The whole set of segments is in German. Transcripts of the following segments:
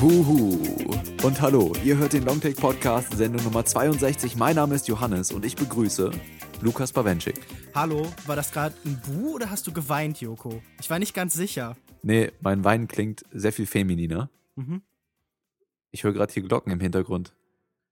Huhu. Und hallo, ihr hört den Longtake Podcast, Sendung Nummer 62. Mein Name ist Johannes und ich begrüße Lukas Bawenschik. Hallo, war das gerade ein Bu oder hast du geweint, Joko? Ich war nicht ganz sicher. Nee, mein Wein klingt sehr viel femininer. Mhm. Ich höre gerade hier Glocken im Hintergrund.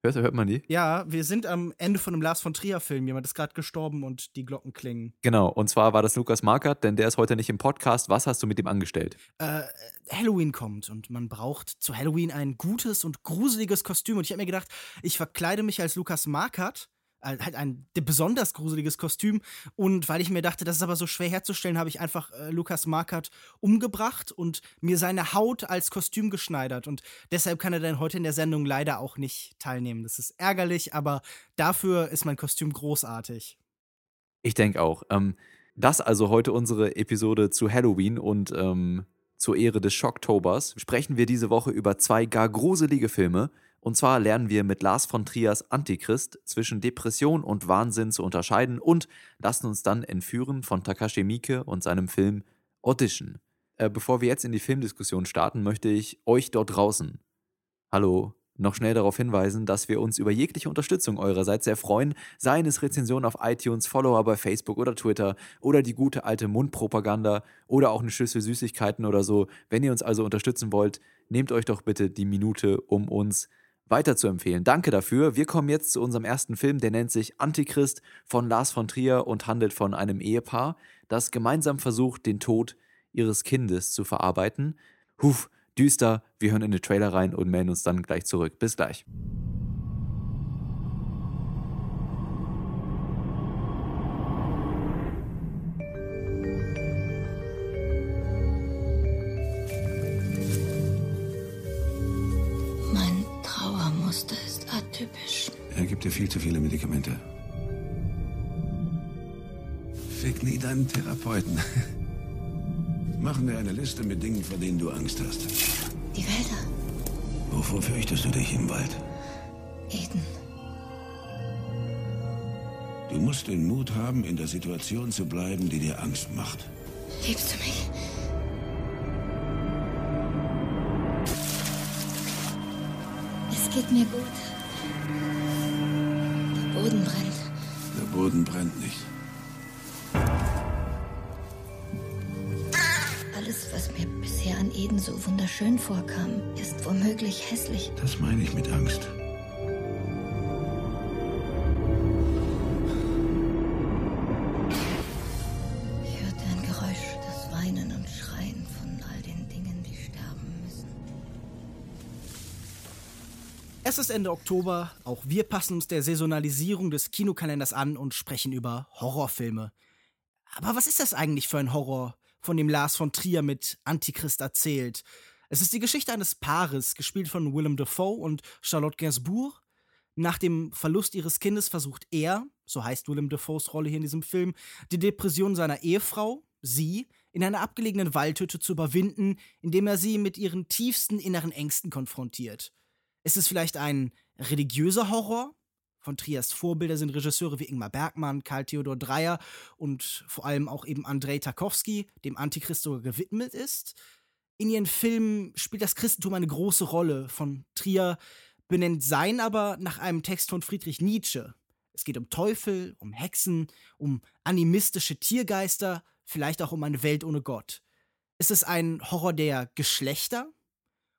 Hört, hört man die? Ja, wir sind am Ende von einem Lars von Trier-Film. Jemand ist gerade gestorben und die Glocken klingen. Genau, und zwar war das Lukas Markert, denn der ist heute nicht im Podcast. Was hast du mit ihm angestellt? Äh, Halloween kommt und man braucht zu Halloween ein gutes und gruseliges Kostüm. Und ich habe mir gedacht, ich verkleide mich als Lukas Markert halt ein besonders gruseliges Kostüm. Und weil ich mir dachte, das ist aber so schwer herzustellen, habe ich einfach äh, Lukas Markert umgebracht und mir seine Haut als Kostüm geschneidert. Und deshalb kann er dann heute in der Sendung leider auch nicht teilnehmen. Das ist ärgerlich, aber dafür ist mein Kostüm großartig. Ich denke auch. Ähm, das also heute unsere Episode zu Halloween und ähm, zur Ehre des Schocktobers sprechen wir diese Woche über zwei gar gruselige Filme, und zwar lernen wir mit Lars von Triers Antichrist zwischen Depression und Wahnsinn zu unterscheiden und lassen uns dann entführen von Takashi Miike und seinem Film Audition. Äh, bevor wir jetzt in die Filmdiskussion starten, möchte ich euch dort draußen, hallo, noch schnell darauf hinweisen, dass wir uns über jegliche Unterstützung eurerseits sehr freuen, seien es Rezensionen auf iTunes, Follower bei Facebook oder Twitter oder die gute alte Mundpropaganda oder auch eine Schüssel Süßigkeiten oder so. Wenn ihr uns also unterstützen wollt, nehmt euch doch bitte die Minute, um uns weiterzuempfehlen. Danke dafür. Wir kommen jetzt zu unserem ersten Film, der nennt sich Antichrist von Lars von Trier und handelt von einem Ehepaar, das gemeinsam versucht, den Tod ihres Kindes zu verarbeiten. Huf, düster. Wir hören in den Trailer rein und melden uns dann gleich zurück. Bis gleich. Viel zu viele Medikamente. Fick nie deinen Therapeuten. Machen wir eine Liste mit Dingen, vor denen du Angst hast. Die Wälder. Wovor fürchtest du dich im Wald? Eden. Du musst den Mut haben, in der Situation zu bleiben, die dir Angst macht. Liebst du mich? Es geht mir gut. Boden brennt. Der Boden brennt nicht. Alles, was mir bisher an Eden so wunderschön vorkam, ist womöglich hässlich. Das meine ich mit Angst. Es ist Ende Oktober, auch wir passen uns der Saisonalisierung des Kinokalenders an und sprechen über Horrorfilme. Aber was ist das eigentlich für ein Horror, von dem Lars von Trier mit Antichrist erzählt? Es ist die Geschichte eines Paares, gespielt von Willem Dafoe und Charlotte Gainsbourg. Nach dem Verlust ihres Kindes versucht er, so heißt Willem Dafoes Rolle hier in diesem Film, die Depression seiner Ehefrau, sie, in einer abgelegenen Waldhütte zu überwinden, indem er sie mit ihren tiefsten inneren Ängsten konfrontiert. Ist es vielleicht ein religiöser Horror? Von Triers Vorbilder sind Regisseure wie Ingmar Bergmann, Karl Theodor Dreyer und vor allem auch eben Andrei Tarkovsky, dem Antichrist sogar gewidmet ist. In ihren Filmen spielt das Christentum eine große Rolle. Von Trier benennt sein aber nach einem Text von Friedrich Nietzsche. Es geht um Teufel, um Hexen, um animistische Tiergeister, vielleicht auch um eine Welt ohne Gott. Ist es ein Horror der Geschlechter?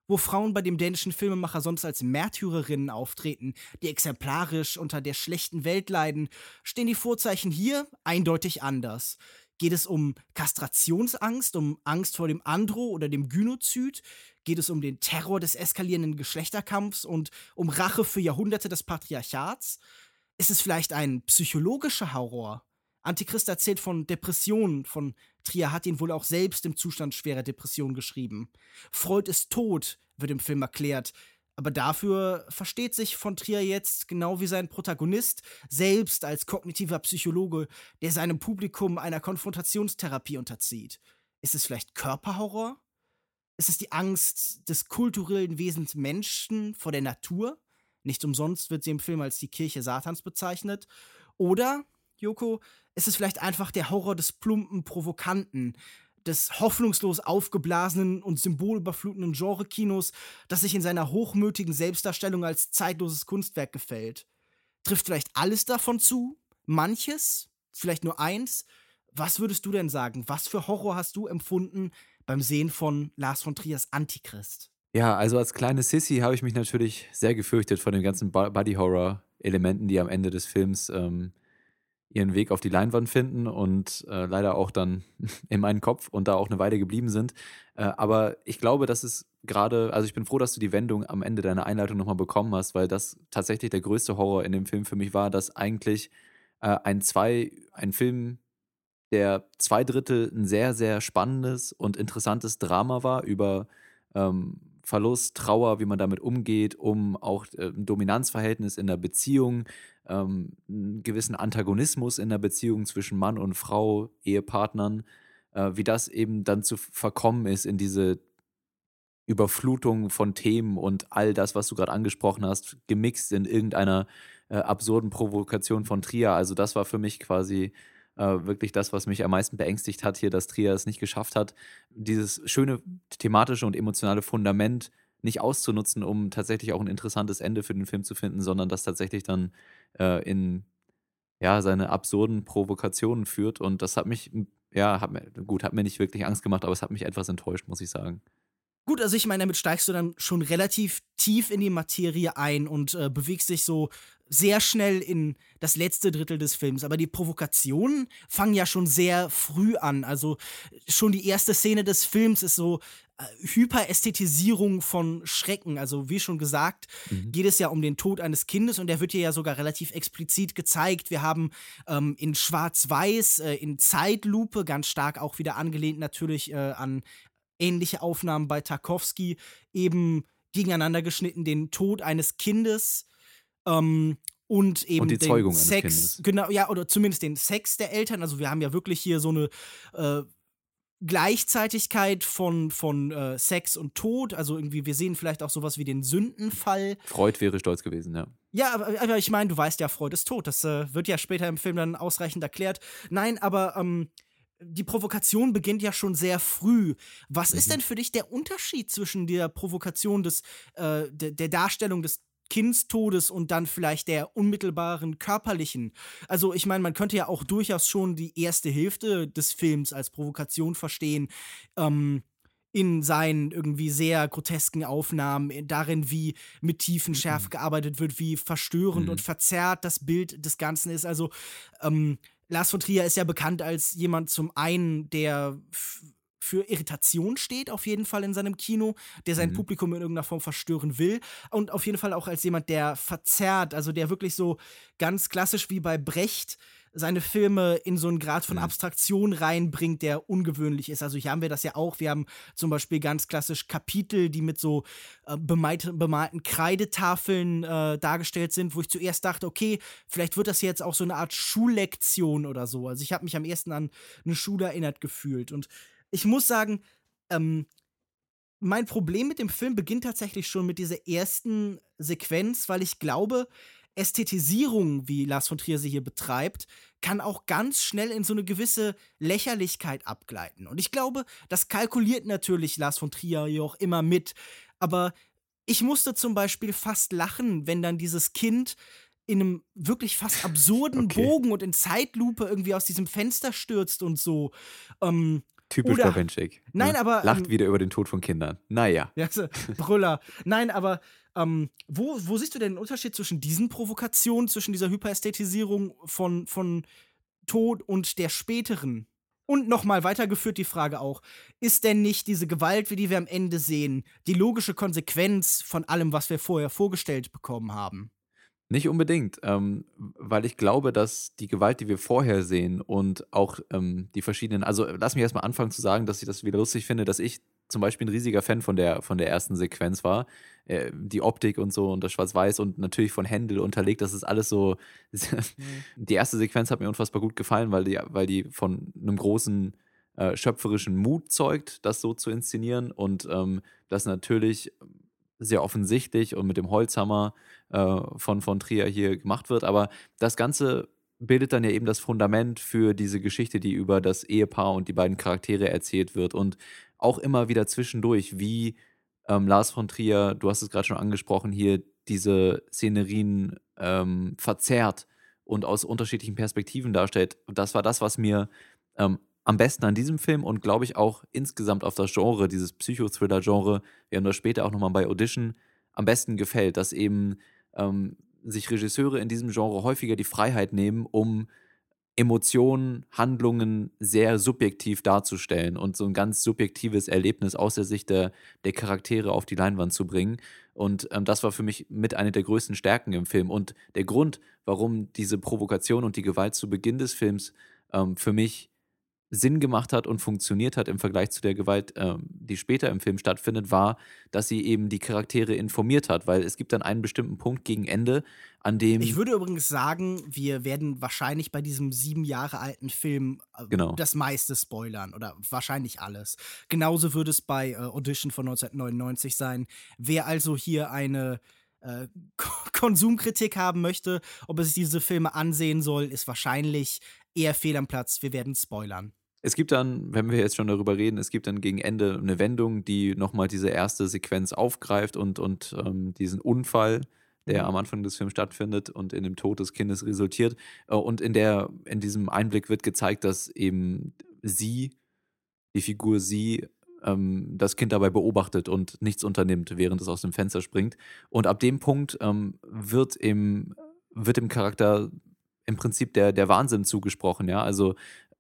Wo Frauen bei dem dänischen Filmemacher sonst als Märtyrerinnen auftreten, die exemplarisch unter der schlechten Welt leiden, stehen die Vorzeichen hier eindeutig anders. Geht es um Kastrationsangst, um Angst vor dem Andro oder dem Gynozid? Geht es um den Terror des eskalierenden Geschlechterkampfs und um Rache für Jahrhunderte des Patriarchats? Ist es vielleicht ein psychologischer Horror? Antichrist erzählt von Depressionen, von Trier hat ihn wohl auch selbst im Zustand schwerer Depression geschrieben. Freud ist tot, wird im Film erklärt. Aber dafür versteht sich von Trier jetzt, genau wie sein Protagonist, selbst als kognitiver Psychologe, der seinem Publikum einer Konfrontationstherapie unterzieht. Ist es vielleicht Körperhorror? Ist es die Angst des kulturellen Wesens Menschen vor der Natur? Nicht umsonst wird sie im Film als die Kirche Satans bezeichnet. Oder, Joko, ist es vielleicht einfach der Horror des plumpen Provokanten, des hoffnungslos aufgeblasenen und symbolüberflutenden Genre-Kinos, das sich in seiner hochmütigen Selbstdarstellung als zeitloses Kunstwerk gefällt. Trifft vielleicht alles davon zu? Manches? Vielleicht nur eins? Was würdest du denn sagen? Was für Horror hast du empfunden beim Sehen von Lars von Triers Antichrist? Ja, also als kleine Sissy habe ich mich natürlich sehr gefürchtet von den ganzen Body-Horror-Elementen, die am Ende des Films ähm, ihren Weg auf die Leinwand finden und äh, leider auch dann in meinen Kopf und da auch eine Weile geblieben sind. Äh, aber ich glaube, dass es gerade, also ich bin froh, dass du die Wendung am Ende deiner Einleitung nochmal bekommen hast, weil das tatsächlich der größte Horror in dem Film für mich war, dass eigentlich äh, ein zwei, ein Film, der zwei Drittel ein sehr, sehr spannendes und interessantes Drama war über ähm, Verlust, Trauer, wie man damit umgeht, um auch äh, ein Dominanzverhältnis in der Beziehung, ähm, einen gewissen Antagonismus in der Beziehung zwischen Mann und Frau, Ehepartnern, äh, wie das eben dann zu verkommen ist in diese Überflutung von Themen und all das, was du gerade angesprochen hast, gemixt in irgendeiner äh, absurden Provokation von Trier. Also das war für mich quasi wirklich das, was mich am meisten beängstigt hat hier, dass Trier es nicht geschafft hat, dieses schöne thematische und emotionale Fundament nicht auszunutzen, um tatsächlich auch ein interessantes Ende für den Film zu finden, sondern das tatsächlich dann äh, in ja, seine absurden Provokationen führt. Und das hat mich, ja, hat mir, gut, hat mir nicht wirklich Angst gemacht, aber es hat mich etwas enttäuscht, muss ich sagen. Gut, also ich meine, damit steigst du dann schon relativ tief in die Materie ein und äh, bewegst dich so sehr schnell in das letzte Drittel des Films. Aber die Provokationen fangen ja schon sehr früh an. Also schon die erste Szene des Films ist so äh, Hyperästhetisierung von Schrecken. Also wie schon gesagt, mhm. geht es ja um den Tod eines Kindes und der wird hier ja sogar relativ explizit gezeigt. Wir haben ähm, in Schwarz-Weiß, äh, in Zeitlupe, ganz stark auch wieder angelehnt natürlich äh, an ähnliche Aufnahmen bei Tarkovsky, eben gegeneinander geschnitten den Tod eines Kindes ähm, und eben und den Sex, genau, ja, oder zumindest den Sex der Eltern. Also wir haben ja wirklich hier so eine äh, Gleichzeitigkeit von, von äh, Sex und Tod. Also irgendwie, wir sehen vielleicht auch sowas wie den Sündenfall. Freud wäre stolz gewesen, ja. Ja, aber, aber ich meine, du weißt ja, Freud ist tot. Das äh, wird ja später im Film dann ausreichend erklärt. Nein, aber ähm, die Provokation beginnt ja schon sehr früh. Was mhm. ist denn für dich der Unterschied zwischen der Provokation des, äh, der, der Darstellung des Kindstodes und dann vielleicht der unmittelbaren körperlichen. Also ich meine, man könnte ja auch durchaus schon die erste Hälfte des Films als Provokation verstehen. Ähm, in seinen irgendwie sehr grotesken Aufnahmen, darin, wie mit tiefen Schärfe mhm. gearbeitet wird, wie verstörend mhm. und verzerrt das Bild des Ganzen ist. Also ähm, Lars von Trier ist ja bekannt als jemand zum einen, der für Irritation steht, auf jeden Fall in seinem Kino, der sein mhm. Publikum in irgendeiner Form verstören will. Und auf jeden Fall auch als jemand, der verzerrt, also der wirklich so ganz klassisch wie bei Brecht seine Filme in so einen Grad von mhm. Abstraktion reinbringt, der ungewöhnlich ist. Also hier haben wir das ja auch. Wir haben zum Beispiel ganz klassisch Kapitel, die mit so äh, bemalten, bemalten Kreidetafeln äh, dargestellt sind, wo ich zuerst dachte, okay, vielleicht wird das jetzt auch so eine Art Schullektion oder so. Also ich habe mich am ersten an eine Schule erinnert gefühlt. Und ich muss sagen, ähm, mein Problem mit dem Film beginnt tatsächlich schon mit dieser ersten Sequenz, weil ich glaube, Ästhetisierung, wie Lars von Trier sie hier betreibt, kann auch ganz schnell in so eine gewisse Lächerlichkeit abgleiten. Und ich glaube, das kalkuliert natürlich Lars von Trier hier auch immer mit. Aber ich musste zum Beispiel fast lachen, wenn dann dieses Kind in einem wirklich fast absurden okay. Bogen und in Zeitlupe irgendwie aus diesem Fenster stürzt und so. Ähm, Typisch Bawenschik. Nein, ne? aber. Lacht ähm, wieder über den Tod von Kindern. Naja. Ja, so, Brüller. Nein, aber ähm, wo, wo siehst du denn den Unterschied zwischen diesen Provokationen, zwischen dieser Hyperästhetisierung von, von Tod und der späteren? Und nochmal weitergeführt die Frage auch, ist denn nicht diese Gewalt, wie die wir am Ende sehen, die logische Konsequenz von allem, was wir vorher vorgestellt bekommen haben? Nicht unbedingt, ähm, weil ich glaube, dass die Gewalt, die wir vorher sehen und auch ähm, die verschiedenen, also lass mich erstmal anfangen zu sagen, dass ich das wieder lustig finde, dass ich zum Beispiel ein riesiger Fan von der, von der ersten Sequenz war. Äh, die Optik und so und das Schwarz-Weiß und natürlich von Händel unterlegt, das ist alles so. mhm. Die erste Sequenz hat mir unfassbar gut gefallen, weil die, weil die von einem großen äh, schöpferischen Mut zeugt, das so zu inszenieren und ähm, das natürlich sehr offensichtlich und mit dem Holzhammer äh, von, von Trier hier gemacht wird. Aber das Ganze bildet dann ja eben das Fundament für diese Geschichte, die über das Ehepaar und die beiden Charaktere erzählt wird. Und auch immer wieder zwischendurch, wie ähm, Lars von Trier, du hast es gerade schon angesprochen, hier diese Szenerien ähm, verzerrt und aus unterschiedlichen Perspektiven darstellt. Das war das, was mir ähm, am besten an diesem Film und glaube ich auch insgesamt auf das Genre, dieses Psychothriller-Genre, wir haben das später auch nochmal bei Audition, am besten gefällt, dass eben ähm, sich Regisseure in diesem Genre häufiger die Freiheit nehmen, um Emotionen, Handlungen sehr subjektiv darzustellen und so ein ganz subjektives Erlebnis aus der Sicht der, der Charaktere auf die Leinwand zu bringen. Und ähm, das war für mich mit einer der größten Stärken im Film. Und der Grund, warum diese Provokation und die Gewalt zu Beginn des Films ähm, für mich Sinn gemacht hat und funktioniert hat im Vergleich zu der Gewalt, ähm, die später im Film stattfindet, war, dass sie eben die Charaktere informiert hat, weil es gibt dann einen bestimmten Punkt gegen Ende, an dem. Ich würde übrigens sagen, wir werden wahrscheinlich bei diesem sieben Jahre alten Film äh, genau. das meiste spoilern oder wahrscheinlich alles. Genauso würde es bei äh, Audition von 1999 sein. Wer also hier eine äh, Konsumkritik haben möchte, ob er sich diese Filme ansehen soll, ist wahrscheinlich eher fehl am Platz. Wir werden spoilern. Es gibt dann, wenn wir jetzt schon darüber reden, es gibt dann gegen Ende eine Wendung, die nochmal diese erste Sequenz aufgreift und, und ähm, diesen Unfall, der am Anfang des Films stattfindet und in dem Tod des Kindes resultiert. Äh, und in, der, in diesem Einblick wird gezeigt, dass eben sie, die Figur sie, ähm, das Kind dabei beobachtet und nichts unternimmt, während es aus dem Fenster springt. Und ab dem Punkt ähm, wird, im, wird dem Charakter im Prinzip der, der Wahnsinn zugesprochen, ja. Also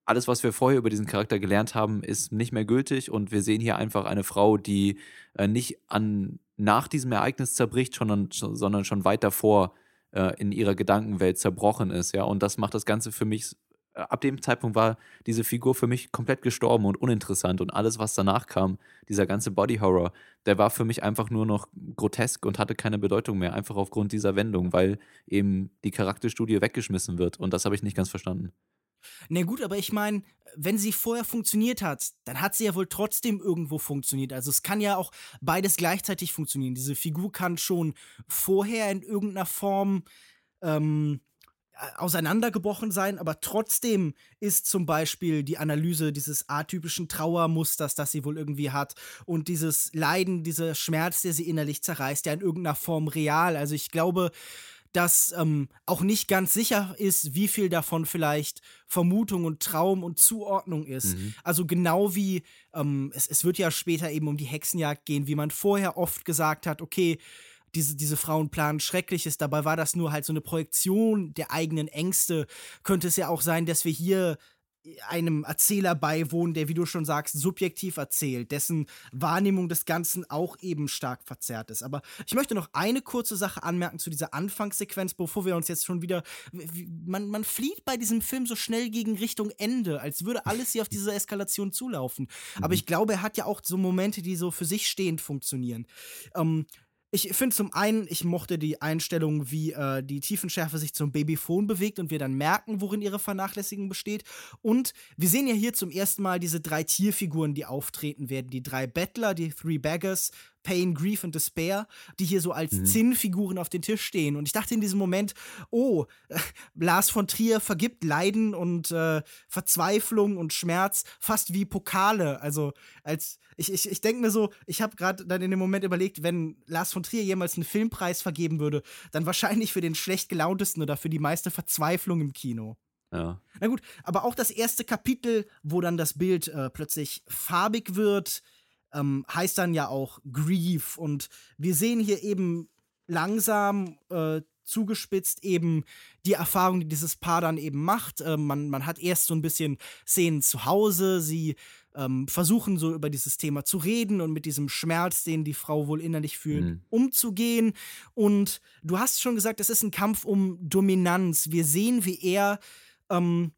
alles, was wir vorher über diesen Charakter gelernt haben, ist nicht mehr gültig und wir sehen hier einfach eine Frau, die äh, nicht an nach diesem Ereignis zerbricht, sondern, sondern schon weit davor äh, in ihrer Gedankenwelt zerbrochen ist, ja. Und das macht das Ganze für mich äh, ab dem Zeitpunkt war diese Figur für mich komplett gestorben und uninteressant und alles, was danach kam, dieser ganze Body Horror, der war für mich einfach nur noch grotesk und hatte keine Bedeutung mehr, einfach aufgrund dieser Wendung, weil eben die Charakterstudie weggeschmissen wird und das habe ich nicht ganz verstanden. Na gut, aber ich meine, wenn sie vorher funktioniert hat, dann hat sie ja wohl trotzdem irgendwo funktioniert. Also es kann ja auch beides gleichzeitig funktionieren. Diese Figur kann schon vorher in irgendeiner Form ähm, auseinandergebrochen sein, aber trotzdem ist zum Beispiel die Analyse dieses atypischen Trauermusters, das sie wohl irgendwie hat, und dieses Leiden, dieser Schmerz, der sie innerlich zerreißt, ja in irgendeiner Form real. Also ich glaube, dass ähm, auch nicht ganz sicher ist, wie viel davon vielleicht Vermutung und Traum und Zuordnung ist. Mhm. Also genau wie ähm, es, es wird ja später eben um die Hexenjagd gehen, wie man vorher oft gesagt hat, okay, diese, diese Frauen planen Schreckliches. Dabei war das nur halt so eine Projektion der eigenen Ängste. Könnte es ja auch sein, dass wir hier einem Erzähler beiwohnen, der, wie du schon sagst, subjektiv erzählt, dessen Wahrnehmung des Ganzen auch eben stark verzerrt ist. Aber ich möchte noch eine kurze Sache anmerken zu dieser Anfangssequenz, bevor wir uns jetzt schon wieder. Man, man flieht bei diesem Film so schnell gegen Richtung Ende, als würde alles hier auf diese Eskalation zulaufen. Aber mhm. ich glaube, er hat ja auch so Momente, die so für sich stehend funktionieren. Ähm, ich finde zum einen, ich mochte die Einstellung, wie äh, die Tiefenschärfe sich zum Babyphone bewegt und wir dann merken, worin ihre Vernachlässigung besteht. Und wir sehen ja hier zum ersten Mal diese drei Tierfiguren, die auftreten werden. Die drei Bettler, die Three Beggars, Pain, Grief und Despair, die hier so als mhm. Zinnfiguren auf den Tisch stehen. Und ich dachte in diesem Moment, oh, äh, Lars von Trier vergibt Leiden und äh, Verzweiflung und Schmerz fast wie Pokale. Also als ich, ich, ich denke mir so, ich habe gerade dann in dem Moment überlegt, wenn Lars von Trier jemals einen Filmpreis vergeben würde, dann wahrscheinlich für den schlecht gelauntesten oder für die meiste Verzweiflung im Kino. Ja. Na gut, aber auch das erste Kapitel, wo dann das Bild äh, plötzlich farbig wird, ähm, heißt dann ja auch Grief. Und wir sehen hier eben langsam äh, zugespitzt eben die Erfahrung, die dieses Paar dann eben macht. Äh, man, man hat erst so ein bisschen Szenen zu Hause, sie ähm, versuchen so über dieses Thema zu reden und mit diesem Schmerz, den die Frau wohl innerlich fühlt, mhm. umzugehen. Und du hast schon gesagt, es ist ein Kampf um Dominanz. Wir sehen, wie er ähm,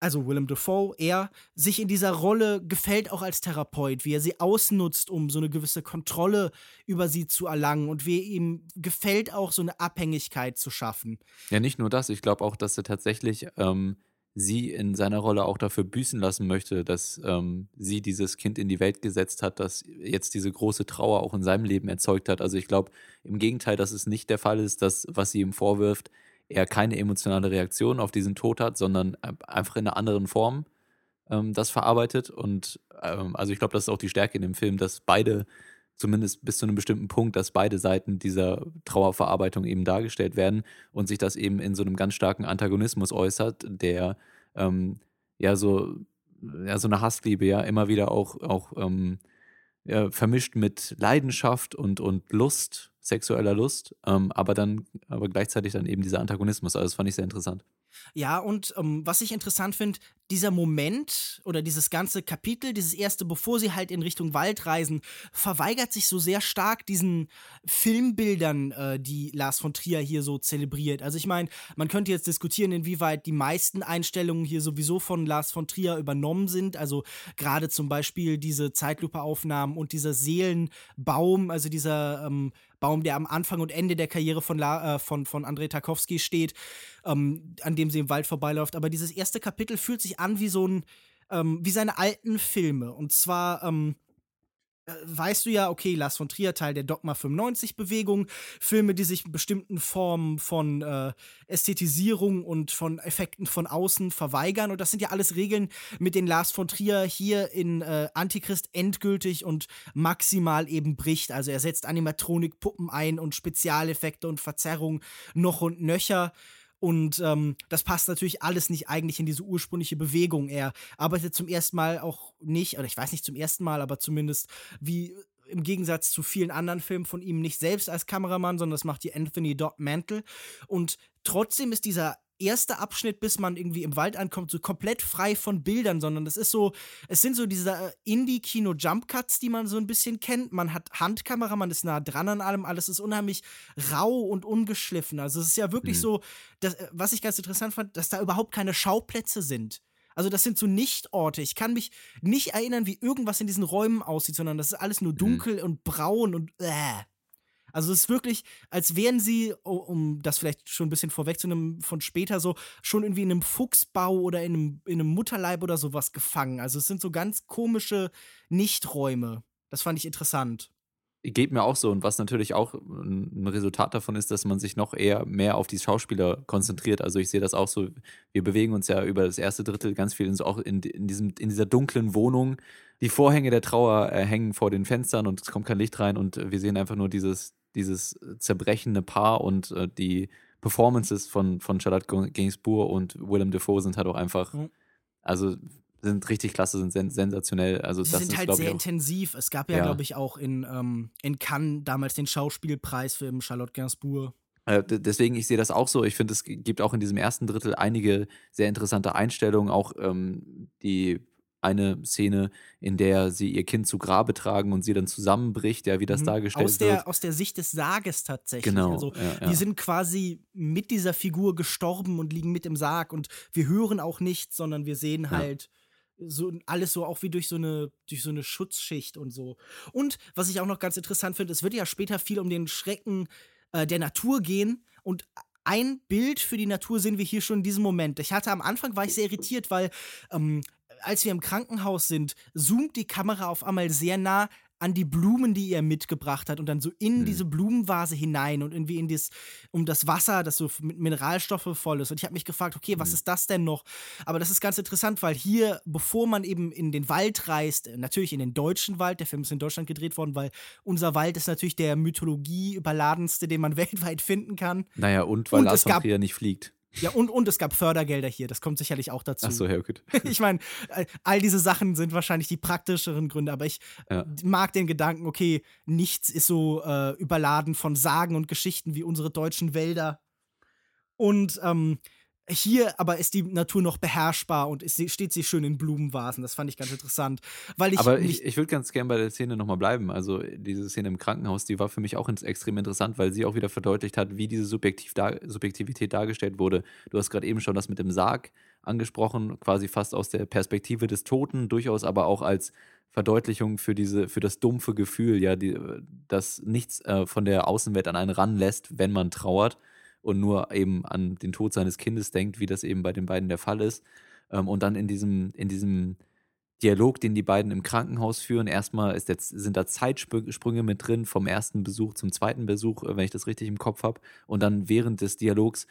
also Willem Dafoe, er sich in dieser Rolle gefällt auch als Therapeut, wie er sie ausnutzt, um so eine gewisse Kontrolle über sie zu erlangen und wie ihm gefällt auch so eine Abhängigkeit zu schaffen. Ja, nicht nur das, ich glaube auch, dass er tatsächlich ähm, sie in seiner Rolle auch dafür büßen lassen möchte, dass ähm, sie dieses Kind in die Welt gesetzt hat, das jetzt diese große Trauer auch in seinem Leben erzeugt hat. Also ich glaube im Gegenteil, dass es nicht der Fall ist, dass was sie ihm vorwirft, er keine emotionale Reaktion auf diesen Tod hat, sondern einfach in einer anderen Form ähm, das verarbeitet. Und ähm, also ich glaube, das ist auch die Stärke in dem Film, dass beide, zumindest bis zu einem bestimmten Punkt, dass beide Seiten dieser Trauerverarbeitung eben dargestellt werden und sich das eben in so einem ganz starken Antagonismus äußert, der ähm, ja so, ja, so eine Hassliebe ja immer wieder auch, auch ähm, ja, vermischt mit Leidenschaft und, und Lust, sexueller Lust, ähm, aber dann, aber gleichzeitig dann eben dieser Antagonismus. Also das fand ich sehr interessant. Ja, und ähm, was ich interessant finde, dieser Moment oder dieses ganze Kapitel, dieses erste, bevor sie halt in Richtung Wald reisen, verweigert sich so sehr stark diesen Filmbildern, äh, die Lars von Trier hier so zelebriert. Also ich meine, man könnte jetzt diskutieren, inwieweit die meisten Einstellungen hier sowieso von Lars von Trier übernommen sind. Also gerade zum Beispiel diese Zeitlupe-Aufnahmen und dieser Seelenbaum, also dieser ähm, Baum, der am Anfang und Ende der Karriere von, La, äh, von, von Andrei Tarkovsky steht, ähm, an dem sie im Wald vorbeiläuft. Aber dieses erste Kapitel fühlt sich an wie so ein, ähm, wie seine alten Filme. Und zwar, ähm, äh, weißt du ja, okay, Lars von Trier, Teil der Dogma 95-Bewegung, Filme, die sich bestimmten Formen von äh, Ästhetisierung und von Effekten von außen verweigern. Und das sind ja alles Regeln, mit denen Lars von Trier hier in äh, Antichrist endgültig und maximal eben bricht. Also er setzt Animatronik-Puppen ein und Spezialeffekte und Verzerrung noch und nöcher. Und ähm, das passt natürlich alles nicht eigentlich in diese ursprüngliche Bewegung. Er arbeitet zum ersten Mal auch nicht, oder ich weiß nicht zum ersten Mal, aber zumindest wie im Gegensatz zu vielen anderen Filmen von ihm nicht selbst als Kameramann, sondern das macht die Anthony Dodd Mantle. Und trotzdem ist dieser erste Abschnitt, bis man irgendwie im Wald ankommt, so komplett frei von Bildern, sondern das ist so, es sind so diese äh, Indie-Kino-Jump-Cuts, die man so ein bisschen kennt. Man hat Handkamera, man ist nah dran an allem, alles ist unheimlich rau und ungeschliffen. Also es ist ja wirklich mhm. so, dass, äh, was ich ganz interessant fand, dass da überhaupt keine Schauplätze sind. Also das sind so Nichtorte. Ich kann mich nicht erinnern, wie irgendwas in diesen Räumen aussieht, sondern das ist alles nur mhm. dunkel mhm. und braun und äh. Also es ist wirklich, als wären sie, um das vielleicht schon ein bisschen vorwegzunehmen von später so, schon irgendwie in einem Fuchsbau oder in einem, in einem Mutterleib oder sowas gefangen. Also es sind so ganz komische Nichträume. Das fand ich interessant. Geht mir auch so. Und was natürlich auch ein Resultat davon ist, dass man sich noch eher mehr auf die Schauspieler konzentriert. Also ich sehe das auch so, wir bewegen uns ja über das erste Drittel ganz viel in so auch in, in, diesem, in dieser dunklen Wohnung. Die Vorhänge der Trauer äh, hängen vor den Fenstern und es kommt kein Licht rein und wir sehen einfach nur dieses, dieses zerbrechende Paar und äh, die Performances von, von Charlotte Gainsbourg und Willem Dafoe sind halt auch einfach, mhm. also sind richtig klasse, sind sen sensationell. Also Sie das sind ist, halt sehr intensiv. Es gab ja, ja. glaube ich, auch in, ähm, in Cannes damals den Schauspielpreis für Charlotte Gainsbourg. Äh, deswegen, ich sehe das auch so. Ich finde, es gibt auch in diesem ersten Drittel einige sehr interessante Einstellungen, auch ähm, die eine Szene, in der sie ihr Kind zu Grabe tragen und sie dann zusammenbricht, ja, wie das mhm. dargestellt aus der, wird. Aus der Sicht des Sarges tatsächlich. Genau. Also, ja, ja. die sind quasi mit dieser Figur gestorben und liegen mit im Sarg und wir hören auch nichts, sondern wir sehen halt so alles so auch wie durch so eine durch so eine Schutzschicht und so. Und was ich auch noch ganz interessant finde, es wird ja später viel um den Schrecken äh, der Natur gehen und ein Bild für die Natur sehen wir hier schon in diesem Moment. Ich hatte am Anfang war ich sehr irritiert, weil ähm, als wir im Krankenhaus sind, zoomt die Kamera auf einmal sehr nah an die Blumen, die er mitgebracht hat und dann so in mhm. diese Blumenvase hinein und irgendwie in das, um das Wasser, das so mit Mineralstoffe voll ist. Und ich habe mich gefragt, okay, was mhm. ist das denn noch? Aber das ist ganz interessant, weil hier, bevor man eben in den Wald reist, natürlich in den deutschen Wald, der Film ist in Deutschland gedreht worden, weil unser Wald ist natürlich der Mythologie überladenste, den man weltweit finden kann. Naja, und weil und Lars von Trier nicht fliegt. Ja, und, und es gab Fördergelder hier, das kommt sicherlich auch dazu. Ach so, ja, gut. ich meine, all diese Sachen sind wahrscheinlich die praktischeren Gründe, aber ich ja. mag den Gedanken, okay, nichts ist so äh, überladen von Sagen und Geschichten wie unsere deutschen Wälder. Und ähm, hier aber ist die Natur noch beherrschbar und ist, steht sie schön in Blumenvasen. Das fand ich ganz interessant. Weil ich aber ich, ich würde ganz gern bei der Szene nochmal bleiben. Also diese Szene im Krankenhaus, die war für mich auch extrem interessant, weil sie auch wieder verdeutlicht hat, wie diese Subjektiv dar Subjektivität dargestellt wurde. Du hast gerade eben schon das mit dem Sarg angesprochen, quasi fast aus der Perspektive des Toten, durchaus aber auch als Verdeutlichung für diese, für das dumpfe Gefühl, ja, die, dass nichts äh, von der Außenwelt an einen ranlässt, wenn man trauert und nur eben an den Tod seines Kindes denkt, wie das eben bei den beiden der Fall ist. Ähm, und dann in diesem, in diesem Dialog, den die beiden im Krankenhaus führen, erstmal ist jetzt, sind da Zeitsprünge mit drin, vom ersten Besuch zum zweiten Besuch, äh, wenn ich das richtig im Kopf habe. Und dann während des Dialogs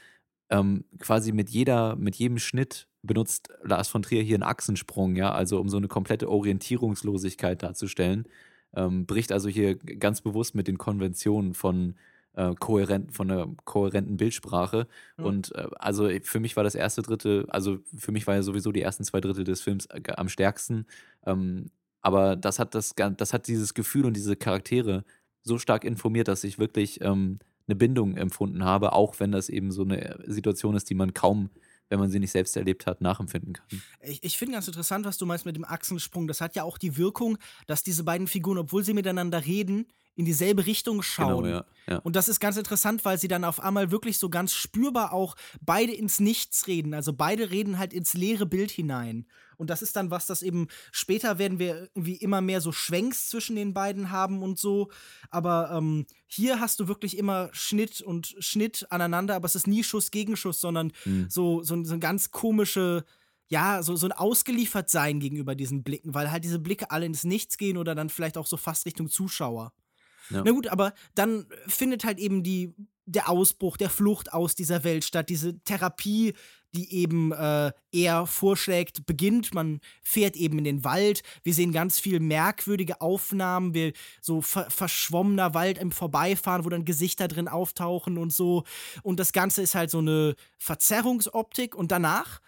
ähm, quasi mit jeder, mit jedem Schnitt benutzt Lars von Trier hier einen Achsensprung, ja, also um so eine komplette Orientierungslosigkeit darzustellen. Ähm, bricht also hier ganz bewusst mit den Konventionen von äh, kohärent, von einer kohärenten Bildsprache. Mhm. Und äh, also für mich war das erste Drittel, also für mich war ja sowieso die ersten zwei Drittel des Films äh, am stärksten. Ähm, aber das hat das, das hat dieses Gefühl und diese Charaktere so stark informiert, dass ich wirklich ähm, eine Bindung empfunden habe, auch wenn das eben so eine Situation ist, die man kaum wenn man sie nicht selbst erlebt hat, nachempfinden kann. Ich, ich finde ganz interessant, was du meinst mit dem Achsensprung. Das hat ja auch die Wirkung, dass diese beiden Figuren, obwohl sie miteinander reden, in dieselbe Richtung genau, schauen. Genau, ja, ja. Und das ist ganz interessant, weil sie dann auf einmal wirklich so ganz spürbar auch beide ins Nichts reden. Also beide reden halt ins leere Bild hinein. Und das ist dann was, das eben später werden wir irgendwie immer mehr so Schwenks zwischen den beiden haben und so. Aber ähm, hier hast du wirklich immer Schnitt und Schnitt aneinander, aber es ist nie Schuss gegen Schuss, sondern mhm. so, so, so ein ganz komische ja, so, so ein Ausgeliefertsein gegenüber diesen Blicken, weil halt diese Blicke alle ins Nichts gehen oder dann vielleicht auch so fast Richtung Zuschauer. Ja. Na gut, aber dann findet halt eben die, der Ausbruch, der Flucht aus dieser Welt statt, diese Therapie, die eben äh, er vorschlägt, beginnt. Man fährt eben in den Wald. Wir sehen ganz viel merkwürdige Aufnahmen, wir so ver verschwommener Wald im Vorbeifahren, wo dann Gesichter drin auftauchen und so. Und das Ganze ist halt so eine Verzerrungsoptik. Und danach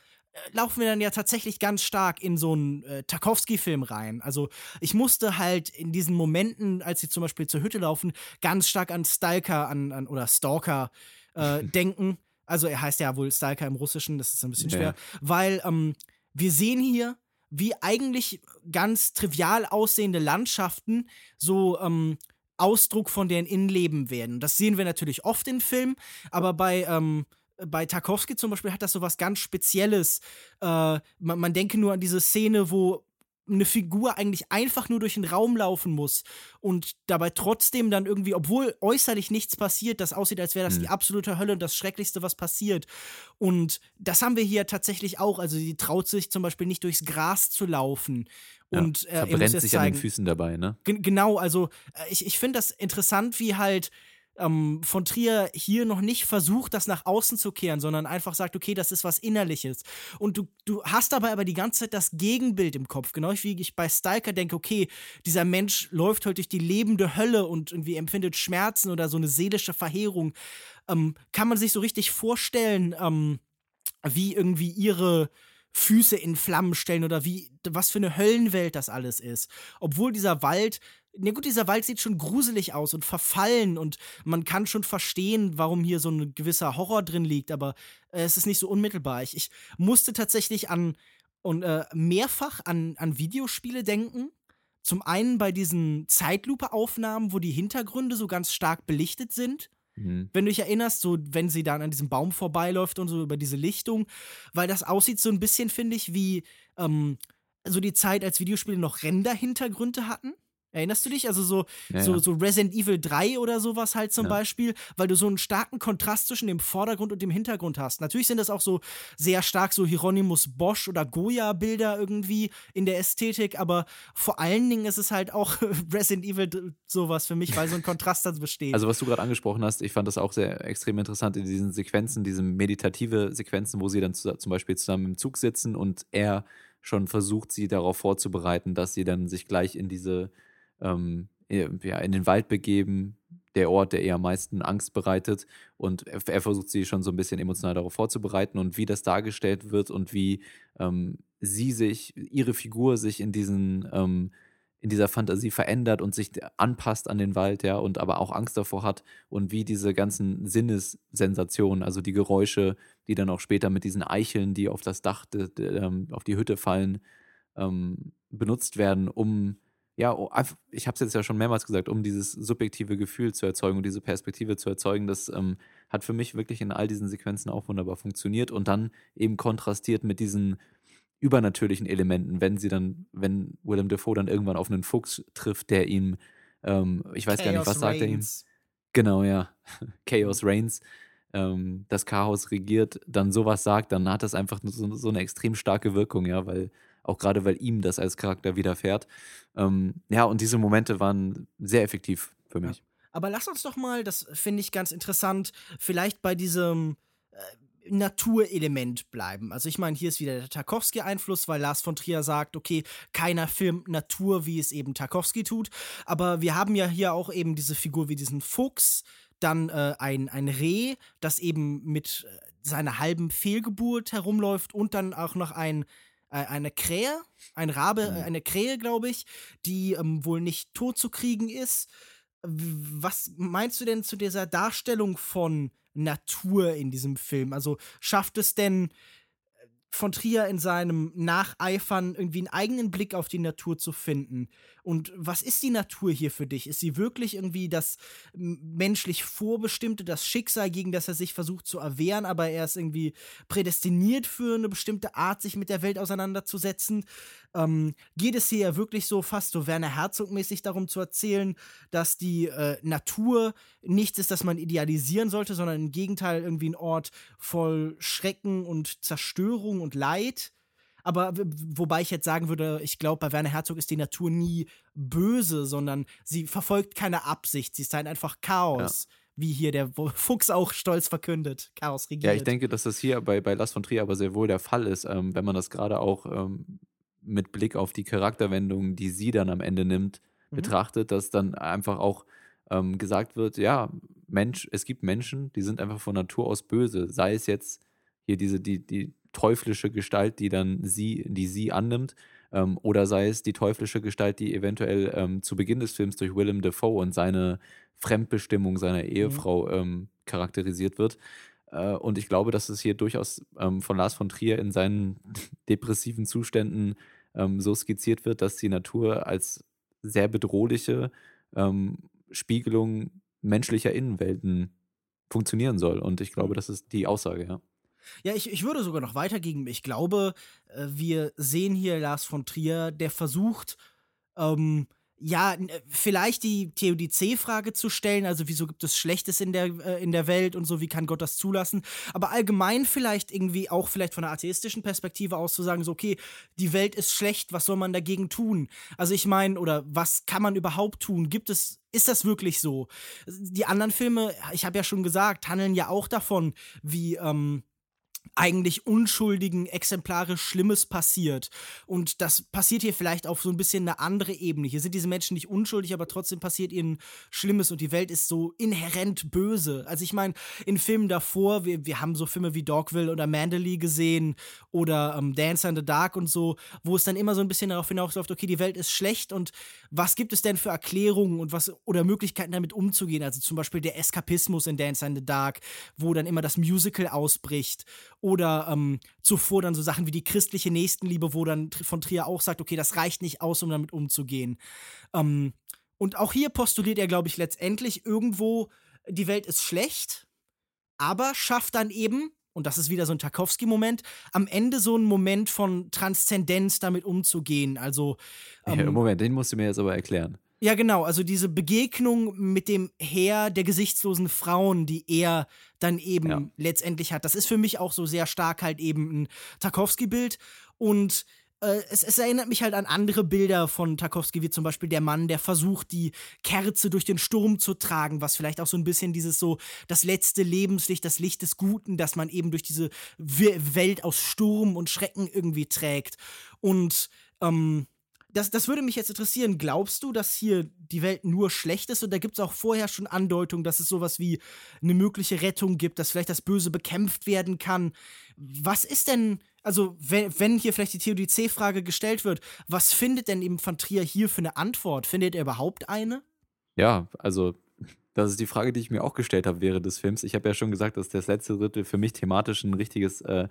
laufen wir dann ja tatsächlich ganz stark in so einen äh, Tarkovsky-Film rein. Also ich musste halt in diesen Momenten, als sie zum Beispiel zur Hütte laufen, ganz stark an Stalker an, an oder Stalker äh, denken. Also er heißt ja wohl Stalker im Russischen, das ist ein bisschen schwer, ja. weil ähm, wir sehen hier, wie eigentlich ganz trivial aussehende Landschaften so ähm, Ausdruck von deren Innenleben werden. Das sehen wir natürlich oft in Filmen, aber bei ähm, bei Tarkovsky zum Beispiel hat das so was ganz Spezielles. Äh, man, man denke nur an diese Szene, wo eine Figur eigentlich einfach nur durch den Raum laufen muss und dabei trotzdem dann irgendwie, obwohl äußerlich nichts passiert, das aussieht, als wäre das mhm. die absolute Hölle und das Schrecklichste, was passiert. Und das haben wir hier tatsächlich auch. Also sie traut sich zum Beispiel nicht durchs Gras zu laufen. Ja, und äh, verbrennt sich zeigen, an den Füßen dabei, ne? Genau, also äh, ich, ich finde das interessant, wie halt ähm, von Trier hier noch nicht versucht, das nach außen zu kehren, sondern einfach sagt, okay, das ist was Innerliches. Und du, du hast dabei aber die ganze Zeit das Gegenbild im Kopf. Genau wie ich bei Stalker denke, okay, dieser Mensch läuft heute durch die lebende Hölle und irgendwie empfindet Schmerzen oder so eine seelische Verheerung. Ähm, kann man sich so richtig vorstellen, ähm, wie irgendwie ihre Füße in Flammen stellen oder wie, was für eine Höllenwelt das alles ist. Obwohl dieser Wald na gut, dieser Wald sieht schon gruselig aus und verfallen und man kann schon verstehen, warum hier so ein gewisser Horror drin liegt, aber äh, es ist nicht so unmittelbar. Ich, ich musste tatsächlich an und äh, mehrfach an, an Videospiele denken. Zum einen bei diesen Zeitlupe-Aufnahmen, wo die Hintergründe so ganz stark belichtet sind. Mhm. Wenn du dich erinnerst, so wenn sie dann an diesem Baum vorbeiläuft und so über diese Lichtung, weil das aussieht so ein bisschen, finde ich, wie ähm, so die Zeit, als Videospiele noch Render-Hintergründe hatten. Erinnerst du dich? Also so, ja, so, so Resident Evil 3 oder sowas halt zum ja. Beispiel, weil du so einen starken Kontrast zwischen dem Vordergrund und dem Hintergrund hast. Natürlich sind das auch so sehr stark so Hieronymus Bosch oder Goya-Bilder irgendwie in der Ästhetik, aber vor allen Dingen ist es halt auch Resident Evil sowas für mich, weil so ein Kontrast da besteht. Also was du gerade angesprochen hast, ich fand das auch sehr extrem interessant in diesen Sequenzen, diese meditative Sequenzen, wo sie dann zu, zum Beispiel zusammen im Zug sitzen und er schon versucht, sie darauf vorzubereiten, dass sie dann sich gleich in diese ähm, ja, in den Wald begeben, der Ort, der eher am meisten Angst bereitet. Und er, er, versucht sie schon so ein bisschen emotional darauf vorzubereiten und wie das dargestellt wird und wie ähm, sie sich, ihre Figur sich in diesen ähm, in dieser Fantasie verändert und sich anpasst an den Wald, ja, und aber auch Angst davor hat und wie diese ganzen Sinnessensationen, also die Geräusche, die dann auch später mit diesen Eicheln, die auf das Dach, de, de, ähm, auf die Hütte fallen, ähm, benutzt werden, um ja, oh, ich habe es jetzt ja schon mehrmals gesagt, um dieses subjektive Gefühl zu erzeugen und diese Perspektive zu erzeugen, das ähm, hat für mich wirklich in all diesen Sequenzen auch wunderbar funktioniert und dann eben kontrastiert mit diesen übernatürlichen Elementen, wenn sie dann, wenn Willem Dafoe dann irgendwann auf einen Fuchs trifft, der ihm, ähm, ich weiß Chaos gar nicht, was sagt er ihm? Genau, ja, Chaos Reigns, ähm, das Chaos regiert, dann sowas sagt, dann hat das einfach so, so eine extrem starke Wirkung, ja, weil auch gerade weil ihm das als Charakter widerfährt. Ähm, ja, und diese Momente waren sehr effektiv für mich. Ja. Aber lass uns doch mal, das finde ich ganz interessant, vielleicht bei diesem, äh, Naturelement bleiben. Also ich meine, hier ist wieder der Tarkovsky-Einfluss, weil Lars von Trier sagt, okay, keiner filmt Natur, wie es eben Tarkovsky tut. Aber wir haben ja hier auch eben diese Figur wie diesen Fuchs, dann äh, ein, ein Reh, das eben mit äh, seiner halben Fehlgeburt herumläuft und dann auch noch ein eine Krähe, ein Rabe, mhm. eine Krähe, glaube ich, die ähm, wohl nicht tot zu kriegen ist. Was meinst du denn zu dieser Darstellung von Natur in diesem Film? Also schafft es denn von Trier in seinem Nacheifern irgendwie einen eigenen Blick auf die Natur zu finden. Und was ist die Natur hier für dich? Ist sie wirklich irgendwie das menschlich Vorbestimmte, das Schicksal, gegen das er sich versucht zu erwehren, aber er ist irgendwie prädestiniert für eine bestimmte Art, sich mit der Welt auseinanderzusetzen? ähm, geht es hier ja wirklich so fast so Werner Herzog-mäßig darum zu erzählen, dass die äh, Natur nichts ist, das man idealisieren sollte, sondern im Gegenteil irgendwie ein Ort voll Schrecken und Zerstörung und Leid. Aber wobei ich jetzt sagen würde, ich glaube, bei Werner Herzog ist die Natur nie böse, sondern sie verfolgt keine Absicht. Sie ist halt einfach Chaos. Ja wie hier der Fuchs auch stolz verkündet, Chaos regiert. Ja, ich denke, dass das hier bei, bei Last von Trier aber sehr wohl der Fall ist, ähm, wenn man das gerade auch ähm, mit Blick auf die Charakterwendungen, die sie dann am Ende nimmt, mhm. betrachtet, dass dann einfach auch ähm, gesagt wird, ja, Mensch, es gibt Menschen, die sind einfach von Natur aus böse. Sei es jetzt hier diese, die, die teuflische Gestalt, die dann sie, die sie annimmt, ähm, oder sei es die teuflische Gestalt, die eventuell ähm, zu Beginn des Films durch Willem Dafoe und seine Fremdbestimmung seiner mhm. Ehefrau mhm. charakterisiert wird. Äh, und ich glaube, dass es hier durchaus ähm, von Lars von Trier in seinen depressiven Zuständen ähm, so skizziert wird, dass die Natur als sehr bedrohliche ähm, Spiegelung menschlicher Innenwelten funktionieren soll. Und ich glaube, mhm. das ist die Aussage, ja. Ja, ich, ich würde sogar noch weitergehen. Ich glaube, äh, wir sehen hier Lars von Trier, der versucht, ähm, ja, äh, vielleicht die Theodizee-Frage zu stellen, also wieso gibt es Schlechtes in der, äh, in der Welt und so, wie kann Gott das zulassen? Aber allgemein vielleicht irgendwie auch vielleicht von einer atheistischen Perspektive aus zu sagen, so, okay, die Welt ist schlecht, was soll man dagegen tun? Also ich meine, oder was kann man überhaupt tun? Gibt es, ist das wirklich so? Die anderen Filme, ich habe ja schon gesagt, handeln ja auch davon, wie, ähm, eigentlich unschuldigen exemplarisch Schlimmes passiert. Und das passiert hier vielleicht auf so ein bisschen eine andere Ebene. Hier sind diese Menschen nicht unschuldig, aber trotzdem passiert ihnen Schlimmes und die Welt ist so inhärent böse. Also ich meine, in Filmen davor, wir, wir haben so Filme wie Dogville oder Mandalay gesehen oder ähm, Dance in the Dark und so, wo es dann immer so ein bisschen darauf hinausläuft, okay, die Welt ist schlecht und was gibt es denn für Erklärungen und was oder Möglichkeiten damit umzugehen? Also zum Beispiel der Eskapismus in Dance in the Dark, wo dann immer das Musical ausbricht oder ähm, zuvor dann so Sachen wie die christliche Nächstenliebe, wo dann von Trier auch sagt, okay, das reicht nicht aus, um damit umzugehen. Ähm, und auch hier postuliert er, glaube ich, letztendlich irgendwo, die Welt ist schlecht, aber schafft dann eben, und das ist wieder so ein Tarkovsky-Moment, am Ende so ein Moment von Transzendenz damit umzugehen. Also. Ähm, ja, Moment, den musst du mir jetzt aber erklären. Ja, genau. Also diese Begegnung mit dem Heer der gesichtslosen Frauen, die er dann eben ja. letztendlich hat, das ist für mich auch so sehr stark halt eben ein Tarkovsky-Bild. Und äh, es, es, erinnert mich halt an andere Bilder von Tarkovsky, wie zum Beispiel der Mann, der versucht, die Kerze durch den Sturm zu tragen, was vielleicht auch so ein bisschen dieses so, das letzte Lebenslicht, das Licht des Guten, das man eben durch diese Welt aus Sturm und Schrecken irgendwie trägt. Und ähm, das, das würde mich jetzt interessieren. Glaubst du, dass hier die Welt nur schlecht ist? Oder gibt es auch vorher schon Andeutungen, dass es sowas wie eine mögliche Rettung gibt, dass vielleicht das Böse bekämpft werden kann? Was ist denn, also wenn, wenn hier vielleicht die Theodizee-Frage gestellt wird, was findet denn eben Van Trier hier für eine Antwort? Findet er überhaupt eine? Ja, also das ist die Frage, die ich mir auch gestellt habe während des Films. Ich habe ja schon gesagt, dass das letzte Drittel für mich thematisch ein richtiges äh,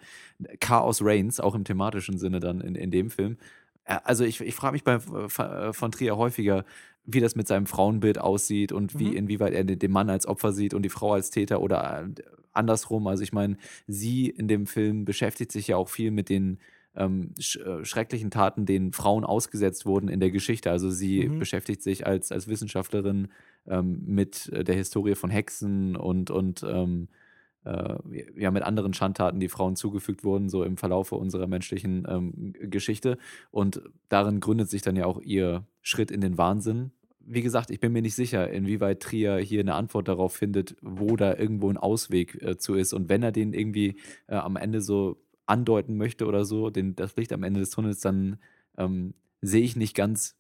Chaos Reigns, auch im thematischen Sinne dann in, in dem Film. Äh, also ich, ich frage mich bei äh, von Trier häufiger, wie das mit seinem Frauenbild aussieht und wie, mhm. inwieweit er den Mann als Opfer sieht und die Frau als Täter oder äh, andersrum. Also ich meine, sie in dem Film beschäftigt sich ja auch viel mit den ähm, sch schrecklichen Taten, denen Frauen ausgesetzt wurden in der Geschichte. Also sie mhm. beschäftigt sich als, als Wissenschaftlerin ähm, mit der Historie von Hexen und, und ähm, äh, ja, mit anderen Schandtaten, die Frauen zugefügt wurden, so im Verlaufe unserer menschlichen ähm, Geschichte. Und darin gründet sich dann ja auch ihr Schritt in den Wahnsinn. wie gesagt, ich bin mir nicht sicher, inwieweit Trier hier eine Antwort darauf findet, wo da irgendwo ein Ausweg äh, zu ist. Und wenn er den irgendwie äh, am Ende so andeuten möchte oder so, den, das Licht am Ende des Tunnels, dann ähm, sehe ich nicht ganz,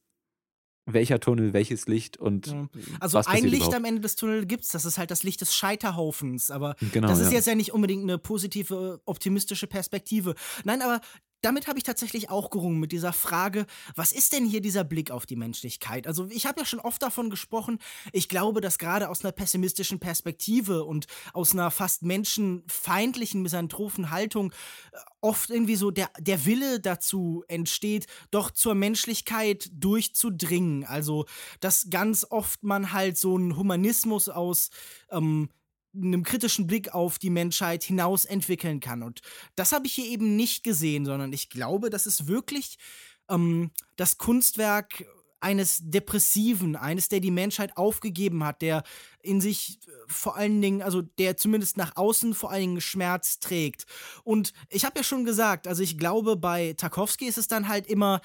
welcher Tunnel, welches Licht und ja. Also was ein Licht überhaupt. am Ende des Tunnels gibt es, das ist halt das Licht des Scheiterhaufens, aber Genau, das ist ja. jetzt ja nicht unbedingt eine positive, optimistische Perspektive. Nein, aber damit habe ich tatsächlich auch gerungen mit dieser Frage, was ist denn hier dieser Blick auf die Menschlichkeit? Also ich habe ja schon oft davon gesprochen, ich glaube, dass gerade aus einer pessimistischen Perspektive und aus einer fast menschenfeindlichen, misanthropen Haltung äh, oft irgendwie so der, der Wille dazu entsteht, doch zur Menschlichkeit durchzudringen. Also, dass ganz oft man halt so einen Humanismus aus ähm, einem kritischen Blick auf die Menschheit hinaus entwickeln kann. Und das habe ich hier eben nicht gesehen, sondern ich glaube, das ist wirklich ähm, das Kunstwerk eines Depressiven, eines, der die Menschheit aufgegeben hat, der in sich äh, vor allen Dingen, also der zumindest nach außen vor allen Dingen Schmerz trägt. Und ich habe ja schon gesagt, also ich glaube, bei Tarkovsky ist es dann halt immer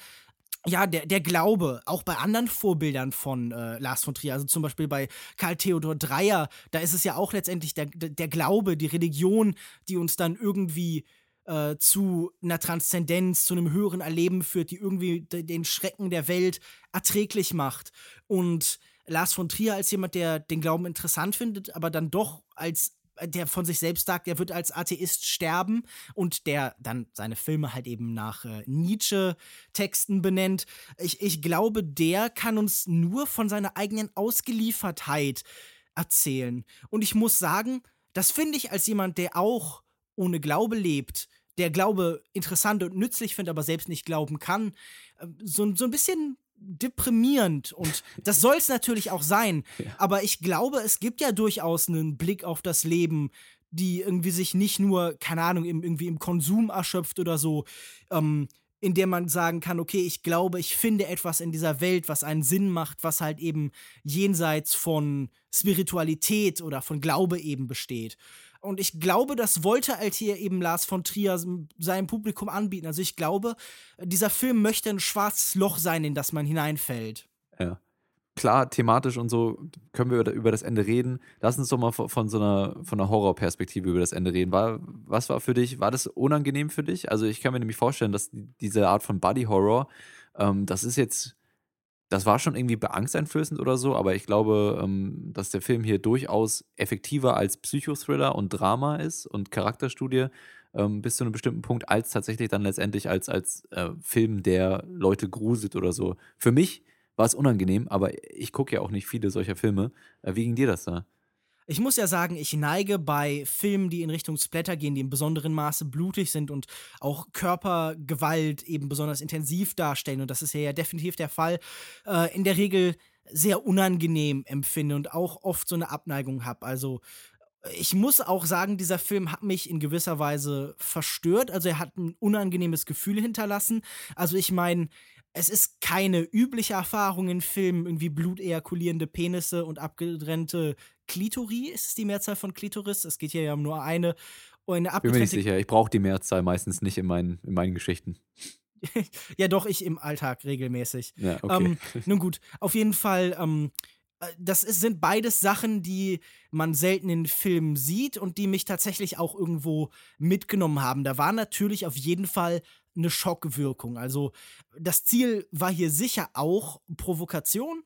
ja, der, der Glaube, auch bei anderen Vorbildern von äh, Lars von Trier, also zum Beispiel bei Karl Theodor Dreyer, da ist es ja auch letztendlich der, der Glaube, die Religion, die uns dann irgendwie äh, zu einer Transzendenz, zu einem höheren Erleben führt, die irgendwie den Schrecken der Welt erträglich macht. Und Lars von Trier als jemand, der den Glauben interessant findet, aber dann doch als der von sich selbst sagt, er wird als Atheist sterben und der dann seine Filme halt eben nach äh, Nietzsche-Texten benennt. Ich, ich glaube, der kann uns nur von seiner eigenen Ausgeliefertheit erzählen. Und ich muss sagen, das finde ich als jemand, der auch ohne Glaube lebt, der Glaube interessant und nützlich findet, aber selbst nicht glauben kann, äh, so, so ein bisschen deprimierend und das soll es natürlich auch sein. Ja. Aber ich glaube, es gibt ja durchaus einen Blick auf das Leben, die irgendwie sich nicht nur, keine Ahnung, im, irgendwie im Konsum erschöpft oder so, ähm, in der man sagen kann, okay, ich glaube, ich finde etwas in dieser Welt, was einen Sinn macht, was halt eben jenseits von Spiritualität oder von Glaube eben besteht. Und ich glaube, das wollte hier eben Lars von Trier seinem Publikum anbieten. Also ich glaube, dieser Film möchte ein schwarzes Loch sein, in das man hineinfällt. Ja. Klar, thematisch und so können wir über das Ende reden. Lass uns doch mal von so einer, von einer Horrorperspektive über das Ende reden. War, was war für dich, war das unangenehm für dich? Also ich kann mir nämlich vorstellen, dass diese Art von Body Horror, ähm, das ist jetzt, das war schon irgendwie beangsteinflößend oder so, aber ich glaube, ähm, dass der Film hier durchaus effektiver als Psychothriller und Drama ist und Charakterstudie ähm, bis zu einem bestimmten Punkt, als tatsächlich dann letztendlich als, als äh, Film, der Leute gruselt oder so. Für mich war es unangenehm, aber ich gucke ja auch nicht viele solcher Filme. Äh, wie ging dir das da? Ich muss ja sagen, ich neige bei Filmen, die in Richtung Splatter gehen, die in besonderem Maße blutig sind und auch Körpergewalt eben besonders intensiv darstellen, und das ist ja definitiv der Fall, äh, in der Regel sehr unangenehm empfinde und auch oft so eine Abneigung habe. Also ich muss auch sagen, dieser Film hat mich in gewisser Weise verstört. Also er hat ein unangenehmes Gefühl hinterlassen. Also ich meine, es ist keine übliche Erfahrung in Filmen, irgendwie blutejakulierende Penisse und abgetrennte Klitoris. Ist es die Mehrzahl von Klitoris? Es geht hier ja um nur eine. Und eine Bin mir nicht sicher. Ich brauche die Mehrzahl meistens nicht in meinen, in meinen Geschichten. ja, doch, ich im Alltag regelmäßig. Ja, okay. Ähm, nun gut, auf jeden Fall, ähm, das ist, sind beides Sachen, die man selten in Filmen sieht und die mich tatsächlich auch irgendwo mitgenommen haben. Da war natürlich auf jeden Fall eine Schockwirkung. Also das Ziel war hier sicher auch Provokation.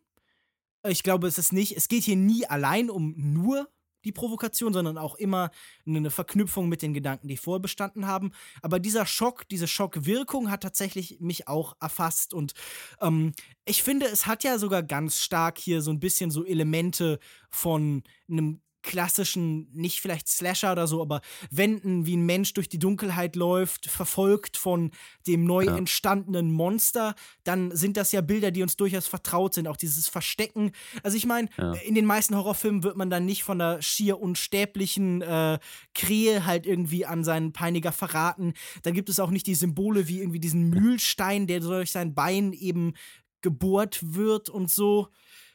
Ich glaube, es ist nicht, es geht hier nie allein um nur die Provokation, sondern auch immer eine Verknüpfung mit den Gedanken, die vorbestanden haben. Aber dieser Schock, diese Schockwirkung hat tatsächlich mich auch erfasst. Und ähm, ich finde, es hat ja sogar ganz stark hier so ein bisschen so Elemente von einem klassischen, nicht vielleicht Slasher oder so, aber Wenden, wie ein Mensch durch die Dunkelheit läuft, verfolgt von dem neu ja. entstandenen Monster, dann sind das ja Bilder, die uns durchaus vertraut sind. Auch dieses Verstecken. Also ich meine, ja. in den meisten Horrorfilmen wird man dann nicht von der schier unsterblichen äh, Krähe halt irgendwie an seinen Peiniger verraten. Dann gibt es auch nicht die Symbole wie irgendwie diesen Mühlstein, der durch sein Bein eben gebohrt wird und so.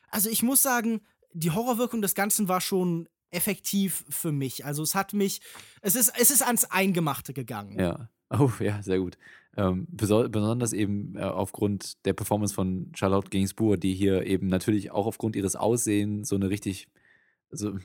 Also ich muss sagen, die Horrorwirkung des Ganzen war schon effektiv für mich. Also es hat mich, es ist, es ist ans Eingemachte gegangen. Ja. Oh, ja, sehr gut. Ähm, besonders eben äh, aufgrund der Performance von Charlotte Gainsbourg, die hier eben natürlich auch aufgrund ihres Aussehens so eine richtig, also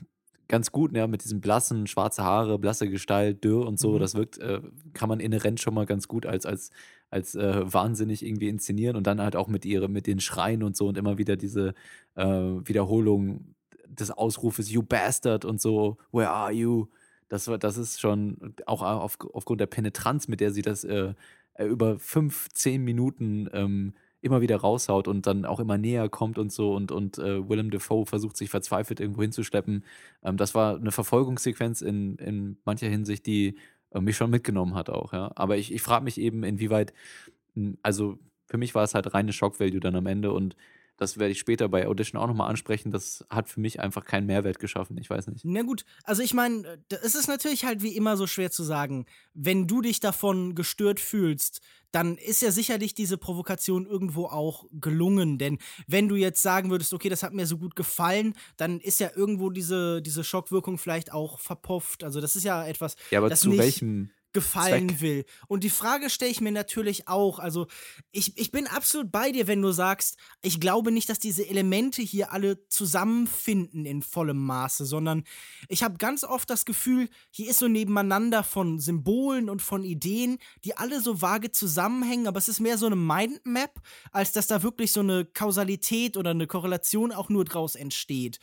ganz gut, ja, mit diesen blassen, schwarze Haare, blasse Gestalt, dürr und so. Mhm. Das wirkt, äh, kann man inhärent schon mal ganz gut als, als, als äh, wahnsinnig irgendwie inszenieren und dann halt auch mit ihre, mit den Schreien und so und immer wieder diese äh, Wiederholung des Ausrufes, you bastard und so, where are you? Das, das ist schon auch auf, aufgrund der Penetranz, mit der sie das äh, äh, über fünf, zehn Minuten ähm, immer wieder raushaut und dann auch immer näher kommt und so und, und äh, Willem Dafoe versucht sich verzweifelt irgendwo hinzuschleppen. Ähm, das war eine Verfolgungssequenz in, in mancher Hinsicht, die äh, mich schon mitgenommen hat auch, ja. Aber ich, ich frage mich eben, inwieweit, hm, also für mich war es halt reine Shock-Value dann am Ende und das werde ich später bei Audition auch nochmal ansprechen. Das hat für mich einfach keinen Mehrwert geschaffen. Ich weiß nicht. Na gut, also ich meine, es ist natürlich halt wie immer so schwer zu sagen. Wenn du dich davon gestört fühlst, dann ist ja sicherlich diese Provokation irgendwo auch gelungen. Denn wenn du jetzt sagen würdest, okay, das hat mir so gut gefallen, dann ist ja irgendwo diese, diese Schockwirkung vielleicht auch verpufft. Also das ist ja etwas. Ja, aber zu welchem gefallen Zweck. will. Und die Frage stelle ich mir natürlich auch. Also, ich, ich bin absolut bei dir, wenn du sagst, ich glaube nicht, dass diese Elemente hier alle zusammenfinden in vollem Maße, sondern ich habe ganz oft das Gefühl, hier ist so nebeneinander von Symbolen und von Ideen, die alle so vage zusammenhängen, aber es ist mehr so eine Mindmap, als dass da wirklich so eine Kausalität oder eine Korrelation auch nur draus entsteht.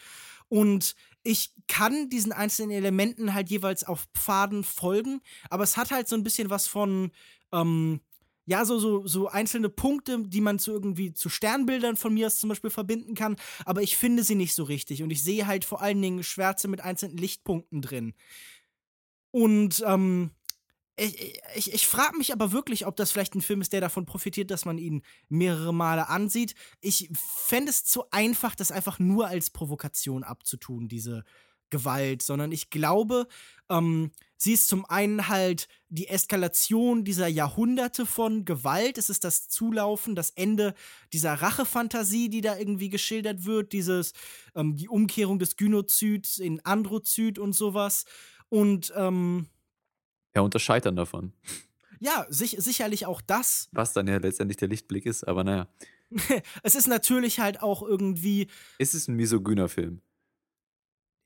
Und ich kann diesen einzelnen Elementen halt jeweils auf Pfaden folgen, aber es hat halt so ein bisschen was von, ähm, ja, so, so, so einzelne Punkte, die man zu irgendwie zu Sternbildern von mir aus zum Beispiel verbinden kann, aber ich finde sie nicht so richtig und ich sehe halt vor allen Dingen Schwärze mit einzelnen Lichtpunkten drin. Und ähm, ich, ich, ich frage mich aber wirklich, ob das vielleicht ein Film ist, der davon profitiert, dass man ihn mehrere Male ansieht. Ich fände es zu einfach, das einfach nur als Provokation abzutun, diese Gewalt, sondern ich glaube, ähm, sie ist zum einen halt die Eskalation dieser Jahrhunderte von Gewalt. Es ist das Zulaufen, das Ende dieser Rachefantasie, die da irgendwie geschildert wird, dieses, ähm, die Umkehrung des Gynozyts in Androzyd und sowas. Und ähm, ja, und das Scheitern davon. Ja, sich, sicherlich auch das. Was dann ja letztendlich der Lichtblick ist, aber naja. es ist natürlich halt auch irgendwie. Ist es ein misogyner Film?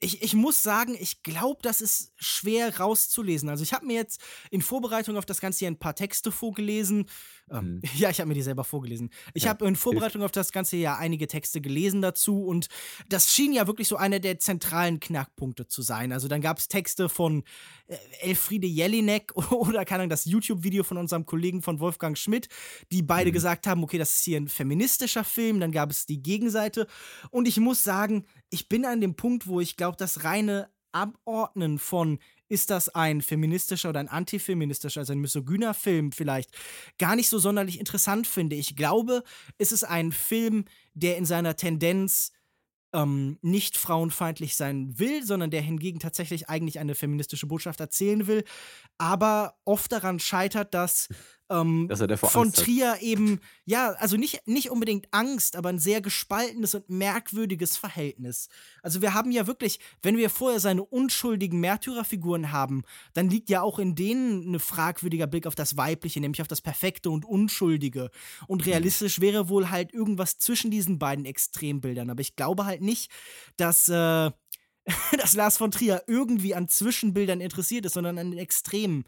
ich, ich muss sagen, ich glaube, das ist schwer rauszulesen. Also ich habe mir jetzt in Vorbereitung auf das Ganze hier ein paar Texte vorgelesen. Ähm, mhm. Ja, ich habe mir die selber vorgelesen. Ich ja, habe in Vorbereitung auf das Ganze ja einige Texte gelesen dazu und das schien ja wirklich so einer der zentralen Knackpunkte zu sein. Also dann gab es Texte von äh, Elfriede Jelinek oder keine Ahnung, das YouTube-Video von unserem Kollegen von Wolfgang Schmidt, die beide mhm. gesagt haben, okay, das ist hier ein feministischer Film. Dann gab es die Gegenseite und ich muss sagen, ich bin an dem Punkt, wo ich glaube, das reine Abordnen von ist das ein feministischer oder ein antifeministischer, also ein misogyner Film vielleicht, gar nicht so sonderlich interessant finde. Ich glaube, es ist ein Film, der in seiner Tendenz ähm, nicht frauenfeindlich sein will, sondern der hingegen tatsächlich eigentlich eine feministische Botschaft erzählen will, aber oft daran scheitert, dass ähm, von Angst Trier hat. eben, ja, also nicht, nicht unbedingt Angst, aber ein sehr gespaltenes und merkwürdiges Verhältnis. Also wir haben ja wirklich, wenn wir vorher seine unschuldigen Märtyrerfiguren haben, dann liegt ja auch in denen ein fragwürdiger Blick auf das Weibliche, nämlich auf das Perfekte und Unschuldige. Und mhm. realistisch wäre wohl halt irgendwas zwischen diesen beiden Extrembildern. Aber ich glaube halt nicht, dass. Äh, dass Lars von Trier irgendwie an Zwischenbildern interessiert ist, sondern an den Extremen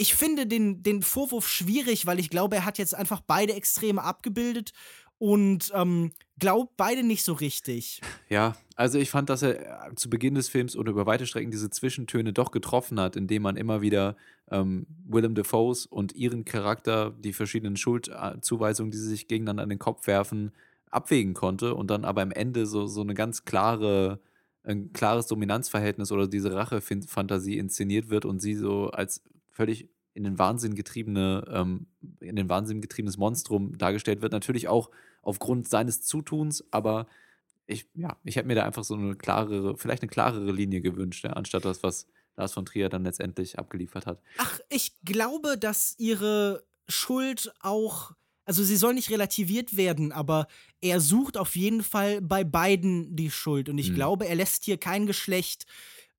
ich finde den, den Vorwurf schwierig, weil ich glaube, er hat jetzt einfach beide Extreme abgebildet und ähm, glaubt beide nicht so richtig. Ja, also ich fand, dass er äh, zu Beginn des Films oder über weite Strecken diese Zwischentöne doch getroffen hat, indem man immer wieder ähm, Willem Dafoes und ihren Charakter, die verschiedenen Schuldzuweisungen, die sie sich gegeneinander an den Kopf werfen, abwägen konnte und dann aber am Ende so, so eine ganz klare ein klares Dominanzverhältnis oder diese Rachefantasie inszeniert wird und sie so als völlig in den Wahnsinn getriebene, ähm, in den Wahnsinn getriebenes Monstrum dargestellt wird. Natürlich auch aufgrund seines Zutuns, aber ich, ja, ich hätte mir da einfach so eine klarere, vielleicht eine klarere Linie gewünscht, ja, anstatt das, was Lars von Trier dann letztendlich abgeliefert hat. Ach, ich glaube, dass ihre Schuld auch, also sie soll nicht relativiert werden, aber er sucht auf jeden Fall bei beiden die Schuld. Und ich hm. glaube, er lässt hier kein Geschlecht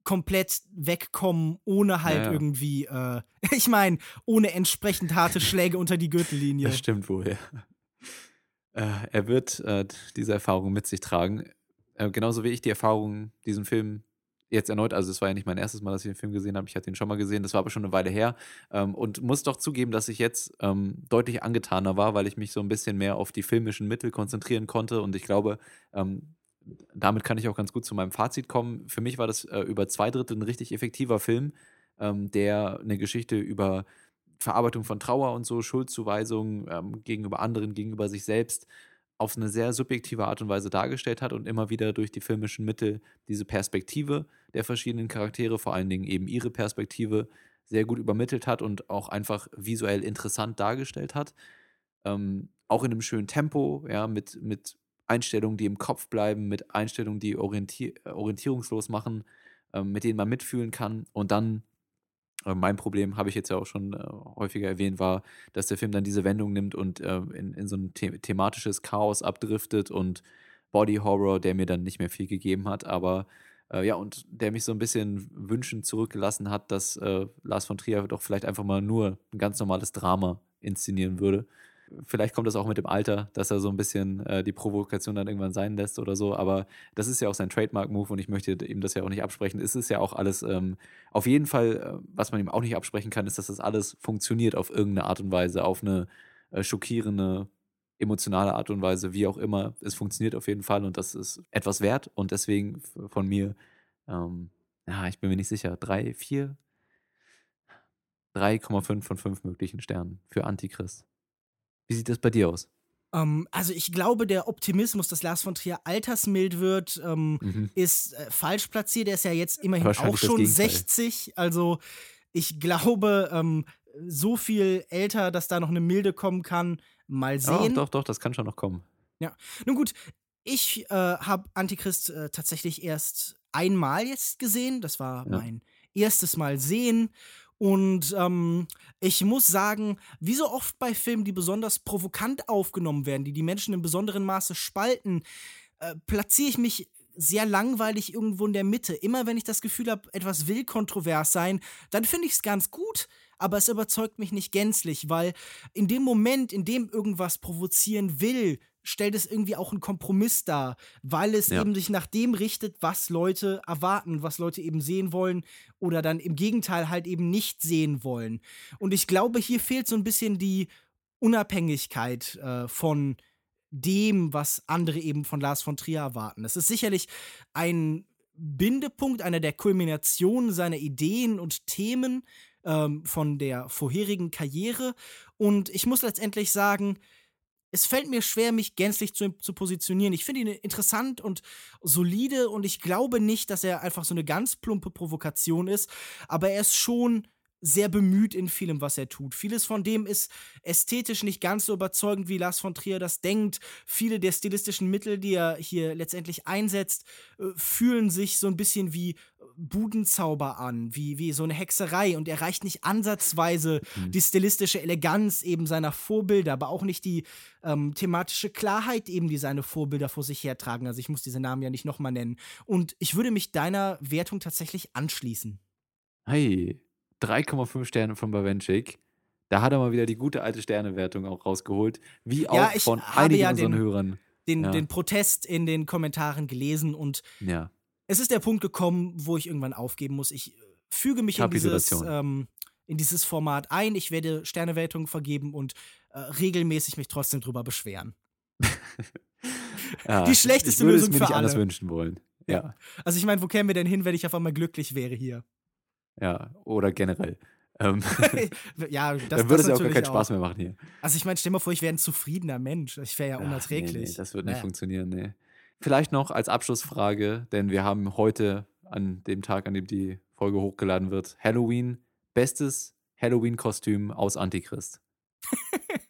komplett wegkommen, ohne halt Ja, irgendwie, äh, ich meine, ohne entsprechend harte Schläge unter die Gürtellinie. Das stimmt wohl, ja. Äh, er wird äh, diese Erfahrung mit sich tragen. Äh, genauso wie ich die Erfahrung, diesen Film jetzt erneut, also es war ja nicht mein erstes Mal, dass ich den Film gesehen habe, ich hatte ihn schon mal gesehen, das war aber schon eine Weile her ähm, und muss doch zugeben, dass ich jetzt ähm, deutlich angetaner war, weil ich mich so ein bisschen mehr auf die filmischen Mittel konzentrieren konnte und ich glaube, ähm, damit kann ich auch ganz gut zu meinem Fazit kommen. Für mich war das äh, über zwei Drittel ein richtig effektiver Film, ähm, der eine Geschichte über Verarbeitung von Trauer und so, Schuldzuweisung ähm, gegenüber anderen, gegenüber sich selbst auf eine sehr subjektive Art und Weise dargestellt hat und immer wieder durch die filmischen Mittel diese Perspektive der verschiedenen Charaktere, vor allen Dingen eben ihre Perspektive, sehr gut übermittelt hat und auch einfach visuell interessant dargestellt hat. Ähm, auch in einem schönen Tempo, ja, mit, mit Einstellungen, die im Kopf bleiben, mit Einstellungen, die orientier äh, orientierungslos machen, ähm, mit denen man mitfühlen kann. Und dann, äh, mein Problem, habe ich jetzt ja auch schon äh, häufiger erwähnt, war, dass der Film dann diese Wendung nimmt und äh, in, in so ein the thematisches Chaos abdriftet und Body Horror, der mir dann nicht mehr viel gegeben hat, aber äh, ja, und der mich so ein bisschen wünschend zurückgelassen hat, dass äh, Lars von Trier doch vielleicht einfach mal nur ein ganz normales Drama inszenieren würde. Vielleicht kommt das auch mit dem Alter, dass er so ein bisschen äh, die Provokation dann irgendwann sein lässt oder so, aber das ist ja auch sein Trademark-Move und ich möchte ihm das ja auch nicht absprechen. Es ist ja auch alles, ähm, auf jeden Fall, äh, was man ihm auch nicht absprechen kann, ist, dass das alles funktioniert auf irgendeine Art und Weise, auf eine äh, schockierende, emotionale Art und Weise, wie auch immer. Es funktioniert auf jeden Fall und das ist etwas wert und deswegen von mir, ähm, ja, ich bin mir nicht sicher, drei, vier, 3,5 von 5 möglichen Sternen für Antichrist. Wie sieht das bei dir aus? Ähm, also ich glaube, der Optimismus, dass Lars von Trier altersmild wird, ähm, Mhm. ist äh, falsch platziert. Er ist ja jetzt immerhin auch schon Gegenteil. 60. Also ich glaube, ähm, so viel älter, dass da noch eine Milde kommen kann. Mal Doch, sehen. doch, doch, das kann schon noch kommen. Nun gut, ich äh, habe Antichrist äh, tatsächlich erst einmal jetzt gesehen. Das war Ja. mein erstes Mal sehen. Und ähm, ich muss sagen, wie so oft bei Filmen, die besonders provokant aufgenommen werden, die die Menschen in besonderem Maße spalten, äh, platziere ich mich sehr langweilig irgendwo in der Mitte. Immer wenn ich das Gefühl habe, etwas will kontrovers sein, dann finde ich es ganz gut, aber es überzeugt mich nicht gänzlich, weil in dem Moment, in dem irgendwas provozieren will, stellt es irgendwie auch einen Kompromiss dar, weil es Ja. eben sich nach dem richtet, was Leute erwarten, was Leute eben sehen wollen oder dann im Gegenteil halt eben nicht sehen wollen. Und ich glaube, hier fehlt so ein bisschen die Unabhängigkeit äh, von dem, was andere eben von Lars von Trier erwarten. Es ist sicherlich ein Bindepunkt, einer der Kulminationen seiner Ideen und Themen ähm, von der vorherigen Karriere. Und ich muss letztendlich sagen, es fällt mir schwer, mich gänzlich zu, zu positionieren. Ich finde ihn interessant und solide und ich glaube nicht, dass er einfach so eine ganz plumpe Provokation ist, aber er ist schon sehr bemüht in vielem, was er tut. Vieles von dem ist ästhetisch nicht ganz so überzeugend, wie Lars von Trier das denkt. Viele der stilistischen Mittel, die er hier letztendlich einsetzt, äh, fühlen sich so ein bisschen wie Budenzauber an, wie, wie so eine Hexerei und erreicht nicht ansatzweise die stilistische Eleganz eben seiner Vorbilder, aber auch nicht die ähm, thematische Klarheit eben, die seine Vorbilder vor sich hertragen. Also ich muss diese Namen ja nicht nochmal nennen. Und ich würde mich deiner Wertung tatsächlich anschließen. Hey, 3,5 Sterne von Bawenschik. Da hat er mal wieder die gute alte Sternewertung auch rausgeholt. Wie auch Ja, ich von einigen ja unseren den- Hörern. Den, Ja. den Protest in den Kommentaren gelesen und Ja. Es ist der Punkt gekommen, wo ich irgendwann aufgeben muss. Ich äh, füge mich in dieses, ähm, in dieses Format ein. Ich werde Sternewertungen vergeben und äh, regelmäßig mich trotzdem drüber beschweren. ja. Die schlechteste ich würde Lösung es mir für nicht anders wünschen wollen. Ja. Also ich meine, wo kämen wir denn hin, wenn ich auf einmal glücklich wäre hier? Ja. Oder generell. Ähm, ja, das, dann würde es ja auch gar keinen Spaß mehr machen hier. Also ich meine, stell mal vor, ich wäre ein zufriedener Mensch. Ich wäre ja Ach, unerträglich. Nee, nee, das wird nicht Naja. funktionieren, nee. Vielleicht noch als Abschlussfrage, denn wir haben heute, an dem Tag, an dem die Folge hochgeladen wird, Halloween, bestes Halloween-Kostüm aus Antichrist.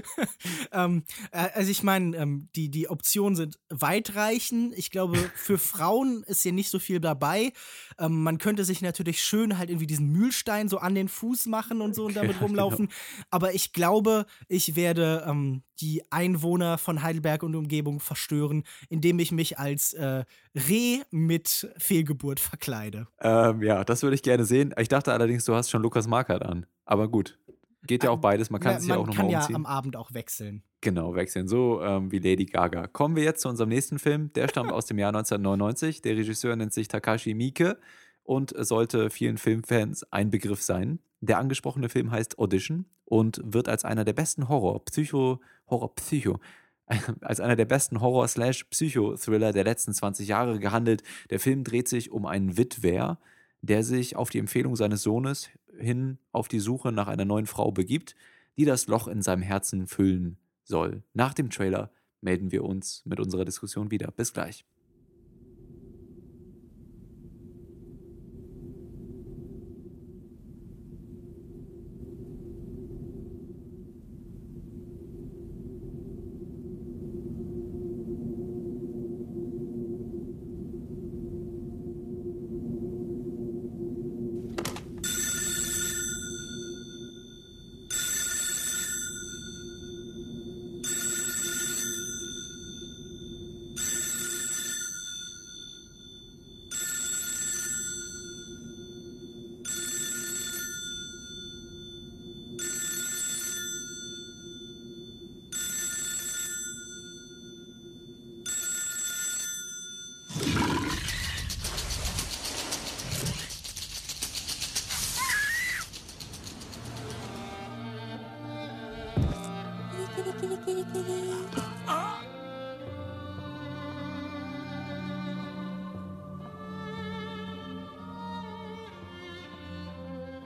ähm, äh, also ich meine, ähm, die, die Optionen sind weitreichend. Ich glaube, für Frauen ist hier nicht so viel dabei. Ähm, man könnte sich natürlich schön halt irgendwie diesen Mühlstein so an den Fuß machen und so und damit ja, rumlaufen. Genau. Aber ich glaube, ich werde ähm, die Einwohner von Heidelberg und Umgebung verstören, indem ich mich als äh, Reh mit Fehlgeburt verkleide. Ähm, ja, das würde ich gerne sehen. Ich dachte allerdings, du hast schon Lukas Markert an. Aber gut. Geht ja auch beides. Man kann es ja auch nochmal umziehen. Man kann ja am Abend auch wechseln. Genau, wechseln. So ähm, wie Lady Gaga. Kommen wir jetzt zu unserem nächsten Film. Der stammt aus dem Jahr 1999. Der Regisseur nennt sich Takashi Miike und sollte vielen Filmfans ein Begriff sein. Der angesprochene Film heißt Audition und wird als einer der besten Horror, Psycho, Horror, Psycho, als einer der besten Horror-Slash-Psycho-Thriller der letzten 20 Jahre gehandelt. Der Film dreht sich um einen Witwer, der sich auf die Empfehlung seines Sohnes hin auf die Suche nach einer neuen Frau begibt, die das Loch in seinem Herzen füllen soll. Nach dem Trailer melden wir uns mit unserer Diskussion wieder. Bis gleich.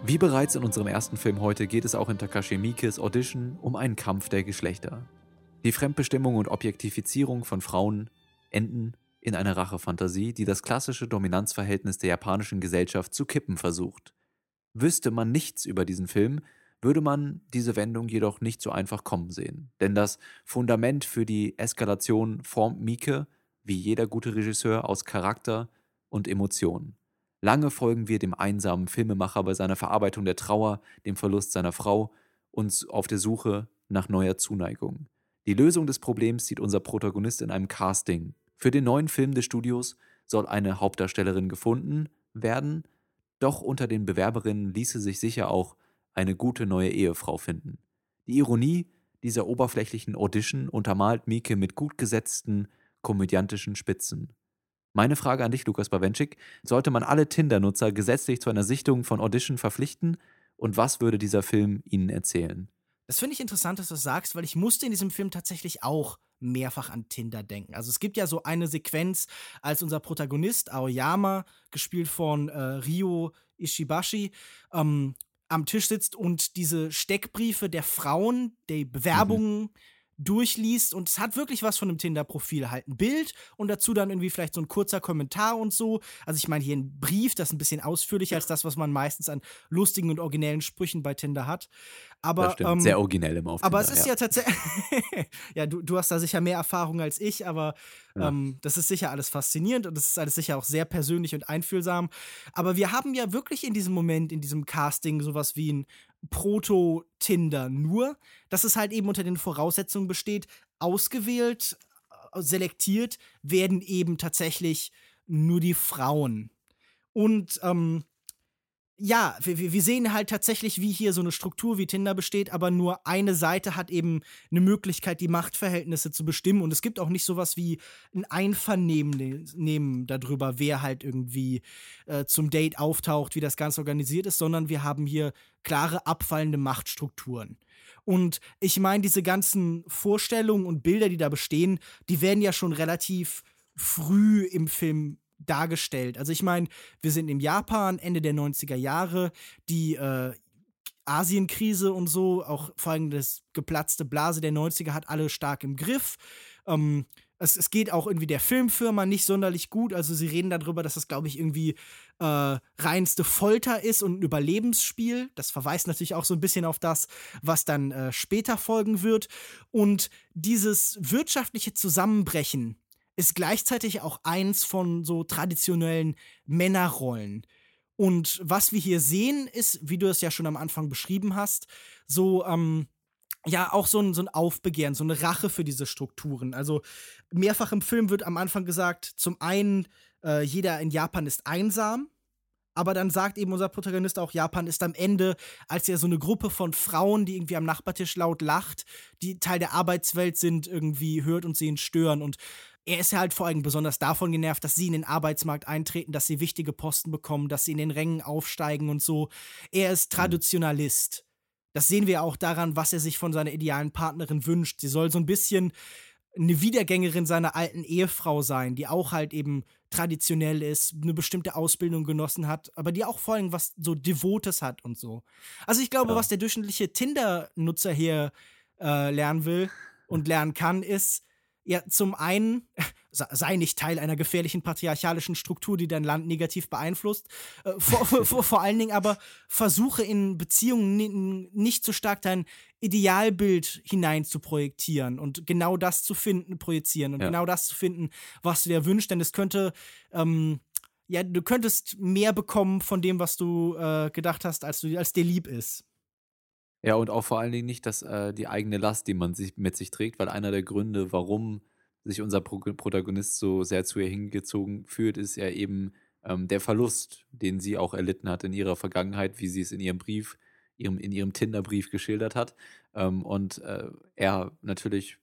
Wie bereits in unserem ersten Film heute geht es auch in Takashi Miikes Audition um einen Kampf der Geschlechter. Die Fremdbestimmung und Objektifizierung von Frauen enden in einer Rachefantasie, die das klassische Dominanzverhältnis der japanischen Gesellschaft zu kippen versucht. Wüsste man nichts über diesen Film, würde man diese Wendung jedoch nicht so einfach kommen sehen. Denn das Fundament für die Eskalation formt Mieke, wie jeder gute Regisseur, aus Charakter und Emotionen. Lange folgen wir dem einsamen Filmemacher bei seiner Verarbeitung der Trauer, dem Verlust seiner Frau und auf der Suche nach neuer Zuneigung. Die Lösung des Problems sieht unser Protagonist in einem Casting. Für den neuen Film des Studios soll eine Hauptdarstellerin gefunden werden, doch unter den Bewerberinnen ließe sich sicher auch eine gute neue Ehefrau finden. Die Ironie dieser oberflächlichen Audition untermalt Mieke mit gut gesetzten komödiantischen Spitzen. Meine Frage an dich, Lukas Bawenschik: Sollte man alle Tinder-Nutzer gesetzlich zu einer Sichtung von Audition verpflichten? Und was würde dieser Film ihnen erzählen? Das finde ich interessant, dass du das sagst, weil ich musste in diesem Film tatsächlich auch mehrfach an Tinder denken. Also es gibt ja so eine Sequenz, als unser Protagonist Aoyama, gespielt von äh, Ryo Ishibashi, ähm, am Tisch sitzt und diese Steckbriefe der Frauen, die Bewerbungen mhm durchliest und es hat wirklich was von einem Tinder-Profil. Halt ein Bild und dazu dann irgendwie vielleicht so ein kurzer Kommentar und so. Also ich meine hier ein Brief, das ist ein bisschen ausführlicher als das, was man meistens an lustigen und originellen Sprüchen bei Tinder hat. Aber, stimmt, ähm, sehr originell immer auf Aber Tinder, es ist ja, ja tatsächlich, ja, du, du hast da sicher mehr Erfahrung als ich, aber ja. ähm, das ist sicher alles faszinierend und das ist alles sicher auch sehr persönlich und einfühlsam. Aber wir haben ja wirklich in diesem Moment, in diesem Casting, sowas wie ein Proto-Tinder. Nur, dass es halt eben unter den Voraussetzungen besteht, ausgewählt, äh, selektiert werden eben tatsächlich nur die Frauen. Und ähm, ja, wir, wir sehen halt tatsächlich, wie hier so eine Struktur wie Tinder besteht, aber nur eine Seite hat eben eine Möglichkeit, die Machtverhältnisse zu bestimmen. Und es gibt auch nicht sowas wie ein Einvernehmen darüber, wer halt irgendwie äh, zum Date auftaucht, wie das Ganze organisiert ist, sondern wir haben hier klare abfallende Machtstrukturen. Und ich meine, diese ganzen Vorstellungen und Bilder, die da bestehen, die werden ja schon relativ früh im Film dargestellt. Also ich meine, wir sind im Japan, Ende der 90er Jahre, die äh, Asienkrise und so, auch vor allem das geplatzte Blase der 90er hat alle stark im Griff. Ähm, es, es geht auch irgendwie der Filmfirma nicht sonderlich gut. Also sie reden darüber, dass das, glaube ich, irgendwie äh, reinste Folter ist und ein Überlebensspiel. Das verweist natürlich auch so ein bisschen auf das, was dann äh, später folgen wird. Und dieses wirtschaftliche Zusammenbrechen ist gleichzeitig auch eins von so traditionellen Männerrollen. Und was wir hier sehen, ist, wie du es ja schon am Anfang beschrieben hast, so, ähm, ja, auch so ein, so ein Aufbegehren, so eine Rache für diese Strukturen. Also mehrfach im Film wird am Anfang gesagt, zum einen, äh, jeder in Japan ist einsam, aber dann sagt eben unser Protagonist auch, Japan ist am Ende, als ja so eine Gruppe von Frauen, die irgendwie am Nachbartisch laut lacht, die Teil der Arbeitswelt sind, irgendwie hört und sehen stören. Und er ist ja halt vor allem besonders davon genervt, dass sie in den Arbeitsmarkt eintreten, dass sie wichtige Posten bekommen, dass sie in den Rängen aufsteigen und so. Er ist mhm. Traditionalist. Das sehen wir auch daran, was er sich von seiner idealen Partnerin wünscht. Sie soll so ein bisschen eine Wiedergängerin seiner alten Ehefrau sein, die auch halt eben traditionell ist, eine bestimmte Ausbildung genossen hat, aber die auch vor allem was so Devotes hat und so. Also ich glaube, ja. was der durchschnittliche Tinder-Nutzer hier äh, lernen will und lernen kann, ist, ja, zum einen sei nicht Teil einer gefährlichen patriarchalischen Struktur, die dein Land negativ beeinflusst. Äh, vor, vor, vor, allen Dingen aber versuche in Beziehungen nicht so stark dein Idealbild hinein zu projektieren und genau das zu finden, projizieren und ja. genau das zu finden, was du dir wünschst, denn es könnte, ähm, ja, du könntest mehr bekommen von dem, was du äh, gedacht hast, als du als dir lieb ist. Ja, und auch vor allen Dingen nicht dass äh, die eigene Last, die man sich mit sich trägt, weil einer der Gründe, warum sich unser Pro Protagonist so sehr zu ihr hingezogen fühlt, ist ja eben ähm, der Verlust, den sie auch erlitten hat in ihrer Vergangenheit, wie sie es in ihrem Brief, ihrem, in ihrem Tinder-Brief geschildert hat. Ähm, und äh, er natürlich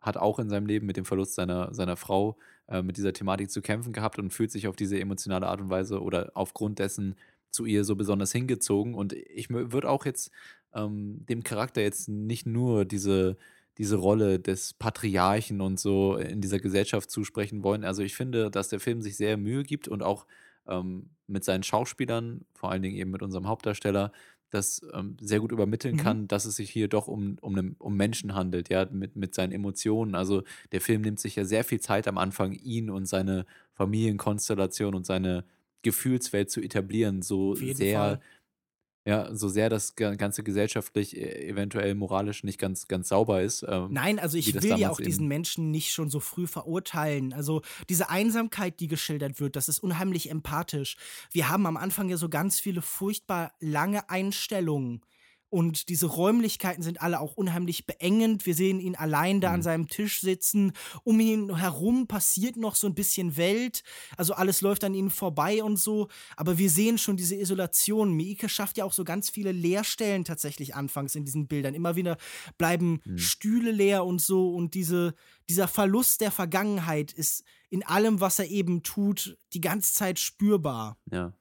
hat auch in seinem Leben mit dem Verlust seiner, seiner Frau äh, mit dieser Thematik zu kämpfen gehabt und fühlt sich auf diese emotionale Art und Weise oder aufgrund dessen zu ihr so besonders hingezogen. Und ich würde auch jetzt ähm, dem Charakter jetzt nicht nur diese, diese Rolle des Patriarchen und so in dieser Gesellschaft zusprechen wollen. Also ich finde, dass der Film sich sehr Mühe gibt und auch ähm, mit seinen Schauspielern, vor allen Dingen eben mit unserem Hauptdarsteller, das ähm, sehr gut übermitteln mhm. kann, dass es sich hier doch um, um, ne, um Menschen handelt, ja, mit, mit seinen Emotionen. Also der Film nimmt sich ja sehr viel Zeit am Anfang, ihn und seine Familienkonstellation und seine Gefühlswelt zu etablieren, so sehr, Fall. Ja, so sehr das Ganze gesellschaftlich, äh, eventuell moralisch nicht ganz, ganz sauber ist. Ähm, Nein, also ich will ja auch diesen Menschen nicht schon so früh verurteilen. Also diese Einsamkeit, die geschildert wird, das ist unheimlich empathisch. Wir haben am Anfang ja so ganz viele furchtbar lange Einstellungen und diese Räumlichkeiten sind alle auch unheimlich beengend. Wir sehen ihn allein da mhm. an seinem Tisch sitzen. Um ihn herum passiert noch so ein bisschen Welt. Also alles läuft an ihm vorbei und so. Aber wir sehen schon diese Isolation. Miike schafft ja auch so ganz viele Leerstellen tatsächlich anfangs in diesen Bildern. Immer wieder bleiben mhm. Stühle leer und so. Und diese, dieser Verlust der Vergangenheit ist in allem, was er eben tut, die ganze Zeit spürbar. Ja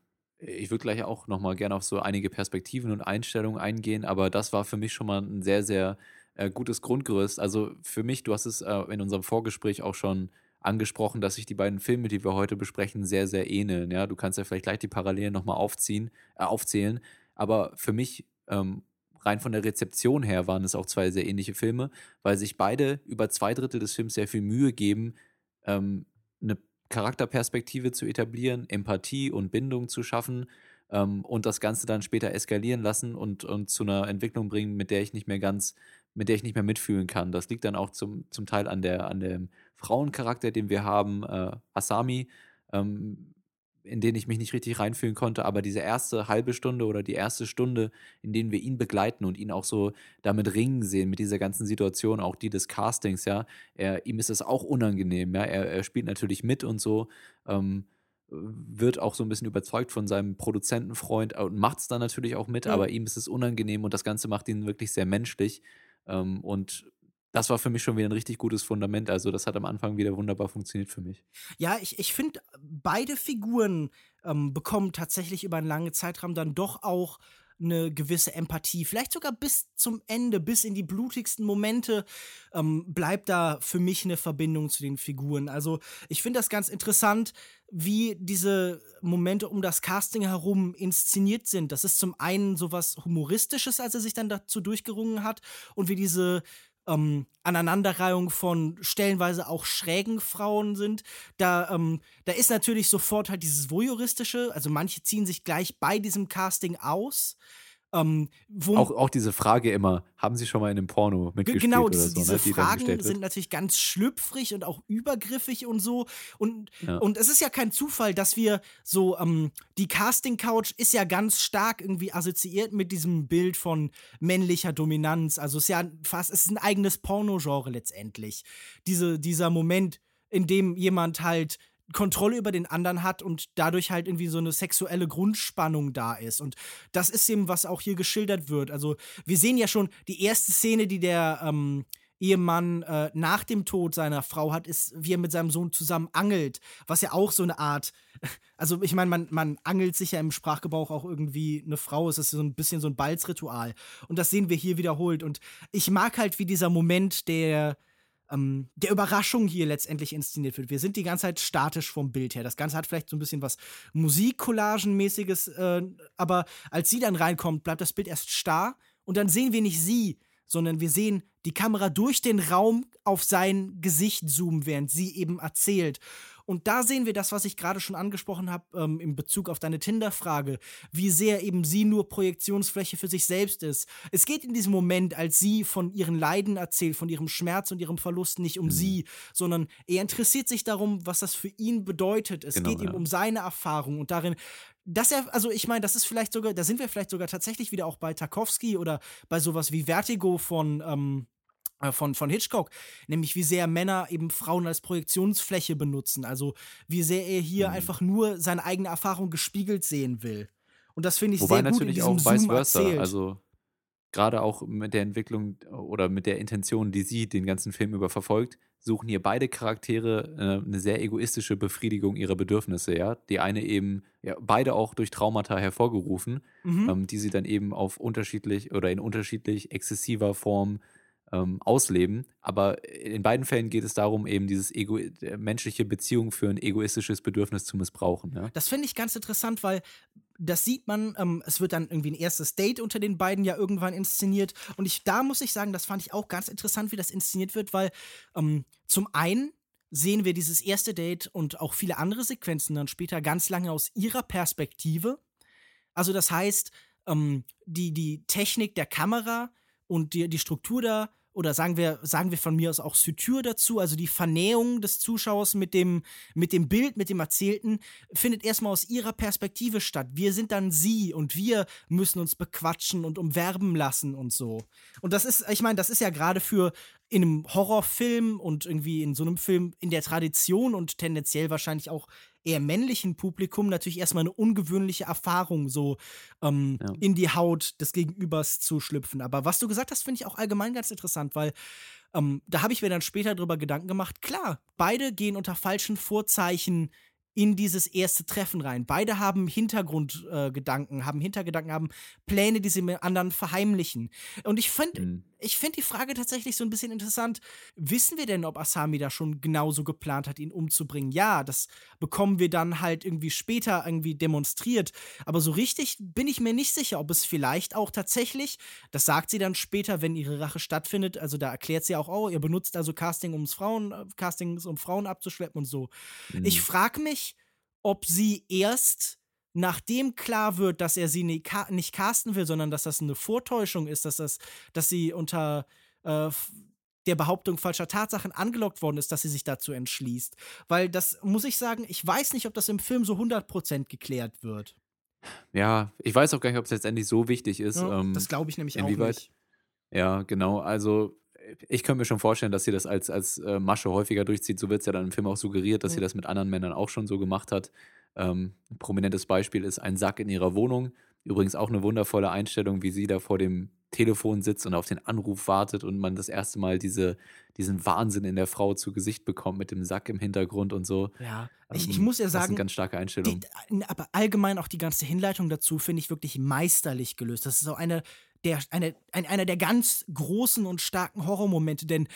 ich würde gleich auch nochmal gerne auf so einige Perspektiven und Einstellungen eingehen, aber das war für mich schon mal ein sehr, sehr äh, gutes Grundgerüst. Also für mich, du hast es äh, in unserem Vorgespräch auch schon angesprochen, dass sich die beiden Filme, die wir heute besprechen, sehr, sehr ähneln. Ja, du kannst ja vielleicht gleich die Parallelen nochmal aufziehen, äh, aufzählen. Aber für mich, ähm, rein von der Rezeption her, waren es auch zwei sehr ähnliche Filme, weil sich beide über zwei Drittel des Films sehr viel Mühe geben, ähm, eine Charakterperspektive zu etablieren, Empathie und Bindung zu schaffen ähm, und das Ganze dann später eskalieren lassen und, und zu einer Entwicklung bringen, mit der ich nicht mehr ganz, mit der ich nicht mehr mitfühlen kann. Das liegt dann auch zum, zum Teil an, der, an dem Frauencharakter, den wir haben, äh, Asami, ähm, in denen ich mich nicht richtig reinfühlen konnte, aber diese erste halbe Stunde oder die erste Stunde, in denen wir ihn begleiten und ihn auch so damit ringen sehen, mit dieser ganzen Situation, auch die des Castings, ja, er, ihm ist es auch unangenehm, ja, er, er spielt natürlich mit und so, ähm, wird auch so ein bisschen überzeugt von seinem Produzentenfreund und macht es dann natürlich auch mit, ja. aber ihm ist es unangenehm und das Ganze macht ihn wirklich sehr menschlich ähm, und das war für mich schon wieder ein richtig gutes Fundament. Also, das hat am Anfang wieder wunderbar funktioniert für mich. Ja, ich, ich finde, beide Figuren ähm, bekommen tatsächlich über einen langen Zeitraum dann doch auch eine gewisse Empathie. Vielleicht sogar bis zum Ende, bis in die blutigsten Momente ähm, bleibt da für mich eine Verbindung zu den Figuren. Also ich finde das ganz interessant, wie diese Momente um das Casting herum inszeniert sind. Das ist zum einen sowas Humoristisches, als er sich dann dazu durchgerungen hat, und wie diese ähm, Aneinanderreihung von stellenweise auch schrägen Frauen sind. Da, ähm, da ist natürlich sofort halt dieses Voyeuristische, also manche ziehen sich gleich bei diesem Casting aus. Ähm, auch, auch diese Frage immer, haben Sie schon mal in einem Porno mitgespielt Genau, diese, so, diese ne, die Fragen sind natürlich ganz schlüpfrig und auch übergriffig und so. Und, ja. und es ist ja kein Zufall, dass wir so, ähm, die Casting-Couch ist ja ganz stark irgendwie assoziiert mit diesem Bild von männlicher Dominanz. Also es ist ja fast, es ist ein eigenes Porno-Genre letztendlich. Diese, dieser Moment, in dem jemand halt Kontrolle über den anderen hat und dadurch halt irgendwie so eine sexuelle Grundspannung da ist. Und das ist eben, was auch hier geschildert wird. Also, wir sehen ja schon die erste Szene, die der ähm, Ehemann äh, nach dem Tod seiner Frau hat, ist, wie er mit seinem Sohn zusammen angelt, was ja auch so eine Art, also ich meine, man, man angelt sich ja im Sprachgebrauch auch irgendwie eine Frau, es ist so ein bisschen so ein Balzritual. Und das sehen wir hier wiederholt. Und ich mag halt, wie dieser Moment der ähm, der Überraschung hier letztendlich inszeniert wird. Wir sind die ganze Zeit statisch vom Bild her. Das Ganze hat vielleicht so ein bisschen was Musikcollagenmäßiges, äh, aber als sie dann reinkommt, bleibt das Bild erst starr und dann sehen wir nicht sie, sondern wir sehen die Kamera durch den Raum auf sein Gesicht zoomen, während sie eben erzählt. Und da sehen wir das, was ich gerade schon angesprochen habe, ähm, in Bezug auf deine Tinder-Frage, wie sehr eben sie nur Projektionsfläche für sich selbst ist. Es geht in diesem Moment, als sie von ihren Leiden erzählt, von ihrem Schmerz und ihrem Verlust, nicht um mhm. sie, sondern er interessiert sich darum, was das für ihn bedeutet. Es genau, geht ja. ihm um seine Erfahrung und darin, dass er, also ich meine, das ist vielleicht sogar, da sind wir vielleicht sogar tatsächlich wieder auch bei Tarkovsky oder bei sowas wie Vertigo von, ähm, äh, von, von Hitchcock, nämlich wie sehr Männer eben Frauen als Projektionsfläche benutzen. Also wie sehr er hier mhm. einfach nur seine eigene Erfahrung gespiegelt sehen will. Und das finde ich Wobei sehr gut natürlich in auch Zoom vice versa. erzählt. Also gerade auch mit der Entwicklung oder mit der Intention, die sie den ganzen Film über verfolgt, suchen hier beide Charaktere äh, eine sehr egoistische Befriedigung ihrer Bedürfnisse, ja. Die eine eben, ja, beide auch durch Traumata hervorgerufen, Mhm. ähm, die sie dann eben auf unterschiedlich oder in unterschiedlich exzessiver Form ähm, ausleben. Aber in beiden Fällen geht es darum, eben dieses Ego äh, menschliche Beziehung für ein egoistisches Bedürfnis zu missbrauchen. Ja? Das finde ich ganz interessant, weil das sieht man, ähm, es wird dann irgendwie ein erstes Date unter den beiden ja irgendwann inszeniert. Und ich, da muss ich sagen, das fand ich auch ganz interessant, wie das inszeniert wird, weil ähm, zum einen sehen wir dieses erste Date und auch viele andere Sequenzen dann später ganz lange aus ihrer Perspektive. Also das heißt, ähm, die, die Technik der Kamera und die, die Struktur da oder sagen wir, sagen wir von mir aus auch Suture dazu, also die Vernähung des Zuschauers mit dem, mit dem Bild, mit dem Erzählten, findet erstmal aus ihrer Perspektive statt. Wir sind dann sie und wir müssen uns bequatschen und umwerben lassen und so. Und das ist, ich meine, das ist ja gerade für in einem Horrorfilm und irgendwie in so einem Film in der Tradition und tendenziell wahrscheinlich auch eher männlichen Publikum natürlich erstmal eine ungewöhnliche Erfahrung, so ähm, ja. in die Haut des Gegenübers zu schlüpfen. Aber was du gesagt hast, finde ich auch allgemein ganz interessant, weil ähm, da habe ich mir dann später darüber Gedanken gemacht. Klar, beide gehen unter falschen Vorzeichen in dieses erste Treffen rein. Beide haben Hintergrundgedanken, äh, haben Hintergedanken, haben Pläne, die sie mit anderen verheimlichen. Und ich finde mhm. ich finde die Frage tatsächlich so ein bisschen interessant. Wissen wir denn, ob Asami da schon genauso geplant hat, ihn umzubringen? Ja, das bekommen wir dann halt irgendwie später irgendwie demonstriert. Aber so richtig bin ich mir nicht sicher, ob es vielleicht auch tatsächlich, das sagt sie dann später, wenn ihre Rache stattfindet, also da erklärt sie auch, oh, ihr benutzt also Casting, ums Frauen, äh, Castings, um Frauen abzuschleppen und so. Mhm. Ich frage mich, ob sie erst nachdem klar wird, dass er sie nicht casten will, sondern dass das eine Vortäuschung ist, dass das, dass sie unter äh, der Behauptung falscher Tatsachen angelockt worden ist, dass sie sich dazu entschließt. Weil das muss ich sagen, ich weiß nicht, ob das im Film so 100% geklärt wird. Ja, ich weiß auch gar nicht, ob es letztendlich so wichtig ist. Ja, ähm, das glaube ich nämlich inwieweit, auch nicht. Ja, genau. Also ich könnte mir schon vorstellen, dass sie das als, als äh, Masche häufiger durchzieht. So wird es ja dann im Film auch suggeriert, dass mhm. sie das mit anderen Männern auch schon so gemacht hat. Ähm, ein prominentes Beispiel ist ein Sack in ihrer Wohnung. Übrigens auch eine wundervolle Einstellung, wie sie da vor dem Telefon sitzt und auf den Anruf wartet und man das erste Mal diese, diesen Wahnsinn in der Frau zu Gesicht bekommt mit dem Sack im Hintergrund und so. Ja, ich, ich ähm, muss ja sagen, das sind ganz starke Einstellungen. Die, aber allgemein auch die ganze Hinleitung dazu finde ich wirklich meisterlich gelöst. Das ist auch eine der, eine, ein, einer der ganz großen und starken Horrormomente, denn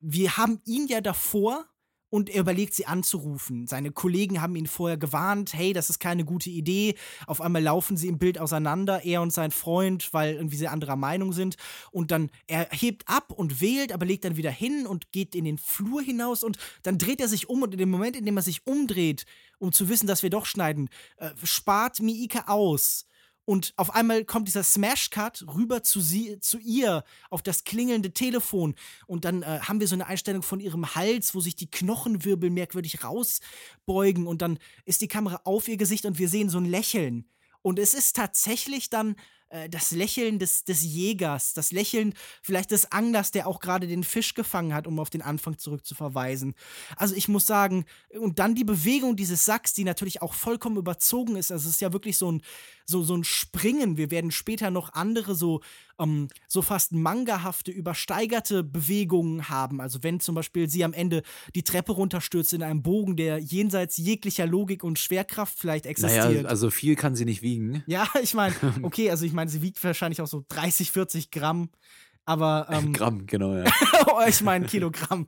wir haben ihn ja davor und er überlegt, sie anzurufen. Seine Kollegen haben ihn vorher gewarnt, hey, das ist keine gute Idee. Auf einmal laufen sie im Bild auseinander, er und sein Freund, weil irgendwie sie anderer Meinung sind. Und dann, er hebt ab und wählt, aber legt dann wieder hin und geht in den Flur hinaus und dann dreht er sich um und in dem Moment, in dem er sich umdreht, um zu wissen, dass wir doch schneiden, äh, spart Miike aus und auf einmal kommt dieser Smash-Cut rüber zu, sie, zu ihr auf das klingelnde Telefon. Und dann äh, haben wir so eine Einstellung von ihrem Hals, wo sich die Knochenwirbel merkwürdig rausbeugen. Und dann ist die Kamera auf ihr Gesicht und wir sehen so ein Lächeln. Und es ist tatsächlich dann äh, das Lächeln des, des Jägers, das Lächeln vielleicht des Anglers, der auch gerade den Fisch gefangen hat, um auf den Anfang zurückzuverweisen. Also ich muss sagen, und dann die Bewegung dieses Sacks, die natürlich auch vollkommen überzogen ist. Also es ist ja wirklich so ein, so, so ein Springen. Wir werden später noch andere so, ähm, so fast mangahafte, übersteigerte Bewegungen haben. Also wenn zum Beispiel sie am Ende die Treppe runterstürzt in einem Bogen, der jenseits jeglicher Logik und Schwerkraft vielleicht existiert. Naja, also viel kann sie nicht wiegen. Ja, ich meine, okay, also ich meine, sie wiegt wahrscheinlich auch so 30, 40 Gramm. Aber ähm, Gramm, genau, ja. oh, ich meine Kilogramm.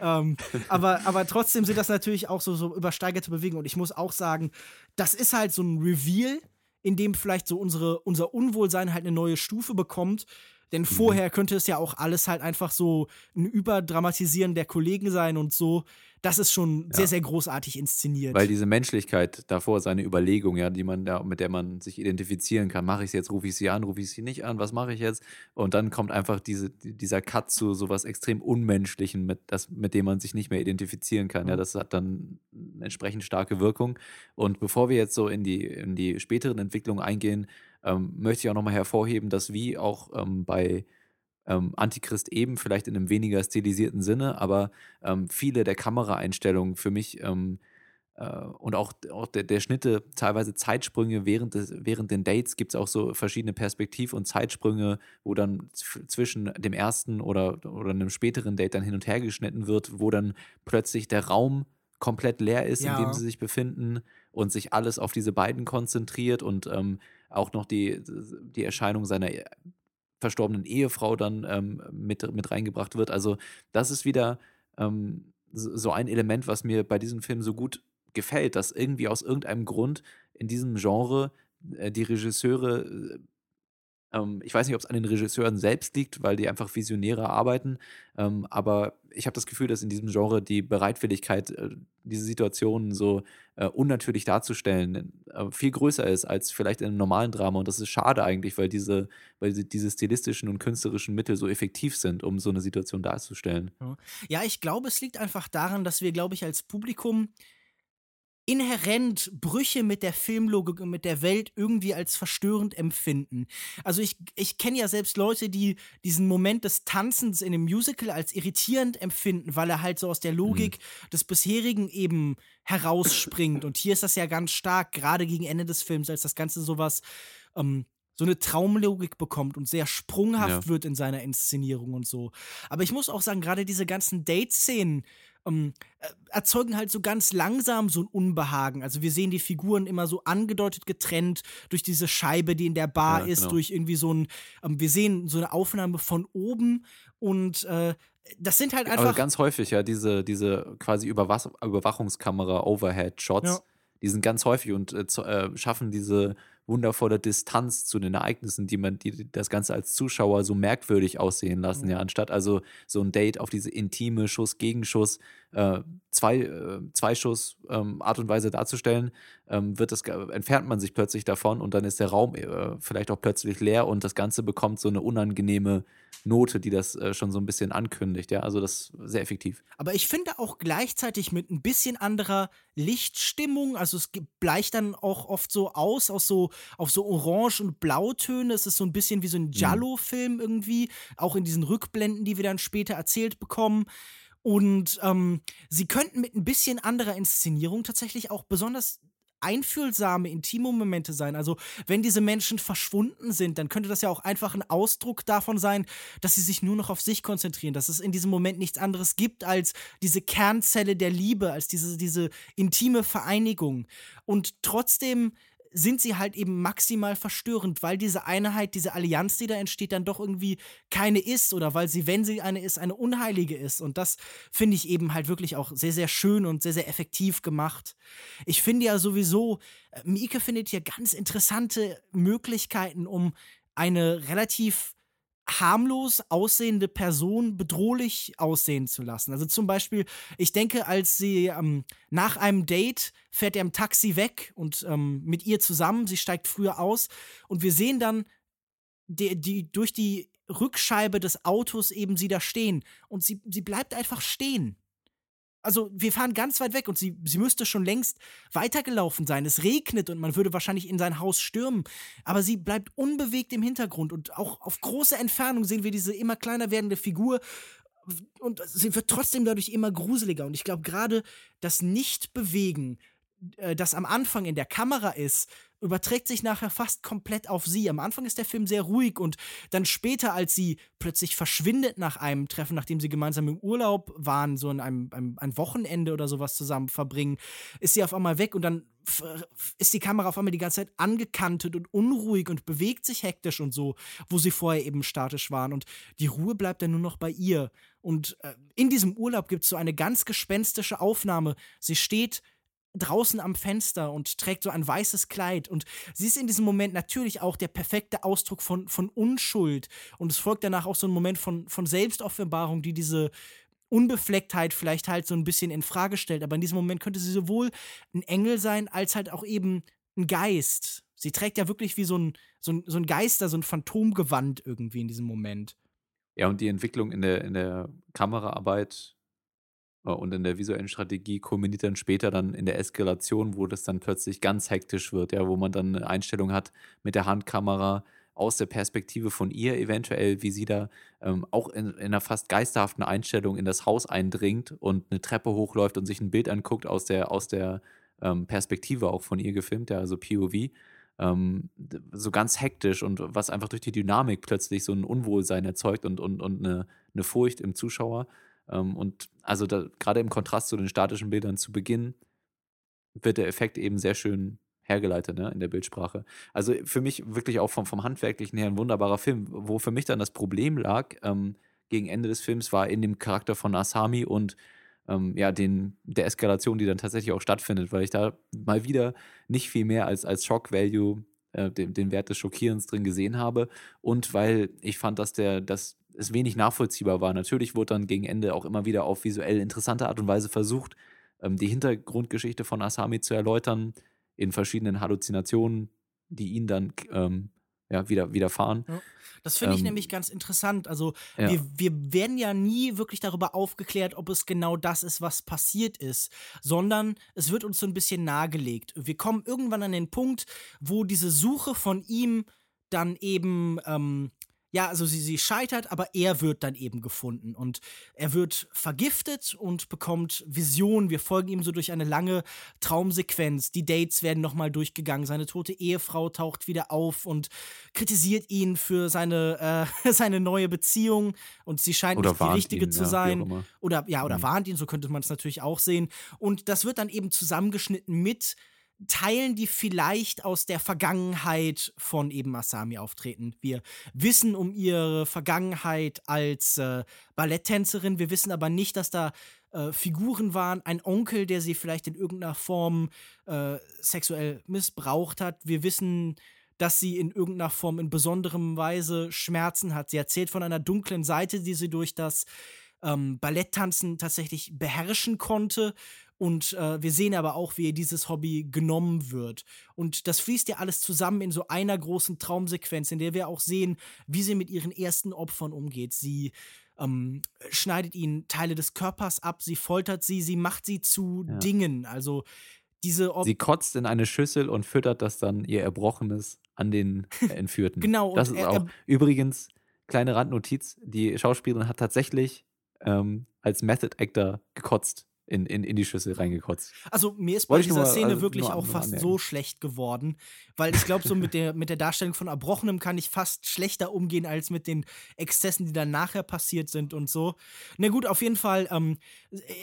ähm, aber, aber trotzdem sind das natürlich auch so, so übersteigerte Bewegungen. Und ich muss auch sagen, das ist halt so ein Reveal, in dem vielleicht so unsere, unser Unwohlsein halt eine neue Stufe bekommt. Denn mhm. vorher könnte es ja auch alles halt einfach so ein Überdramatisieren der Kollegen sein und so. Das ist schon ja. sehr, sehr großartig inszeniert. Weil diese Menschlichkeit davor, seine Überlegung, ja, die man da, mit der man sich identifizieren kann, mache ich es jetzt, rufe ich sie an, rufe ich sie nicht an, was mache ich jetzt? Und dann kommt einfach diese, dieser Cut zu sowas extrem Unmenschlichen, mit, das, mit dem man sich nicht mehr identifizieren kann. Ja, das hat dann eine entsprechend starke Wirkung. Und bevor wir jetzt so in die, in die späteren Entwicklungen eingehen, ähm, möchte ich auch nochmal hervorheben, dass wie auch ähm, bei ähm, Antichrist eben, vielleicht in einem weniger stilisierten Sinne, aber ähm, viele der Kameraeinstellungen für mich ähm, äh, und auch, auch der, der, Schnitte, teilweise Zeitsprünge während, des, während den Dates gibt es auch so verschiedene Perspektiv- und Zeitsprünge, wo dann zwischen dem ersten oder, oder einem späteren Date dann hin und her geschnitten wird, wo dann plötzlich der Raum komplett leer ist, ja. in dem sie sich befinden und sich alles auf diese beiden konzentriert und ähm, auch noch die, die Erscheinung seiner verstorbenen Ehefrau dann ähm, mit, mit reingebracht wird. Also das ist wieder ähm, so ein Element, was mir bei diesem Film so gut gefällt, dass irgendwie aus irgendeinem Grund in diesem Genre äh, die Regisseure äh, ähm, ich weiß nicht, ob es an den Regisseuren selbst liegt, weil die einfach visionärer arbeiten. Ähm, aber ich habe das Gefühl, dass in diesem Genre die Bereitwilligkeit, äh, diese Situationen so äh, unnatürlich darzustellen, äh, viel größer ist als vielleicht in einem normalen Drama. Und das ist schade eigentlich, weil diese, weil diese stilistischen und künstlerischen Mittel so effektiv sind, um so eine Situation darzustellen. Ja, ich glaube, es liegt einfach daran, dass wir, glaube ich, als Publikum inhärent Brüche mit der Filmlogik und mit der Welt irgendwie als verstörend empfinden. Also ich, ich kenne ja selbst Leute, die diesen Moment des Tanzens in einem Musical als irritierend empfinden, weil er halt so aus der Logik mhm. des bisherigen eben herausspringt. Und hier ist das ja ganz stark, gerade gegen Ende des Films, als das Ganze sowas ähm, so eine Traumlogik bekommt und sehr sprunghaft ja. wird in seiner Inszenierung und so. Aber ich muss auch sagen, gerade diese ganzen Date-Szenen, ähm, äh, erzeugen halt so ganz langsam so ein Unbehagen. Also wir sehen die Figuren immer so angedeutet getrennt durch diese Scheibe, die in der Bar ja, ist, genau. durch irgendwie so ein, ähm, wir sehen so eine Aufnahme von oben und äh, das sind halt einfach. Aber ganz häufig, ja, diese, diese quasi Überwach Überwachungskamera-Overhead-Shots, ja. die sind ganz häufig und äh, äh schaffen diese wundervolle Distanz zu den Ereignissen, die man, die das Ganze als Zuschauer so merkwürdig aussehen lassen, mhm. ja, anstatt also so ein Date auf diese intime Schuss-Gegenschuss, äh, zwei, äh, zwei Schuss ähm, Art und Weise darzustellen, ähm, wird das, entfernt man sich plötzlich davon und dann ist der Raum äh, vielleicht auch plötzlich leer und das Ganze bekommt so eine unangenehme Note, die das äh, schon so ein bisschen ankündigt. Ja, also das ist sehr effektiv. Aber ich finde auch gleichzeitig mit ein bisschen anderer Lichtstimmung, also es bleicht dann auch oft so aus, aus so, auf so Orange- und Blautöne. Es ist so ein bisschen wie so ein mhm. Giallo-Film irgendwie, auch in diesen Rückblenden, die wir dann später erzählt bekommen. Und ähm, sie könnten mit ein bisschen anderer Inszenierung tatsächlich auch besonders einfühlsame, intime Momente sein. Also, wenn diese Menschen verschwunden sind, dann könnte das ja auch einfach ein Ausdruck davon sein, dass sie sich nur noch auf sich konzentrieren, dass es in diesem Moment nichts anderes gibt als diese Kernzelle der Liebe, als diese, diese intime Vereinigung. Und trotzdem sind sie halt eben maximal verstörend, weil diese Einheit, diese Allianz, die da entsteht, dann doch irgendwie keine ist oder weil sie, wenn sie eine ist, eine unheilige ist. Und das finde ich eben halt wirklich auch sehr, sehr schön und sehr, sehr effektiv gemacht. Ich finde ja sowieso, äh, Mieke findet hier ganz interessante Möglichkeiten, um eine relativ harmlos aussehende Person bedrohlich aussehen zu lassen. Also zum Beispiel, ich denke, als sie ähm, nach einem Date fährt er im Taxi weg und ähm, mit ihr zusammen, sie steigt früher aus und wir sehen dann die, die durch die Rückscheibe des Autos eben sie da stehen und sie, sie bleibt einfach stehen. Also wir fahren ganz weit weg und sie, sie müsste schon längst weitergelaufen sein. Es regnet und man würde wahrscheinlich in sein Haus stürmen. Aber sie bleibt unbewegt im Hintergrund und auch auf große Entfernung sehen wir diese immer kleiner werdende Figur. Und sie wird trotzdem dadurch immer gruseliger. Und ich glaube, gerade das Nicht-Bewegen, äh, das am Anfang in der Kamera ist, überträgt sich nachher fast komplett auf sie. Am Anfang ist der Film sehr ruhig und dann später, als sie plötzlich verschwindet nach einem Treffen, nachdem sie gemeinsam im Urlaub waren, so in einem, einem ein Wochenende oder sowas zusammen verbringen, ist sie auf einmal weg und dann ist die Kamera auf einmal die ganze Zeit angekantet und unruhig und bewegt sich hektisch und so, wo sie vorher eben statisch waren. Und die Ruhe bleibt dann nur noch bei ihr. Und äh, in diesem Urlaub gibt es so eine ganz gespenstische Aufnahme. Sie steht draußen am Fenster und trägt so ein weißes Kleid. Und sie ist in diesem Moment natürlich auch der perfekte Ausdruck von, von Unschuld. Und es folgt danach auch so ein Moment von, von Selbstoffenbarung, die diese Unbeflecktheit vielleicht halt so ein bisschen in Frage stellt. Aber in diesem Moment könnte sie sowohl ein Engel sein, als halt auch eben ein Geist. Sie trägt ja wirklich wie so ein, so ein, so ein Geister, so ein Phantomgewand irgendwie in diesem Moment. Ja, und die Entwicklung in der, in der Kameraarbeit und in der visuellen Strategie kulminiert dann später dann in der Eskalation, wo das dann plötzlich ganz hektisch wird, ja, wo man dann eine Einstellung hat mit der Handkamera aus der Perspektive von ihr eventuell, wie sie da ähm, auch in, in, einer fast geisterhaften Einstellung in das Haus eindringt und eine Treppe hochläuft und sich ein Bild anguckt aus der, aus der ähm, Perspektive auch von ihr gefilmt, ja, also POV. Ähm, so ganz hektisch und was einfach durch die Dynamik plötzlich so ein Unwohlsein erzeugt und, und, und eine, eine Furcht im Zuschauer. Ähm, und also gerade im Kontrast zu den statischen Bildern zu Beginn wird der Effekt eben sehr schön hergeleitet ne, in der Bildsprache. Also für mich wirklich auch vom, vom Handwerklichen her ein wunderbarer Film. Wo für mich dann das Problem lag, ähm, gegen Ende des Films, war in dem Charakter von Asami und ähm, ja, den, der Eskalation, die dann tatsächlich auch stattfindet, weil ich da mal wieder nicht viel mehr als, als Shock Value äh, den, den Wert des Schockierens drin gesehen habe und weil ich fand, dass der, dass es wenig nachvollziehbar war. Natürlich wurde dann gegen Ende auch immer wieder auf visuell interessante Art und Weise versucht, ähm, die Hintergrundgeschichte von Asami zu erläutern, in verschiedenen Halluzinationen, die ihn dann ähm, ja, wieder, widerfahren. Ja. Das finde ich ähm, nämlich ganz interessant. Also, ja. wir, wir werden ja nie wirklich darüber aufgeklärt, ob es genau das ist, was passiert ist, sondern es wird uns so ein bisschen nahegelegt. Wir kommen irgendwann an den Punkt, wo diese Suche von ihm dann eben ähm, ja, also sie, sie scheitert, aber er wird dann eben gefunden und er wird vergiftet und bekommt Visionen. Wir folgen ihm so durch eine lange Traumsequenz. Die Dates werden nochmal durchgegangen. Seine tote Ehefrau taucht wieder auf und kritisiert ihn für seine, äh, seine neue Beziehung und sie scheint oder nicht die richtige ihn, zu sein. oder ja, oder mhm. warnt ihn, so könnte man es natürlich auch sehen. Und das wird dann eben zusammengeschnitten mit Teilen, die vielleicht aus der Vergangenheit von eben Masami auftreten. Wir wissen um ihre Vergangenheit als äh, Balletttänzerin, wir wissen aber nicht, dass da äh, Figuren waren, ein Onkel, der sie vielleicht in irgendeiner Form äh, sexuell missbraucht hat. Wir wissen, dass sie in irgendeiner Form in besonderem Weise Schmerzen hat. Sie erzählt von einer dunklen Seite, die sie durch das ähm, Balletttanzen tatsächlich beherrschen konnte und äh, wir sehen aber auch, wie ihr dieses Hobby genommen wird. Und das fließt ja alles zusammen in so einer großen Traumsequenz, in der wir auch sehen, wie sie mit ihren ersten Opfern umgeht. Sie ähm, schneidet ihnen Teile des Körpers ab, sie foltert sie, sie macht sie zu ja. Dingen. Also diese Ob Sie kotzt in eine Schüssel und füttert das dann ihr Erbrochenes an den Entführten. genau. Das ist er, auch übrigens kleine Randnotiz: Die Schauspielerin hat tatsächlich ähm, als Method Actor gekotzt in, in, in die Schüssel reingekotzt. Also mir ist bei Wollte dieser mal, Szene also, wirklich auch fast anmerken. so schlecht geworden, weil ich glaube, so mit der, mit der Darstellung von Erbrochenem kann ich fast schlechter umgehen als mit den Exzessen, die dann nachher passiert sind und so. Na gut, auf jeden Fall, ähm,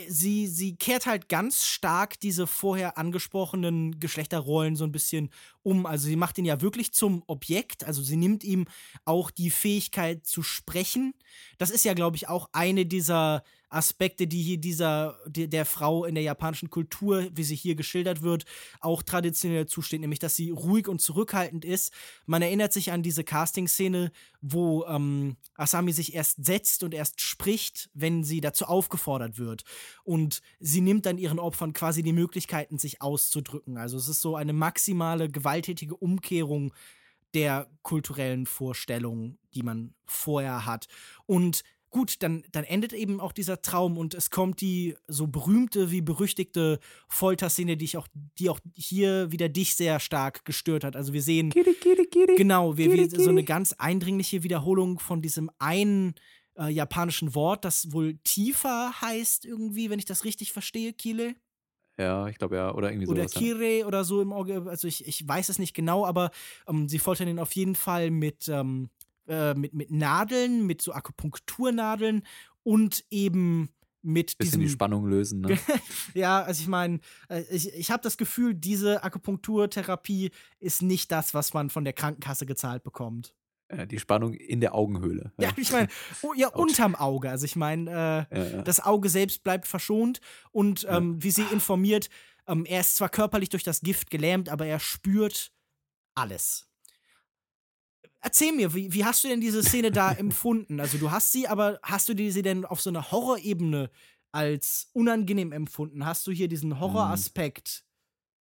sie, sie kehrt halt ganz stark diese vorher angesprochenen Geschlechterrollen so ein bisschen um. Also sie macht ihn ja wirklich zum Objekt, also sie nimmt ihm auch die Fähigkeit zu sprechen. Das ist ja, glaube ich, auch eine dieser Aspekte, die hier dieser, die, der Frau in der japanischen Kultur, wie sie hier geschildert wird, auch traditionell zusteht, nämlich dass sie ruhig und zurückhaltend ist. Man erinnert sich an diese Casting-Szene, wo ähm, Asami sich erst setzt und erst spricht, wenn sie dazu aufgefordert wird. Und sie nimmt dann ihren Opfern quasi die Möglichkeiten, sich auszudrücken. Also es ist so eine maximale gewalttätige Umkehrung der kulturellen Vorstellungen, die man vorher hat. Und gut, dann, dann endet eben auch dieser Traum und es kommt die so berühmte wie berüchtigte Folterszene, die ich auch, die auch hier wieder dich sehr stark gestört hat. Also wir sehen genau, wir, wir, so eine ganz eindringliche Wiederholung von diesem einen äh, japanischen Wort, das wohl tiefer heißt irgendwie, wenn ich das richtig verstehe, Kile Ja, ich glaube ja. Oder irgendwie oder sowas. ja. Kire oder so im Auge. Also ich, ich weiß es nicht genau, aber ähm, sie foltern ihn auf jeden Fall mit, ähm, äh, mit, mit Nadeln, mit so Akupunkturnadeln und eben mit Bisschen die diesem. Spannung lösen. Ne? Ja, also ich meine, äh, ich, ich habe das Gefühl, diese Akupunkturtherapie ist nicht das, was man von der Krankenkasse gezahlt bekommt. Äh, die Spannung in der Augenhöhle. Ja, ich meine, oh, ja, unterm Auge. Also ich meine, äh, Ja, ja. das Auge selbst bleibt verschont und ähm, wie sie informiert, ähm, er ist zwar körperlich durch das Gift gelähmt, aber er spürt alles. Erzähl mir, wie, wie hast du denn diese Szene da empfunden? Also du hast sie, aber hast du sie denn auf so einer Horrorebene als unangenehm empfunden? Hast du hier diesen Horroraspekt?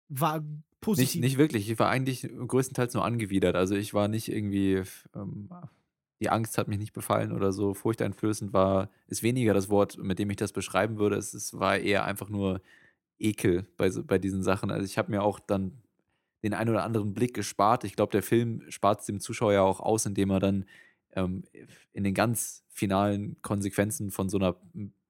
War positiv? Nicht, nicht wirklich. Ich war eigentlich größtenteils nur angewidert. Also ich war nicht irgendwie, ähm, die Angst hat mich nicht befallen oder so. Furchteinflößend war, ist weniger das Wort, mit dem ich das beschreiben würde. Es, es war eher einfach nur Ekel bei, bei diesen Sachen. Also ich habe mir auch dann den einen oder anderen Blick gespart. Ich glaube, der Film spart es dem Zuschauer ja auch aus, indem er dann ähm, in den ganz finalen Konsequenzen von so einer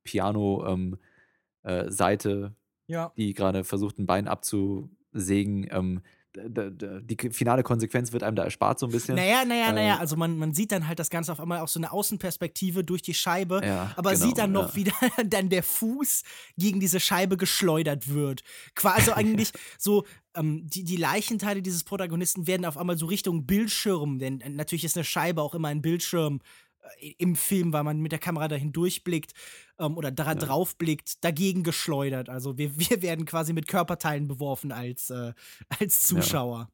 Piano-Seite ähm, äh, ja. die gerade versucht, ein Bein abzusägen. Ähm, die finale Konsequenz wird einem da erspart so ein bisschen. Naja, naja, Äh, naja, also man, man sieht dann halt das Ganze auf einmal aus so einer Außenperspektive durch die Scheibe, Ja, aber genau, sieht dann noch, ja. wie dann, dann der Fuß gegen diese Scheibe geschleudert wird. Quasi also eigentlich so, ähm, die, die Leichenteile dieses Protagonisten werden auf einmal so Richtung Bildschirm, denn äh, natürlich ist eine Scheibe auch immer ein Bildschirm im Film, weil man mit der Kamera dahin durchblickt ähm, oder da drauf blickt, dagegen geschleudert. Also wir, wir werden quasi mit Körperteilen beworfen als, äh, als Zuschauer.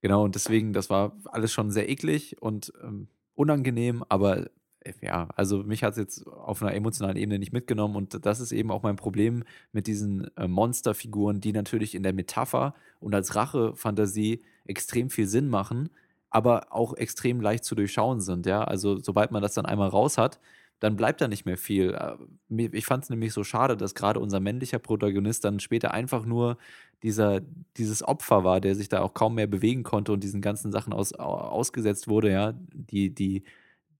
Genau, und deswegen, das war alles schon sehr eklig und ähm, unangenehm, aber äh, ja, also mich hat es jetzt auf einer emotionalen Ebene nicht mitgenommen und das ist eben auch mein Problem mit diesen äh, Monsterfiguren, die natürlich in der Metapher und als Rache-Fantasie extrem viel Sinn machen, aber auch extrem leicht zu durchschauen sind, ja. Also sobald man das dann einmal raus hat, dann bleibt da nicht mehr viel. Äh, Ich fand es nämlich so schade, dass gerade unser männlicher Protagonist dann später einfach nur dieser, dieses Opfer war, der sich da auch kaum mehr bewegen konnte und diesen ganzen Sachen aus, au- ausgesetzt wurde, ja, die, die,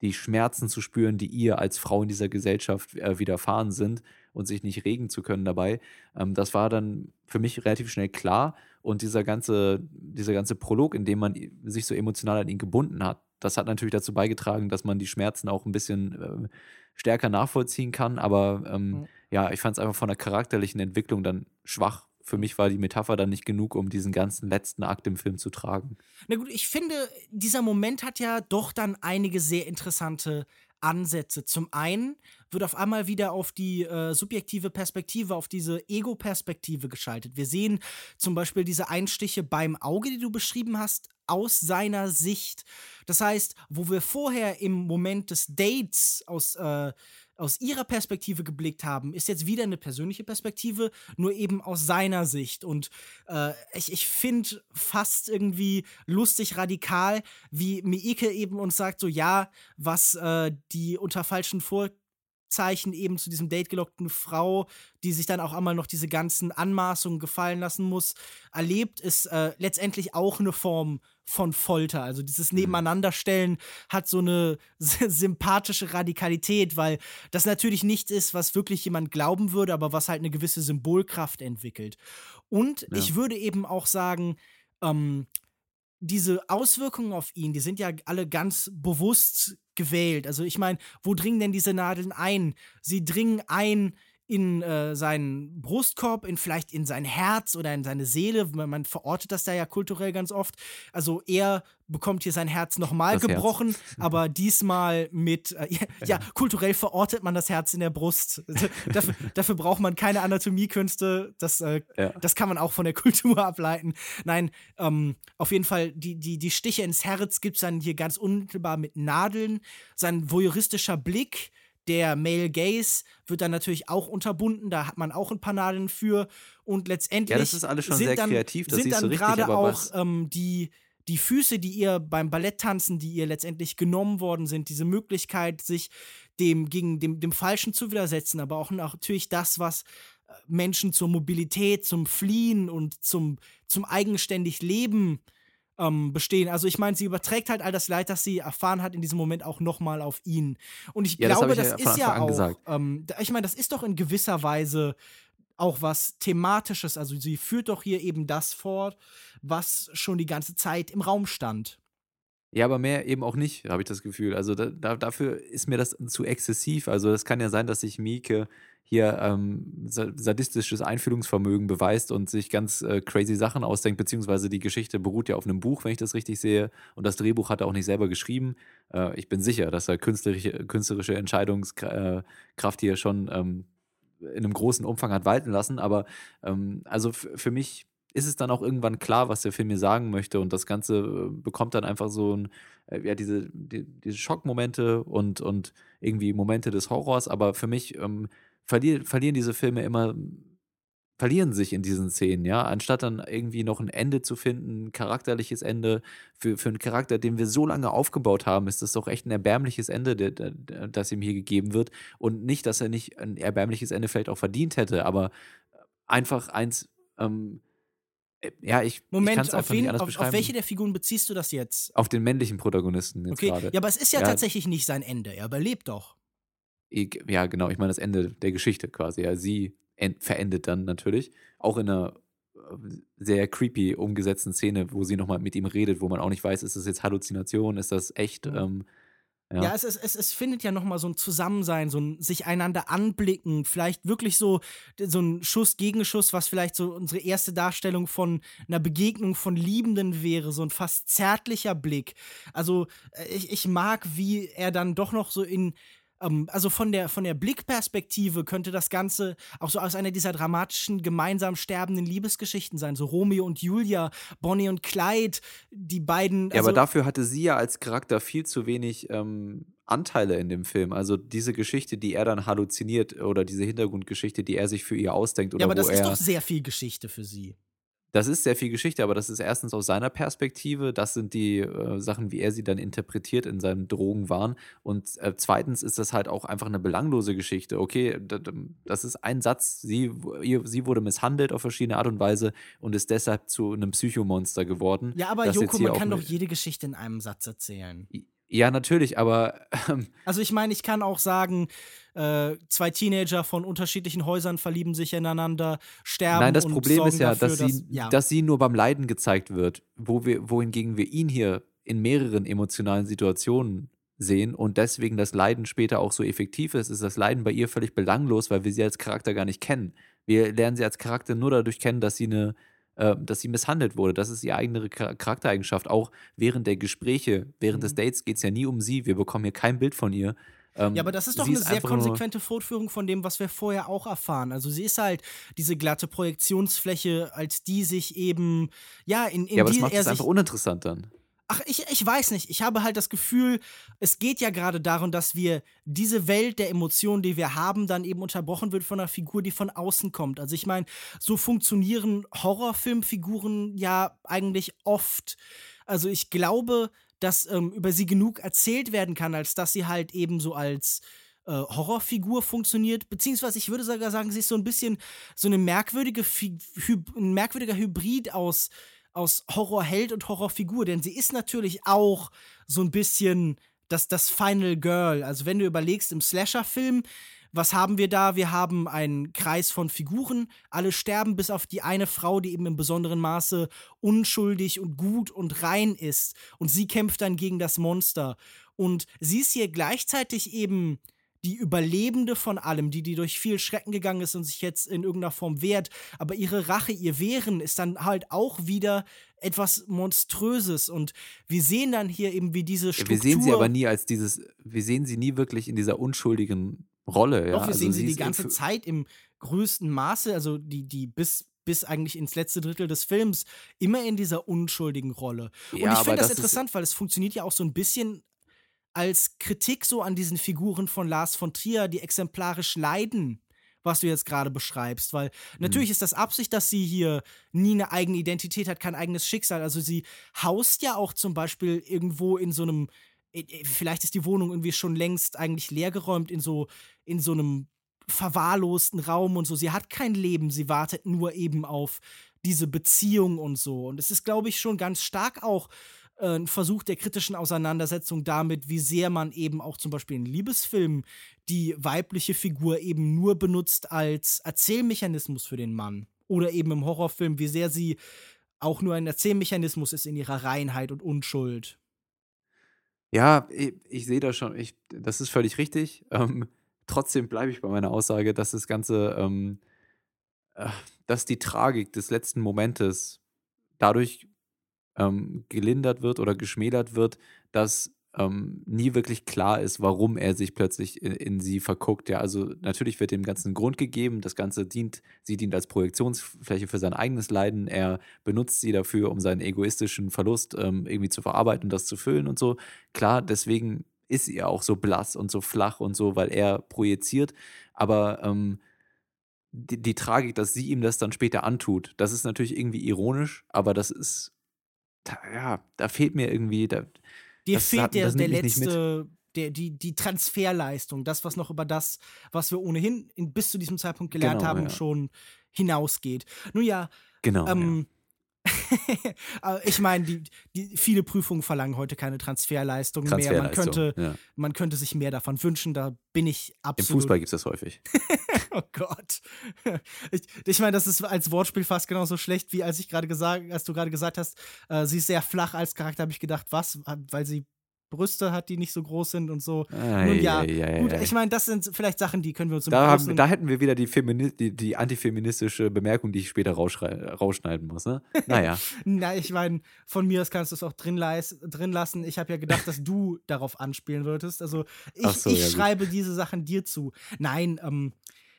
die Schmerzen zu spüren, die ihr als Frau in dieser Gesellschaft äh, widerfahren sind und sich nicht regen zu können dabei. Ähm, das war dann für mich relativ schnell klar. Und dieser ganze, dieser ganze Prolog, in dem man sich so emotional an ihn gebunden hat, das hat natürlich dazu beigetragen, dass man die Schmerzen auch ein bisschen ähm, stärker nachvollziehen kann. Aber ähm, Mhm. ja, ich fand es einfach von der charakterlichen Entwicklung dann schwach. Für mich war die Metapher dann nicht genug, um diesen ganzen letzten Akt im Film zu tragen. Na gut, ich finde, dieser Moment hat ja doch dann einige sehr interessante Ansätze. Zum einen wird auf einmal wieder auf die äh, subjektive Perspektive, auf diese Ego-Perspektive geschaltet. Wir sehen zum Beispiel diese Einstiche beim Auge, die du beschrieben hast, aus seiner Sicht. Das heißt, wo wir vorher im Moment des Dates aus, äh, aus ihrer Perspektive geblickt haben, ist jetzt wieder eine persönliche Perspektive, nur eben aus seiner Sicht. Und äh, ich, ich finde fast irgendwie lustig radikal, wie Miike eben uns sagt, so ja, was äh, die unter falschen Vor Abzeichen eben zu diesem Date gelockten Frau, die sich dann auch einmal noch diese ganzen Anmaßungen gefallen lassen muss, erlebt, ist äh, letztendlich auch eine Form von Folter. Also dieses Mhm. Nebeneinanderstellen hat so eine sympathische Radikalität, weil das natürlich nichts ist, was wirklich jemand glauben würde, aber was halt eine gewisse Symbolkraft entwickelt. Und Ja. ich würde eben auch sagen, ähm, diese Auswirkungen auf ihn, die sind ja alle ganz bewusst gewählt. Also ich meine, wo dringen denn diese Nadeln ein? Sie dringen ein in äh, seinen Brustkorb, in vielleicht in sein Herz oder in seine Seele. Man, man verortet das da ja kulturell ganz oft. Also er bekommt hier sein Herz nochmal Das Herz. gebrochen, aber diesmal mit, äh, ja, ja, kulturell verortet man das Herz in der Brust. dafür, dafür braucht man keine Anatomiekünste. Das, äh, Ja. das kann man auch von der Kultur ableiten. Nein, ähm, auf jeden Fall, die, die, die Stiche ins Herz gibt es dann hier ganz unmittelbar mit Nadeln. Sein voyeuristischer Blick, der Male Gaze, wird dann natürlich auch unterbunden. Da hat man auch ein paar Nadeln für. Und letztendlich. Ja, das ist alles schon sind sehr dann, kreativ, das sind dann gerade auch ähm, die, die Füße, die ihr beim Balletttanzen, die ihr letztendlich genommen worden sind, diese Möglichkeit, sich dem gegen dem, dem Falschen zu widersetzen, aber auch natürlich das, was äh, Menschen zur Mobilität, zum Fliehen und zum, zum eigenständig Leben ähm, bestehen. Also ich meine, sie überträgt halt all das Leid, das sie erfahren hat in diesem Moment auch nochmal auf ihn. Und ich Ja, das glaube, hab ich das, ist ja auch, ähm, ich meine, das ist doch in gewisser Weise auch was Thematisches. Also sie führt doch hier eben das fort, was schon die ganze Zeit im Raum stand. Ja, aber mehr eben auch nicht, habe ich das Gefühl. Also da, da, dafür ist mir das zu exzessiv. Also es kann ja sein, dass sich Mieke hier ähm, sa- sadistisches Einfühlungsvermögen beweist und sich ganz äh, crazy Sachen ausdenkt, beziehungsweise die Geschichte beruht ja auf einem Buch, wenn ich das richtig sehe. Und das Drehbuch hat er auch nicht selber geschrieben. Äh, ich bin sicher, dass er künstlerische, künstlerische Entscheidungskraft hier schon ähm, in einem großen Umfang hat walten lassen. Aber ähm, also für mich ist es dann auch irgendwann klar, was der Film mir sagen möchte. Und das Ganze äh, bekommt dann einfach so ein, äh, ja, diese, die, diese Schockmomente und, und irgendwie Momente des Horrors. Aber für mich ähm, verlier, verlieren diese Filme immer, verlieren sich in diesen Szenen, ja. Anstatt dann irgendwie noch ein Ende zu finden, ein charakterliches Ende für, für einen Charakter, den wir so lange aufgebaut haben, ist das doch echt ein erbärmliches Ende, das ihm hier gegeben wird. Und nicht, dass er nicht ein erbärmliches Ende vielleicht auch verdient hätte, aber einfach eins, ähm, äh, ja, ich, ich Moment, es auf, wen, auf, auf welche der Figuren beziehst du das jetzt? Auf den männlichen Protagonisten jetzt Okay, gerade. ja, aber es ist ja, Ja. tatsächlich nicht sein Ende. Er überlebt doch. Ja, genau, ich meine das Ende der Geschichte quasi. Ja, sie end, verendet dann natürlich. Auch in einer äh, sehr creepy umgesetzten Szene, wo sie nochmal mit ihm redet, wo man auch nicht weiß, ist das jetzt Halluzination, ist das echt? Mhm. Ähm, Ja, ja. es, es, es, es findet ja nochmal so ein Zusammensein, so ein sich einander anblicken, vielleicht wirklich so, so ein Schuss Gegenschuss, was vielleicht so unsere erste Darstellung von einer Begegnung von Liebenden wäre, so ein fast zärtlicher Blick. Also äh, ich, ich mag, wie er dann doch noch so in ähm, also von der, von der Blickperspektive könnte das Ganze auch so aus einer dieser dramatischen, gemeinsam sterbenden Liebesgeschichten sein. So Romeo und Julia, Bonnie und Clyde, die beiden. ja, Also, aber dafür hatte sie ja als Charakter viel zu wenig ähm, Anteile in dem Film. Also diese Geschichte, die er dann halluziniert oder diese Hintergrundgeschichte, die er sich für ihr ausdenkt oder ja, aber wo das ist doch sehr viel Geschichte für sie. Das ist sehr viel Geschichte, aber das ist erstens aus seiner Perspektive. Das sind die äh, Sachen, wie er sie dann interpretiert in seinem Drogenwahn. Und äh, zweitens ist das halt auch einfach eine belanglose Geschichte. Okay, das ist ein Satz. Sie, sie wurde misshandelt auf verschiedene Art und Weise und ist deshalb zu einem Psychomonster geworden. Ja, aber Joko, man kann doch jede Geschichte in einem Satz erzählen. Ja, natürlich, aber ähm, Also ich meine, ich kann auch sagen, äh, zwei Teenager von unterschiedlichen Häusern verlieben sich ineinander, sterben Nein, das und Problem ist ja, dafür, dass, sie, ja. dass sie nur beim Leiden gezeigt wird, wo wir, wohingegen wir ihn hier in mehreren emotionalen Situationen sehen und deswegen das Leiden später auch so effektiv ist, ist das Leiden bei ihr völlig belanglos, weil wir sie als Charakter gar nicht kennen. Wir lernen sie als Charakter nur dadurch kennen, dass sie eine dass sie misshandelt wurde. Das ist ihre eigene Char- Charaktereigenschaft. Auch während der Gespräche, während des Mhm. Dates geht es ja nie um sie. Wir bekommen hier kein Bild von ihr. Ähm, Ja, aber das ist doch eine sehr einfach nur- konsequente Fortführung von dem, was wir vorher auch erfahren. Also sie ist halt diese glatte Projektionsfläche, als die sich eben, ja, in, in Ja, aber die das macht er es einfach uninteressant dann. Ach, ich, ich weiß nicht. Ich habe halt das Gefühl, es geht ja gerade darum, dass wir diese Welt der Emotionen, die wir haben, dann eben unterbrochen wird von einer Figur, die von außen kommt. Also ich meine, so funktionieren Horrorfilmfiguren ja eigentlich oft. Also ich glaube, dass ähm, über sie genug erzählt werden kann, als dass sie halt eben so als äh, Horrorfigur funktioniert, beziehungsweise ich würde sogar sagen, sie ist so ein bisschen so eine merkwürdige, Fi ein merkwürdiger Hybrid aus, aus Horrorheld und Horrorfigur, denn sie ist natürlich auch so ein bisschen das, das Final Girl. Also wenn du überlegst, im Slasher-Film, was haben wir da? Wir haben einen Kreis von Figuren, alle sterben, bis auf die eine Frau, die eben im besonderen Maße unschuldig und gut und rein ist. Und sie kämpft dann gegen das Monster. Und sie ist hier gleichzeitig eben die Überlebende von allem, die, die durch viel Schrecken gegangen ist und sich jetzt in irgendeiner Form wehrt. Aber ihre Rache, ihr Wehren ist dann halt auch wieder etwas Monströses. Und wir sehen dann hier eben, wie diese Struktur. Wir sehen sie aber nie als dieses, wir sehen sie nie wirklich in dieser unschuldigen Rolle. Ja? Doch, wir also sehen sie die ganze Zeit im größten Maße, also die, die bis bis eigentlich ins letzte Drittel des Films immer in dieser unschuldigen Rolle. Und ja, ich finde das, das interessant, weil es funktioniert ja auch so ein bisschen als Kritik so an diesen Figuren von Lars von Trier, die exemplarisch leiden, was du jetzt gerade beschreibst. Weil natürlich mhm. ist das Absicht, dass sie hier nie eine eigene Identität hat, kein eigenes Schicksal. Also sie haust ja auch zum Beispiel irgendwo in so einem, äh, äh, vielleicht ist die Wohnung irgendwie schon längst eigentlich leergeräumt, in so, in so einem verwahrlosten Raum und so. Sie hat kein Leben, sie wartet nur eben auf diese Beziehung und so. Und es ist, glaube ich, schon ganz stark auch ein Versuch der kritischen Auseinandersetzung damit, wie sehr man eben auch zum Beispiel in Liebesfilmen die weibliche Figur eben nur benutzt als Erzählmechanismus für den Mann. Oder eben im Horrorfilm, wie sehr sie auch nur ein Erzählmechanismus ist in ihrer Reinheit und Unschuld. Ja, ich, ich sehe das schon. Ich, das ist völlig richtig. Ähm, trotzdem bleibe ich bei meiner Aussage, dass das Ganze, ähm, äh, dass die Tragik des letzten Momentes dadurch ähm, gelindert wird oder geschmälert wird, dass ähm, nie wirklich klar ist, warum er sich plötzlich in, in, sie verguckt. Ja, also natürlich wird dem Ganzen Grund gegeben. Das Ganze dient, sie dient als Projektionsfläche für sein eigenes Leiden. Er benutzt sie dafür, um seinen egoistischen Verlust ähm, irgendwie zu verarbeiten und das zu füllen und so. Klar, deswegen ist sie auch so blass und so flach und so, weil er projiziert. Aber ähm, die, die Tragik, dass sie ihm das dann später antut, das ist natürlich irgendwie ironisch, aber das ist ja, da fehlt mir irgendwie. Da, Dir fehlt hat, der, der letzte, der, die, die Transferleistung, das, was noch über das, was wir ohnehin in, bis zu diesem Zeitpunkt gelernt genau, haben, ja. schon hinausgeht. Nun ja, genau. Ähm, ja. ich meine, die, die, viele Prüfungen verlangen heute keine Transferleistung, mehr. Man könnte, ja. man könnte sich mehr davon wünschen, da bin ich absolut. Im Fußball gibt es das häufig. oh Gott. Ich, ich meine, das ist als Wortspiel fast genauso schlecht, wie als ich gerade gesagt, als du gerade gesagt hast, äh, sie ist sehr flach als Charakter, habe ich gedacht, was? Weil sie Brüste hat, die nicht so groß sind und so. Ei, Nun ja, ei, ei, gut, ich meine, das sind vielleicht Sachen, die können wir uns im da, haben, da hätten wir wieder die, Femini die, die, antifeministische Bemerkung, die ich später rausschneiden muss, ne? Naja. Na, ich meine, von mir aus kannst du es auch drin, drin lassen. Ich habe ja gedacht, dass du darauf anspielen würdest. Also ich, so, ich ja, schreibe gut. diese Sachen dir zu. Nein, ähm,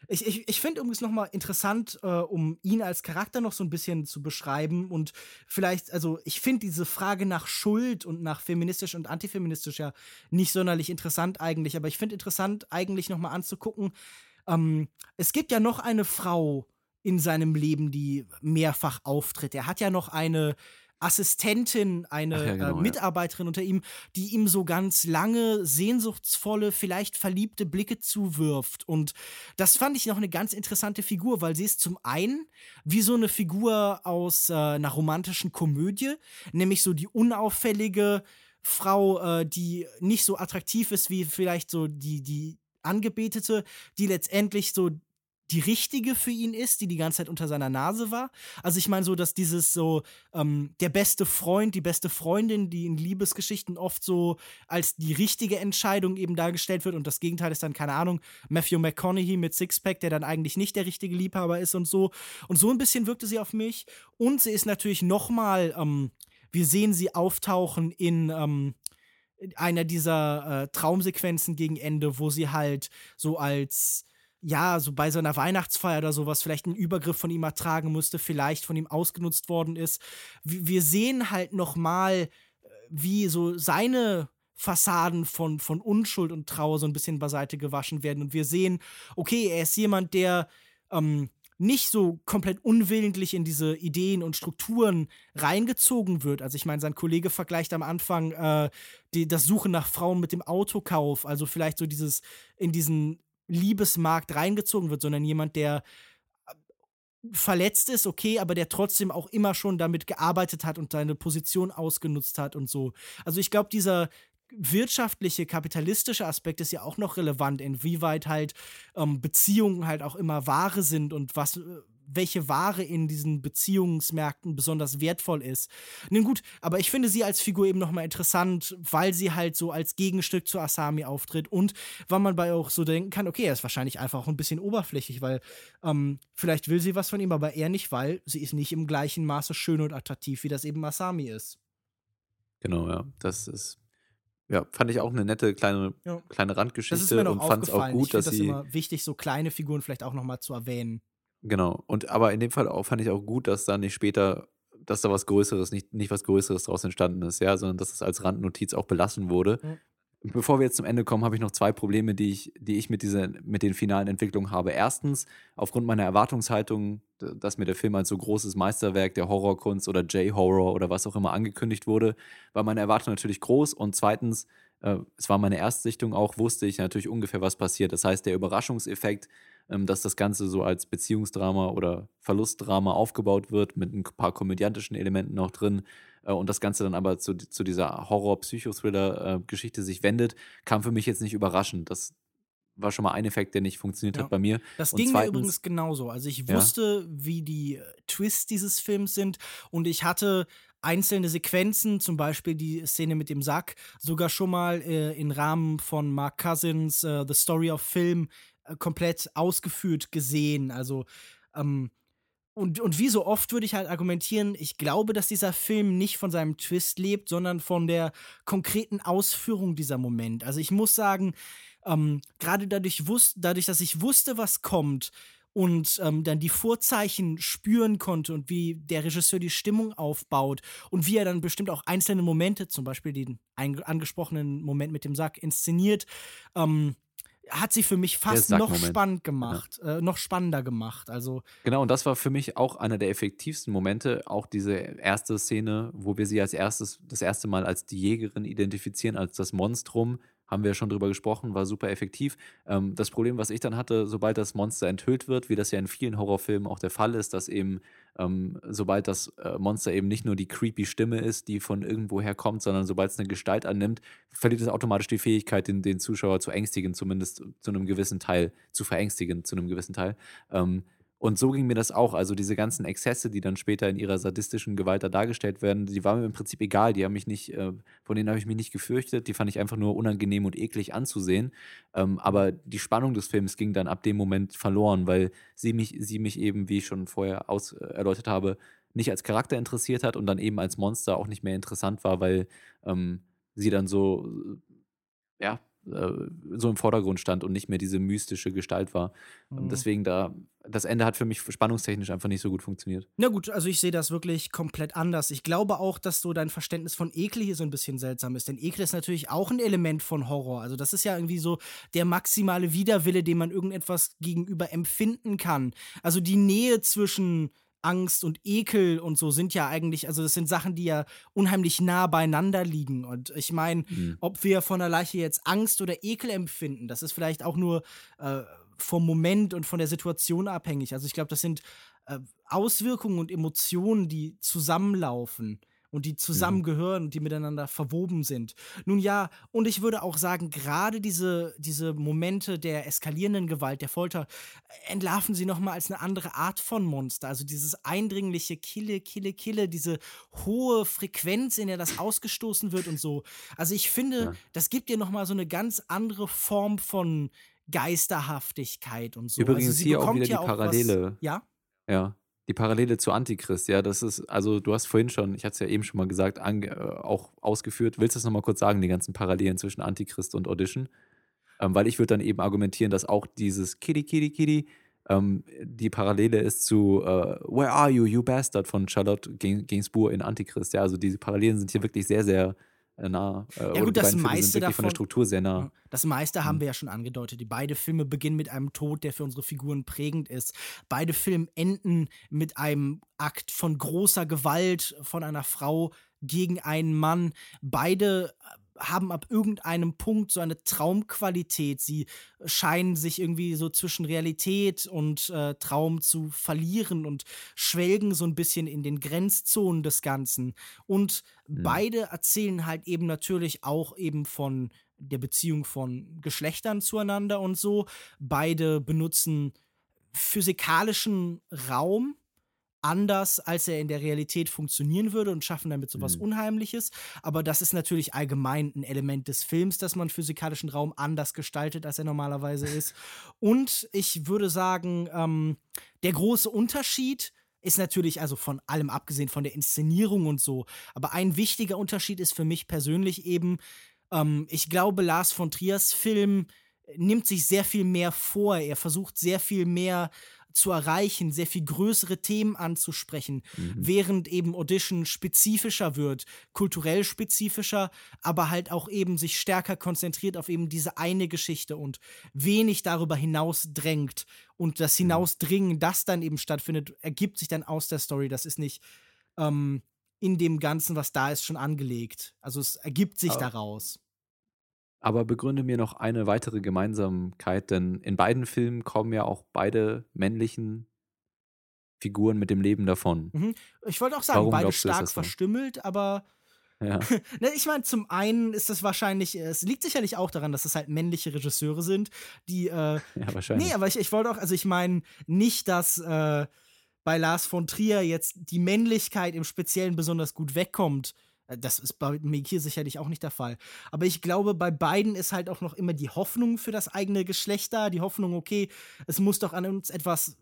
ich, ich, ich finde übrigens nochmal interessant, äh, um ihn als Charakter noch so ein bisschen zu beschreiben und vielleicht, also ich finde diese Frage nach Schuld und nach feministisch und antifeministisch ja nicht sonderlich interessant eigentlich, aber ich finde interessant eigentlich nochmal anzugucken, ähm, es gibt ja noch eine Frau in seinem Leben, die mehrfach auftritt. Er hat ja noch eine Assistentin, eine ja, genau, äh, Mitarbeiterin ja. unter ihm, die ihm so ganz lange, sehnsuchtsvolle, vielleicht verliebte Blicke zuwirft. Und das fand ich noch eine ganz interessante Figur, weil sie ist zum einen wie so eine Figur aus äh, einer romantischen Komödie, nämlich so die unauffällige Frau, äh, die nicht so attraktiv ist wie vielleicht so die, die Angebetete, die letztendlich so die richtige für ihn ist, die die ganze Zeit unter seiner Nase war. Also ich meine so, dass dieses so ähm, der beste Freund, die beste Freundin, die in Liebesgeschichten oft so als die richtige Entscheidung eben dargestellt wird und das Gegenteil ist dann keine Ahnung Matthew McConaughey mit Sixpack, der dann eigentlich nicht der richtige Liebhaber ist und so. Und so ein bisschen wirkte sie auf mich. Und sie ist natürlich noch mal, ähm, wir sehen sie auftauchen in ähm, einer dieser äh, Traumsequenzen gegen Ende, wo sie halt so als ja, so bei so einer Weihnachtsfeier oder sowas vielleicht einen Übergriff von ihm ertragen musste, vielleicht von ihm ausgenutzt worden ist. Wir sehen halt noch mal, äh, wie so seine Fassaden von, von Unschuld und Trauer so ein bisschen beiseite gewaschen werden. Und wir sehen, okay, er ist jemand, der ähm, nicht so komplett unwillentlich in diese Ideen und Strukturen reingezogen wird. Also ich meine, sein Kollege vergleicht am Anfang äh, die, das Suchen nach Frauen mit dem Autokauf, also vielleicht so dieses in diesen Liebesmarkt reingezogen wird, sondern jemand, der äh, verletzt ist, okay, aber der trotzdem auch immer schon damit gearbeitet hat und seine Position ausgenutzt hat und so. Also ich glaube, dieser wirtschaftliche, kapitalistische Aspekt ist ja auch noch relevant, inwieweit halt ähm, Beziehungen halt auch immer Ware sind und was, äh, welche Ware in diesen Beziehungsmärkten besonders wertvoll ist. Nun gut, aber ich finde sie als Figur eben nochmal interessant, weil sie halt so als Gegenstück zu Asami auftritt und weil man bei auch so denken kann, okay, er ist wahrscheinlich einfach auch ein bisschen oberflächlich, weil ähm, vielleicht will sie was von ihm, aber er nicht, weil sie ist nicht im gleichen Maße schön und attraktiv, wie das eben Asami ist. Genau, ja. Das ist ja, fand ich auch eine nette kleine, ja. kleine Randgeschichte und fand es auch gut, ich dass das sie. immer wichtig, so kleine Figuren vielleicht auch nochmal zu erwähnen. Genau. Und aber in dem Fall auch fand ich auch gut, dass da nicht später, dass da was Größeres, nicht, nicht was Größeres daraus entstanden ist, ja, sondern dass es als Randnotiz auch belassen wurde. Mhm. Bevor wir jetzt zum Ende kommen, habe ich noch zwei Probleme, die ich, die ich mit, dieser, mit den finalen Entwicklungen habe. Erstens, aufgrund meiner Erwartungshaltung, dass mir der Film als so großes Meisterwerk der Horrorkunst oder J-Horror oder was auch immer angekündigt wurde, war meine Erwartung natürlich groß. Und zweitens, äh, es war meine Erstsichtung auch, wusste ich natürlich ungefähr, was passiert. Das heißt, der Überraschungseffekt, dass das Ganze so als Beziehungsdrama oder Verlustdrama aufgebaut wird, mit ein paar komödiantischen Elementen noch drin, äh, und das Ganze dann aber zu, zu dieser Horror-Psychothriller-Geschichte sich wendet, kam für mich jetzt nicht überraschend. Das war schon mal ein Effekt, der nicht funktioniert ja. hat bei mir. Das ging zweitens, mir übrigens genauso. Also ich wusste, ja? wie die äh, Twists dieses Films sind und ich hatte einzelne Sequenzen, zum Beispiel die Szene mit dem Sack, sogar schon mal äh, im Rahmen von Mark Cousins äh, The Story of Film komplett ausgeführt gesehen. Also ähm, und, und wie so oft würde ich halt argumentieren, ich glaube, dass dieser Film nicht von seinem Twist lebt, sondern von der konkreten Ausführung dieser Moment. Also ich muss sagen, ähm, gerade dadurch, dadurch, dass ich wusste, was kommt und ähm, dann die Vorzeichen spüren konnte und wie der Regisseur die Stimmung aufbaut und wie er dann bestimmt auch einzelne Momente, zum Beispiel den angesprochenen Moment mit dem Sack, inszeniert, ähm, hat sie für mich fast noch spannend gemacht, ja. äh, noch spannender gemacht. Also genau, und das war für mich auch einer der effektivsten Momente, auch diese erste Szene, wo wir sie als erstes, das erste Mal als die Jägerin identifizieren, als das Monstrum, haben wir schon drüber gesprochen, war super effektiv. Ähm, das Problem, was ich dann hatte, sobald das Monster enthüllt wird, wie das ja in vielen Horrorfilmen auch der Fall ist, dass eben, ähm, sobald das äh, Monster eben nicht nur die creepy Stimme ist, die von irgendwoher kommt, sondern sobald es eine Gestalt annimmt, verliert es automatisch die Fähigkeit, den, den Zuschauer zu ängstigen, zumindest zu einem gewissen Teil, zu verängstigen, zu einem gewissen Teil. Ähm, und so ging mir das auch. Also diese ganzen Exzesse, die dann später in ihrer sadistischen Gewalt da dargestellt werden, die waren mir im Prinzip egal. Die haben mich nicht, äh, von denen habe ich mich nicht gefürchtet. Die fand ich einfach nur unangenehm und eklig anzusehen. Ähm, aber die Spannung des Films ging dann ab dem Moment verloren, weil sie mich, sie mich eben, wie ich schon vorher aus, äh, erläutert habe, nicht als Charakter interessiert hat und dann eben als Monster auch nicht mehr interessant war, weil ähm, sie dann so, äh, ja, äh, so im Vordergrund stand und nicht mehr diese mystische Gestalt war. Mhm. Deswegen da, das Ende hat für mich spannungstechnisch einfach nicht so gut funktioniert. Na gut, also ich sehe das wirklich komplett anders. Ich glaube auch, dass so dein Verständnis von Ekel hier so ein bisschen seltsam ist. Denn Ekel ist natürlich auch ein Element von Horror. Also das ist ja irgendwie so der maximale Widerwille, den man irgendetwas gegenüber empfinden kann. Also die Nähe zwischen Angst und Ekel und so sind ja eigentlich, also das sind Sachen, die ja unheimlich nah beieinander liegen. Und ich meine, mhm. ob wir von der Leiche jetzt Angst oder Ekel empfinden, das ist vielleicht auch nur äh, vom Moment und von der Situation abhängig. Also ich glaube, das sind äh, Auswirkungen und Emotionen, die zusammenlaufen und die zusammengehören und die miteinander verwoben sind. Nun ja, und ich würde auch sagen, gerade diese, diese Momente der eskalierenden Gewalt, der Folter, entlarven sie nochmal als eine andere Art von Monster. Also dieses eindringliche Kille, Kille, Kille, diese hohe Frequenz, in der das ausgestoßen wird und so. Also ich finde, ja. das gibt dir nochmal so eine ganz andere Form von Geisterhaftigkeit und so. Übrigens also hier auch wieder die Parallele. Was, ja? Ja, die Parallele zu Antichrist, ja, das ist, also du hast vorhin schon, ich hatte es ja eben schon mal gesagt, äh, auch ausgeführt. Willst du das nochmal kurz sagen, die ganzen Parallelen zwischen Antichrist und Audition? Ähm, weil ich würde dann eben argumentieren, dass auch dieses Kitty, Kitty, Kitty ähm, die Parallele ist zu äh, Where are you, you bastard von Charlotte Gainsbourg in Antichrist. Ja, also diese Parallelen sind hier wirklich sehr, sehr nah. Äh, Ja, gut, das meiste wirklich von der davon- Struktur sehr nah. Ja, Das meiste haben Mhm. wir ja schon angedeutet. Die beide Filme beginnen mit einem Tod, der für unsere Figuren prägend ist. Beide Filme enden mit einem Akt von großer Gewalt von einer Frau gegen einen Mann. Beide äh, haben ab irgendeinem Punkt so eine Traumqualität. Sie scheinen sich irgendwie so zwischen Realität und äh, Traum zu verlieren und schwelgen so ein bisschen in den Grenzzonen des Ganzen. Und Mhm. beide erzählen halt eben natürlich auch eben von der Beziehung von Geschlechtern zueinander und so. Beide benutzen physikalischen Raum anders, als er in der Realität funktionieren würde und schaffen damit sowas Mhm. Unheimliches. Aber das ist natürlich allgemein ein Element des Films, dass man physikalischen Raum anders gestaltet, als er normalerweise ist. Und ich würde sagen, ähm, der große Unterschied ist natürlich, also von allem abgesehen, von der Inszenierung und so. Aber ein wichtiger Unterschied ist für mich persönlich eben, ähm, ich glaube, Lars von Triers Film nimmt sich sehr viel mehr vor. Er versucht sehr viel mehr zu erreichen, sehr viel größere Themen anzusprechen, Mhm. während eben Audition spezifischer wird, kulturell spezifischer, aber halt auch eben sich stärker konzentriert auf eben diese eine Geschichte und wenig darüber hinaus drängt. Und das Hinausdringen, das dann eben stattfindet, ergibt sich dann aus der Story. Das ist nicht ähm, in dem Ganzen, was da ist, schon angelegt. Also es ergibt sich Aber- daraus. Aber begründe mir noch eine weitere Gemeinsamkeit, denn in beiden Filmen kommen ja auch beide männlichen Figuren mit dem Leben davon. Mhm. Ich wollte auch sagen, Warum beide stark das verstümmelt, aber Ja. Ne, ich meine, zum einen ist das wahrscheinlich, äh, es liegt sicherlich auch daran, dass es halt männliche Regisseure sind, die, äh, ja, wahrscheinlich. nee, aber ich, ich wollte auch, also ich meine nicht, dass äh, bei Lars von Trier jetzt die Männlichkeit im Speziellen besonders gut wegkommt. Äh, Das ist bei hier sicherlich auch nicht der Fall. Aber ich glaube, bei beiden ist halt auch noch immer die Hoffnung für das eigene Geschlecht da. Die Hoffnung, okay, es muss doch an uns etwas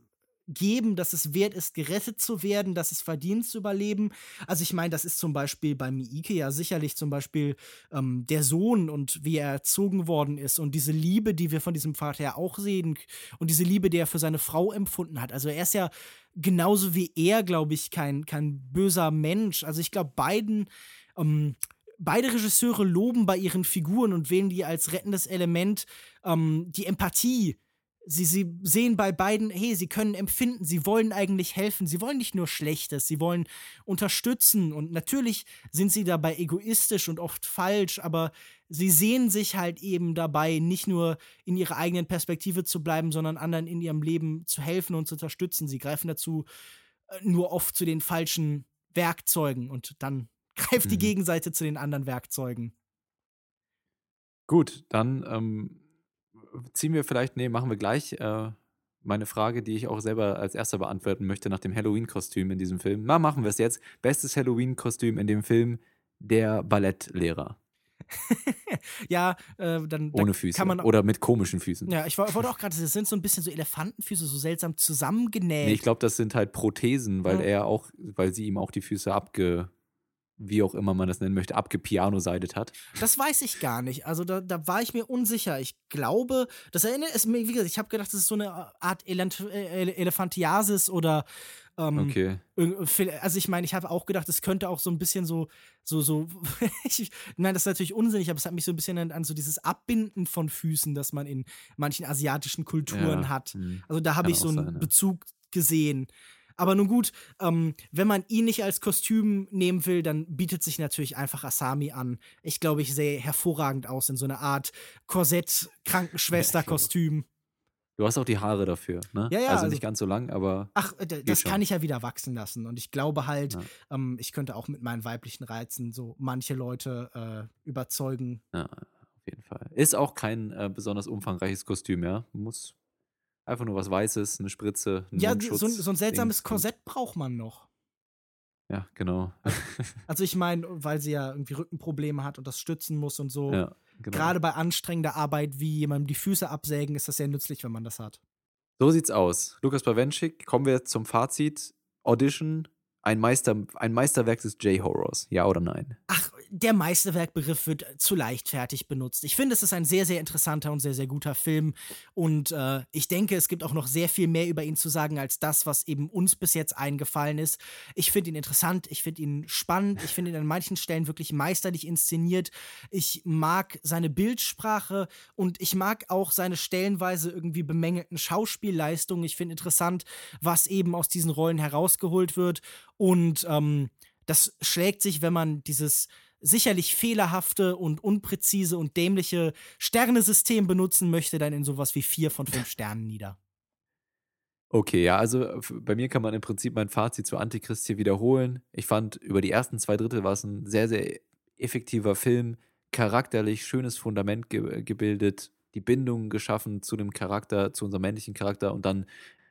geben, dass es wert ist, gerettet zu werden, dass es verdient zu überleben. Also ich meine, das ist zum Beispiel bei Miike ja sicherlich zum Beispiel ähm, der Sohn und wie er erzogen worden ist und diese Liebe, die wir von diesem Vater ja auch sehen und diese Liebe, die er für seine Frau empfunden hat. Also er ist ja genauso wie er, glaube ich, kein, kein böser Mensch. Also ich glaube, beiden ähm, beide Regisseure loben bei ihren Figuren und wählen die als rettendes Element ähm, die Empathie. Sie, sie sehen bei beiden, hey, sie können empfinden, sie wollen eigentlich helfen, sie wollen nicht nur Schlechtes, sie wollen unterstützen und natürlich sind sie dabei egoistisch und oft falsch, aber sie sehen sich halt eben dabei, nicht nur in ihrer eigenen Perspektive zu bleiben, sondern anderen in ihrem Leben zu helfen und zu unterstützen. Sie greifen dazu äh, nur oft zu den falschen Werkzeugen und dann greift die Mhm. Gegenseite zu den anderen Werkzeugen. Gut, dann ähm, ziehen wir vielleicht, nee, machen wir gleich äh, meine Frage, die ich auch selber als erster beantworten möchte nach dem Halloween-Kostüm in diesem Film. Na, machen wir es jetzt. Bestes Halloween-Kostüm in dem Film, der Ballettlehrer. Ja, äh, dann da Ohne Füße. kann man Oder mit komischen Füßen. Ja, ich woll- wollte auch gerade, das sind so ein bisschen so Elefantenfüße, so seltsam zusammengenäht. Nee, ich glaube, das sind halt Prothesen, weil Ja. er auch, weil sie ihm auch die Füße abge, wie auch immer man das nennen möchte, abgepianoseidet hat. Das weiß ich gar nicht. Also da, da war ich mir unsicher. Ich glaube, das erinnert es mir, wie gesagt, ich habe gedacht, das ist so eine Art Elant äh, Ele- Elephantiasis oder ähm, Okay. also ich meine, ich habe auch gedacht, es könnte auch so ein bisschen so, so, so, ich, nein, das ist natürlich unsinnig, aber es hat mich so ein bisschen an, an so dieses Abbinden von Füßen, das man in manchen asiatischen Kulturen Ja, hat. hm. Also da habe ich so einen sein, ja. Bezug gesehen. Aber nun gut, ähm, wenn man ihn nicht als Kostüm nehmen will, dann bietet sich natürlich einfach Asami an. Ich glaube, ich sehe hervorragend aus in so einer Art Korsett-Krankenschwester-Kostüm. Du hast auch die Haare dafür, ne? Ja, ja, Also, also- nicht ganz so lang, aber Ach, äh, das schon. kann ich ja wieder wachsen lassen. Und ich glaube halt, Ja. ähm, ich könnte auch mit meinen weiblichen Reizen so manche Leute äh, überzeugen. ja, auf jeden Fall. Ist auch kein äh, besonders umfangreiches Kostüm, ja. Muss einfach nur was Weißes, eine Spritze, ein Ja, so, ein- so ein seltsames. Korsett braucht man noch. Ja, genau. Also ich meine, weil sie ja irgendwie Rückenprobleme hat und das stützen muss und so. ja, genau. Gerade bei anstrengender Arbeit wie jemandem die Füße absägen, ist das sehr nützlich, wenn man das hat. So sieht's aus. Lukas Bawenschik, kommen wir zum Fazit. Audition, ein, Meister, ein Meisterwerk des J-Horrors. Ja oder nein? Ach, der Meisterwerkbegriff wird zu leichtfertig benutzt. Ich finde, es ist ein sehr, sehr interessanter und sehr, sehr guter Film. Und äh, ich denke, es gibt auch noch sehr viel mehr über ihn zu sagen, als das, was eben uns bis jetzt eingefallen ist. Ich finde ihn interessant, ich finde ihn spannend, ich finde ihn an manchen Stellen wirklich meisterlich inszeniert. Ich mag seine Bildsprache und ich mag auch seine stellenweise irgendwie bemängelten Schauspielleistungen. Ich finde interessant, was eben aus diesen Rollen herausgeholt wird. Und ähm, das schlägt sich, wenn man dieses sicherlich fehlerhafte und unpräzise und dämliche Sternesystem benutzen möchte, dann in sowas wie vier von fünf Sternen nieder. Okay, ja, also bei mir kann man im Prinzip mein Fazit zu Antichrist hier wiederholen. Ich fand, über die ersten zwei Drittel war es ein sehr, sehr effektiver Film, charakterlich schönes Fundament ge gebildet, die Bindung geschaffen zu dem Charakter, zu unserem männlichen Charakter und dann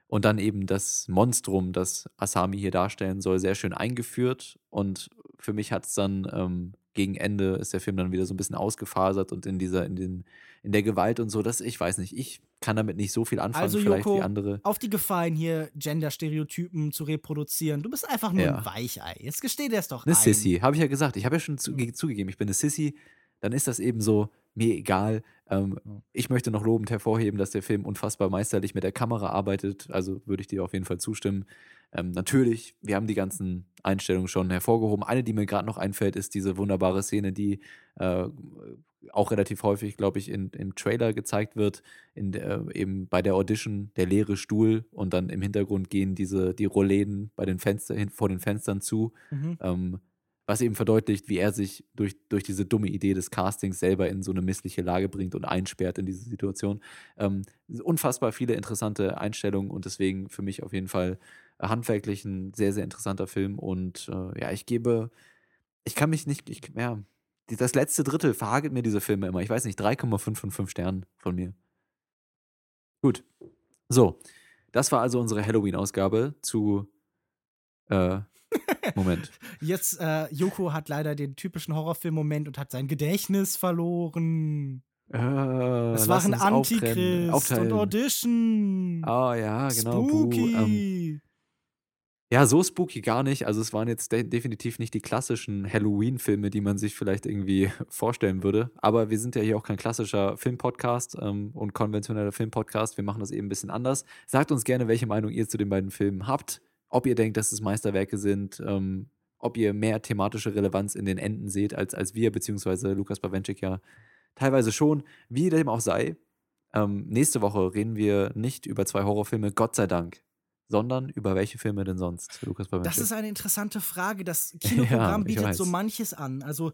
und dann eben das Monstrum, das Asami hier darstellen soll, sehr schön eingeführt. Und für mich hat es dann ähm, gegen Ende ist der Film dann wieder so ein bisschen ausgefasert und in dieser, in den, in der Gewalt und so, das, ich weiß nicht, ich kann damit nicht so viel anfangen, also, vielleicht Joko, wie andere. Auf die Gefallen hier Gender-Stereotypen zu reproduzieren. Du bist einfach nur Ja. ein Weichei. Jetzt gesteh dir es doch Eine ein. Sissy, habe ich ja gesagt. Ich habe ja schon zu, zugegeben, ich bin eine Sissy. Dann ist das eben so, mir egal. Ähm, ich möchte noch lobend hervorheben, dass der Film unfassbar meisterlich mit der Kamera arbeitet. Also würde ich dir auf jeden Fall zustimmen. Ähm, natürlich, wir haben die ganzen Einstellungen schon hervorgehoben. Eine, die mir gerade noch einfällt, ist diese wunderbare Szene, die äh, auch relativ häufig, glaube ich, in, im Trailer gezeigt wird, in der, eben bei der Audition der leere Stuhl und dann im Hintergrund gehen diese die Rollläden bei den Fenster, hin- vor den Fenstern zu. Mhm. Ähm, was eben verdeutlicht, wie er sich durch, durch diese dumme Idee des Castings selber in so eine missliche Lage bringt und einsperrt in diese Situation. Ähm, unfassbar viele interessante Einstellungen und deswegen für mich auf jeden Fall äh, handwerklich ein sehr, sehr interessanter Film. Und äh, ja, ich gebe, ich kann mich nicht, ich, ja, das letzte Drittel verhagelt mir diese Filme immer. Ich weiß nicht, 3,5 von 5 Sternen von mir. Gut. So, das war also unsere Halloween-Ausgabe zu. Äh, Moment. Jetzt, äh, Joko hat leider den typischen Horrorfilm-Moment und hat sein Gedächtnis verloren. Äh, Es waren uns auftrennen, Antichrist und. Audition. Ah ja, genau. Buh. Spooky. Ähm, ja, so spooky gar nicht. Also es waren jetzt de definitiv nicht die klassischen Halloween-Filme, die man sich vielleicht irgendwie vorstellen würde. Aber wir sind ja hier auch kein klassischer Filmpodcast ähm, und konventioneller Filmpodcast. Wir machen das eben ein bisschen anders. Sagt uns gerne, welche Meinung ihr zu den beiden Filmen habt. Ob ihr denkt, dass es Meisterwerke sind. Ähm, ob ihr mehr thematische Relevanz in den Enden seht als, als wir, beziehungsweise Lukas Bawenschik ja teilweise schon. Wie dem auch sei, ähm, nächste Woche reden wir nicht über zwei Horrorfilme, Gott sei Dank, sondern über welche Filme denn sonst, Lukas Bawenschik? Das ist eine interessante Frage. Das Kinoprogramm Ja, bietet so manches an. Also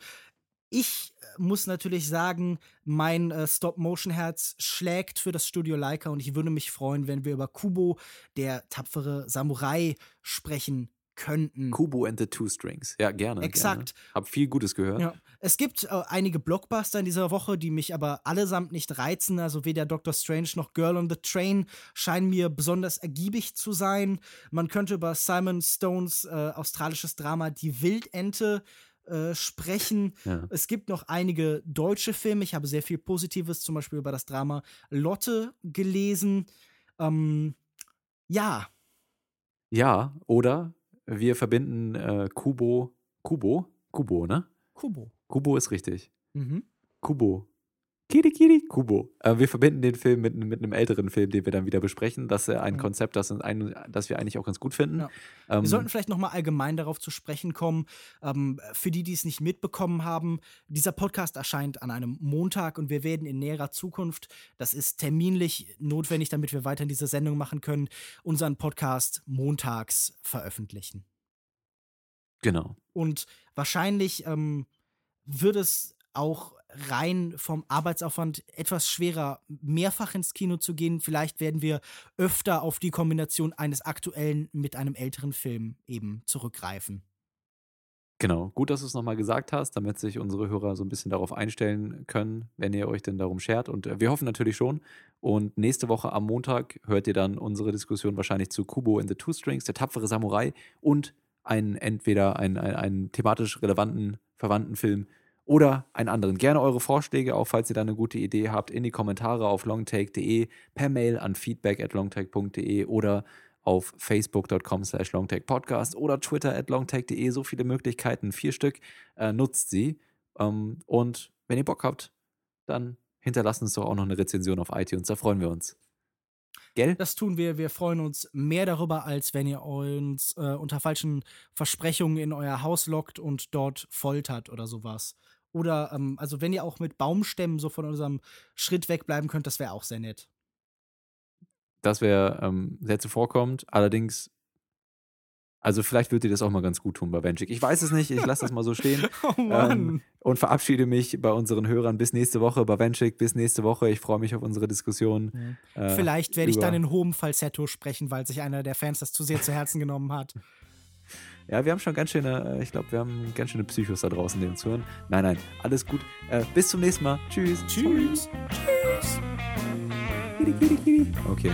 ich äh, muss natürlich sagen, mein äh, Stop-Motion-Herz schlägt für das Studio Leica und ich würde mich freuen, wenn wir über Kubo, der tapfere Samurai, sprechen könnten. Kubo and the Two Strings. Ja, gerne. Exakt. Gerne. Hab viel Gutes gehört. Ja. Es gibt äh, einige Blockbuster in dieser Woche, die mich aber allesamt nicht reizen. Also weder Doctor Strange noch Girl on the Train scheinen mir besonders ergiebig zu sein. Man könnte über Simon Stones äh, australisches Drama Die Wildente äh, sprechen. Ja. Es gibt noch einige deutsche Filme. Ich habe sehr viel Positives, zum Beispiel über das Drama Lotte gelesen. Ähm, ja, Ja, oder wir verbinden äh, Kubo, Kubo, Kubo, ne? Kubo. Kubo ist richtig. Mhm. Kubo. Kiri Kiri, Kubo. Äh, wir verbinden den Film mit, mit einem älteren Film, den wir dann wieder besprechen. Das ist ein Mhm. Konzept, das, ein, das wir eigentlich auch ganz gut finden. Ja. Ähm, Wir sollten vielleicht noch mal allgemein darauf zu sprechen kommen. Ähm, für die, die es nicht mitbekommen haben, dieser Podcast erscheint an einem Montag und wir werden in näherer Zukunft, das ist terminlich notwendig, damit wir weiterhin diese Sendung machen können, unseren Podcast montags veröffentlichen. genau. Und wahrscheinlich ähm, wird es auch rein vom Arbeitsaufwand etwas schwerer, mehrfach ins Kino zu gehen. Vielleicht werden wir öfter auf die Kombination eines aktuellen mit einem älteren Film eben zurückgreifen. Genau, gut, dass du es nochmal gesagt hast, damit sich unsere Hörer so ein bisschen darauf einstellen können, wenn ihr euch denn darum schert. Und äh, wir hoffen natürlich schon. Und nächste Woche am Montag hört ihr dann unsere Diskussion wahrscheinlich zu Kubo in the Two Strings, der tapfere Samurai und einen entweder einen, einen, einen thematisch relevanten, verwandten Film oder einen anderen. Gerne eure Vorschläge, auch falls ihr da eine gute Idee habt, in die Kommentare auf longtake.de, per Mail an feedback at longtake.de oder auf facebook.com slash longtakepodcast oder twitter at longtake.de. So viele Möglichkeiten, vier Stück. Äh, nutzt sie. Ähm, und wenn ihr Bock habt, dann hinterlasst uns doch auch noch eine Rezension auf iTunes. Da freuen wir uns. Gell? Das tun wir. Wir freuen uns mehr darüber, als wenn ihr uns äh, unter falschen Versprechungen in euer Haus lockt und dort foltert oder sowas. Oder, ähm, also wenn ihr auch mit Baumstämmen so von unserem Schritt wegbleiben könnt, das wäre auch sehr nett. Das wäre ähm, sehr zuvorkommend. Allerdings, also vielleicht würde dir das auch mal ganz gut tun bei Benchik. Ich weiß es nicht, ich lasse das mal so stehen. Oh. Ähm, und verabschiede mich bei unseren Hörern bis nächste Woche. Bei Benchik bis nächste Woche. Ich freue mich auf unsere Diskussion. äh, Vielleicht werde ich dann in hohem Falsetto sprechen, weil sich einer der Fans das zu sehr zu Herzen genommen hat. Ja, wir haben schon ganz schöne, äh, ich glaube, wir haben ganz schöne Psychos da draußen, denen zu hören. Nein, nein, alles gut. Äh, bis zum nächsten Mal. Tschüss. Tschüss. Okay.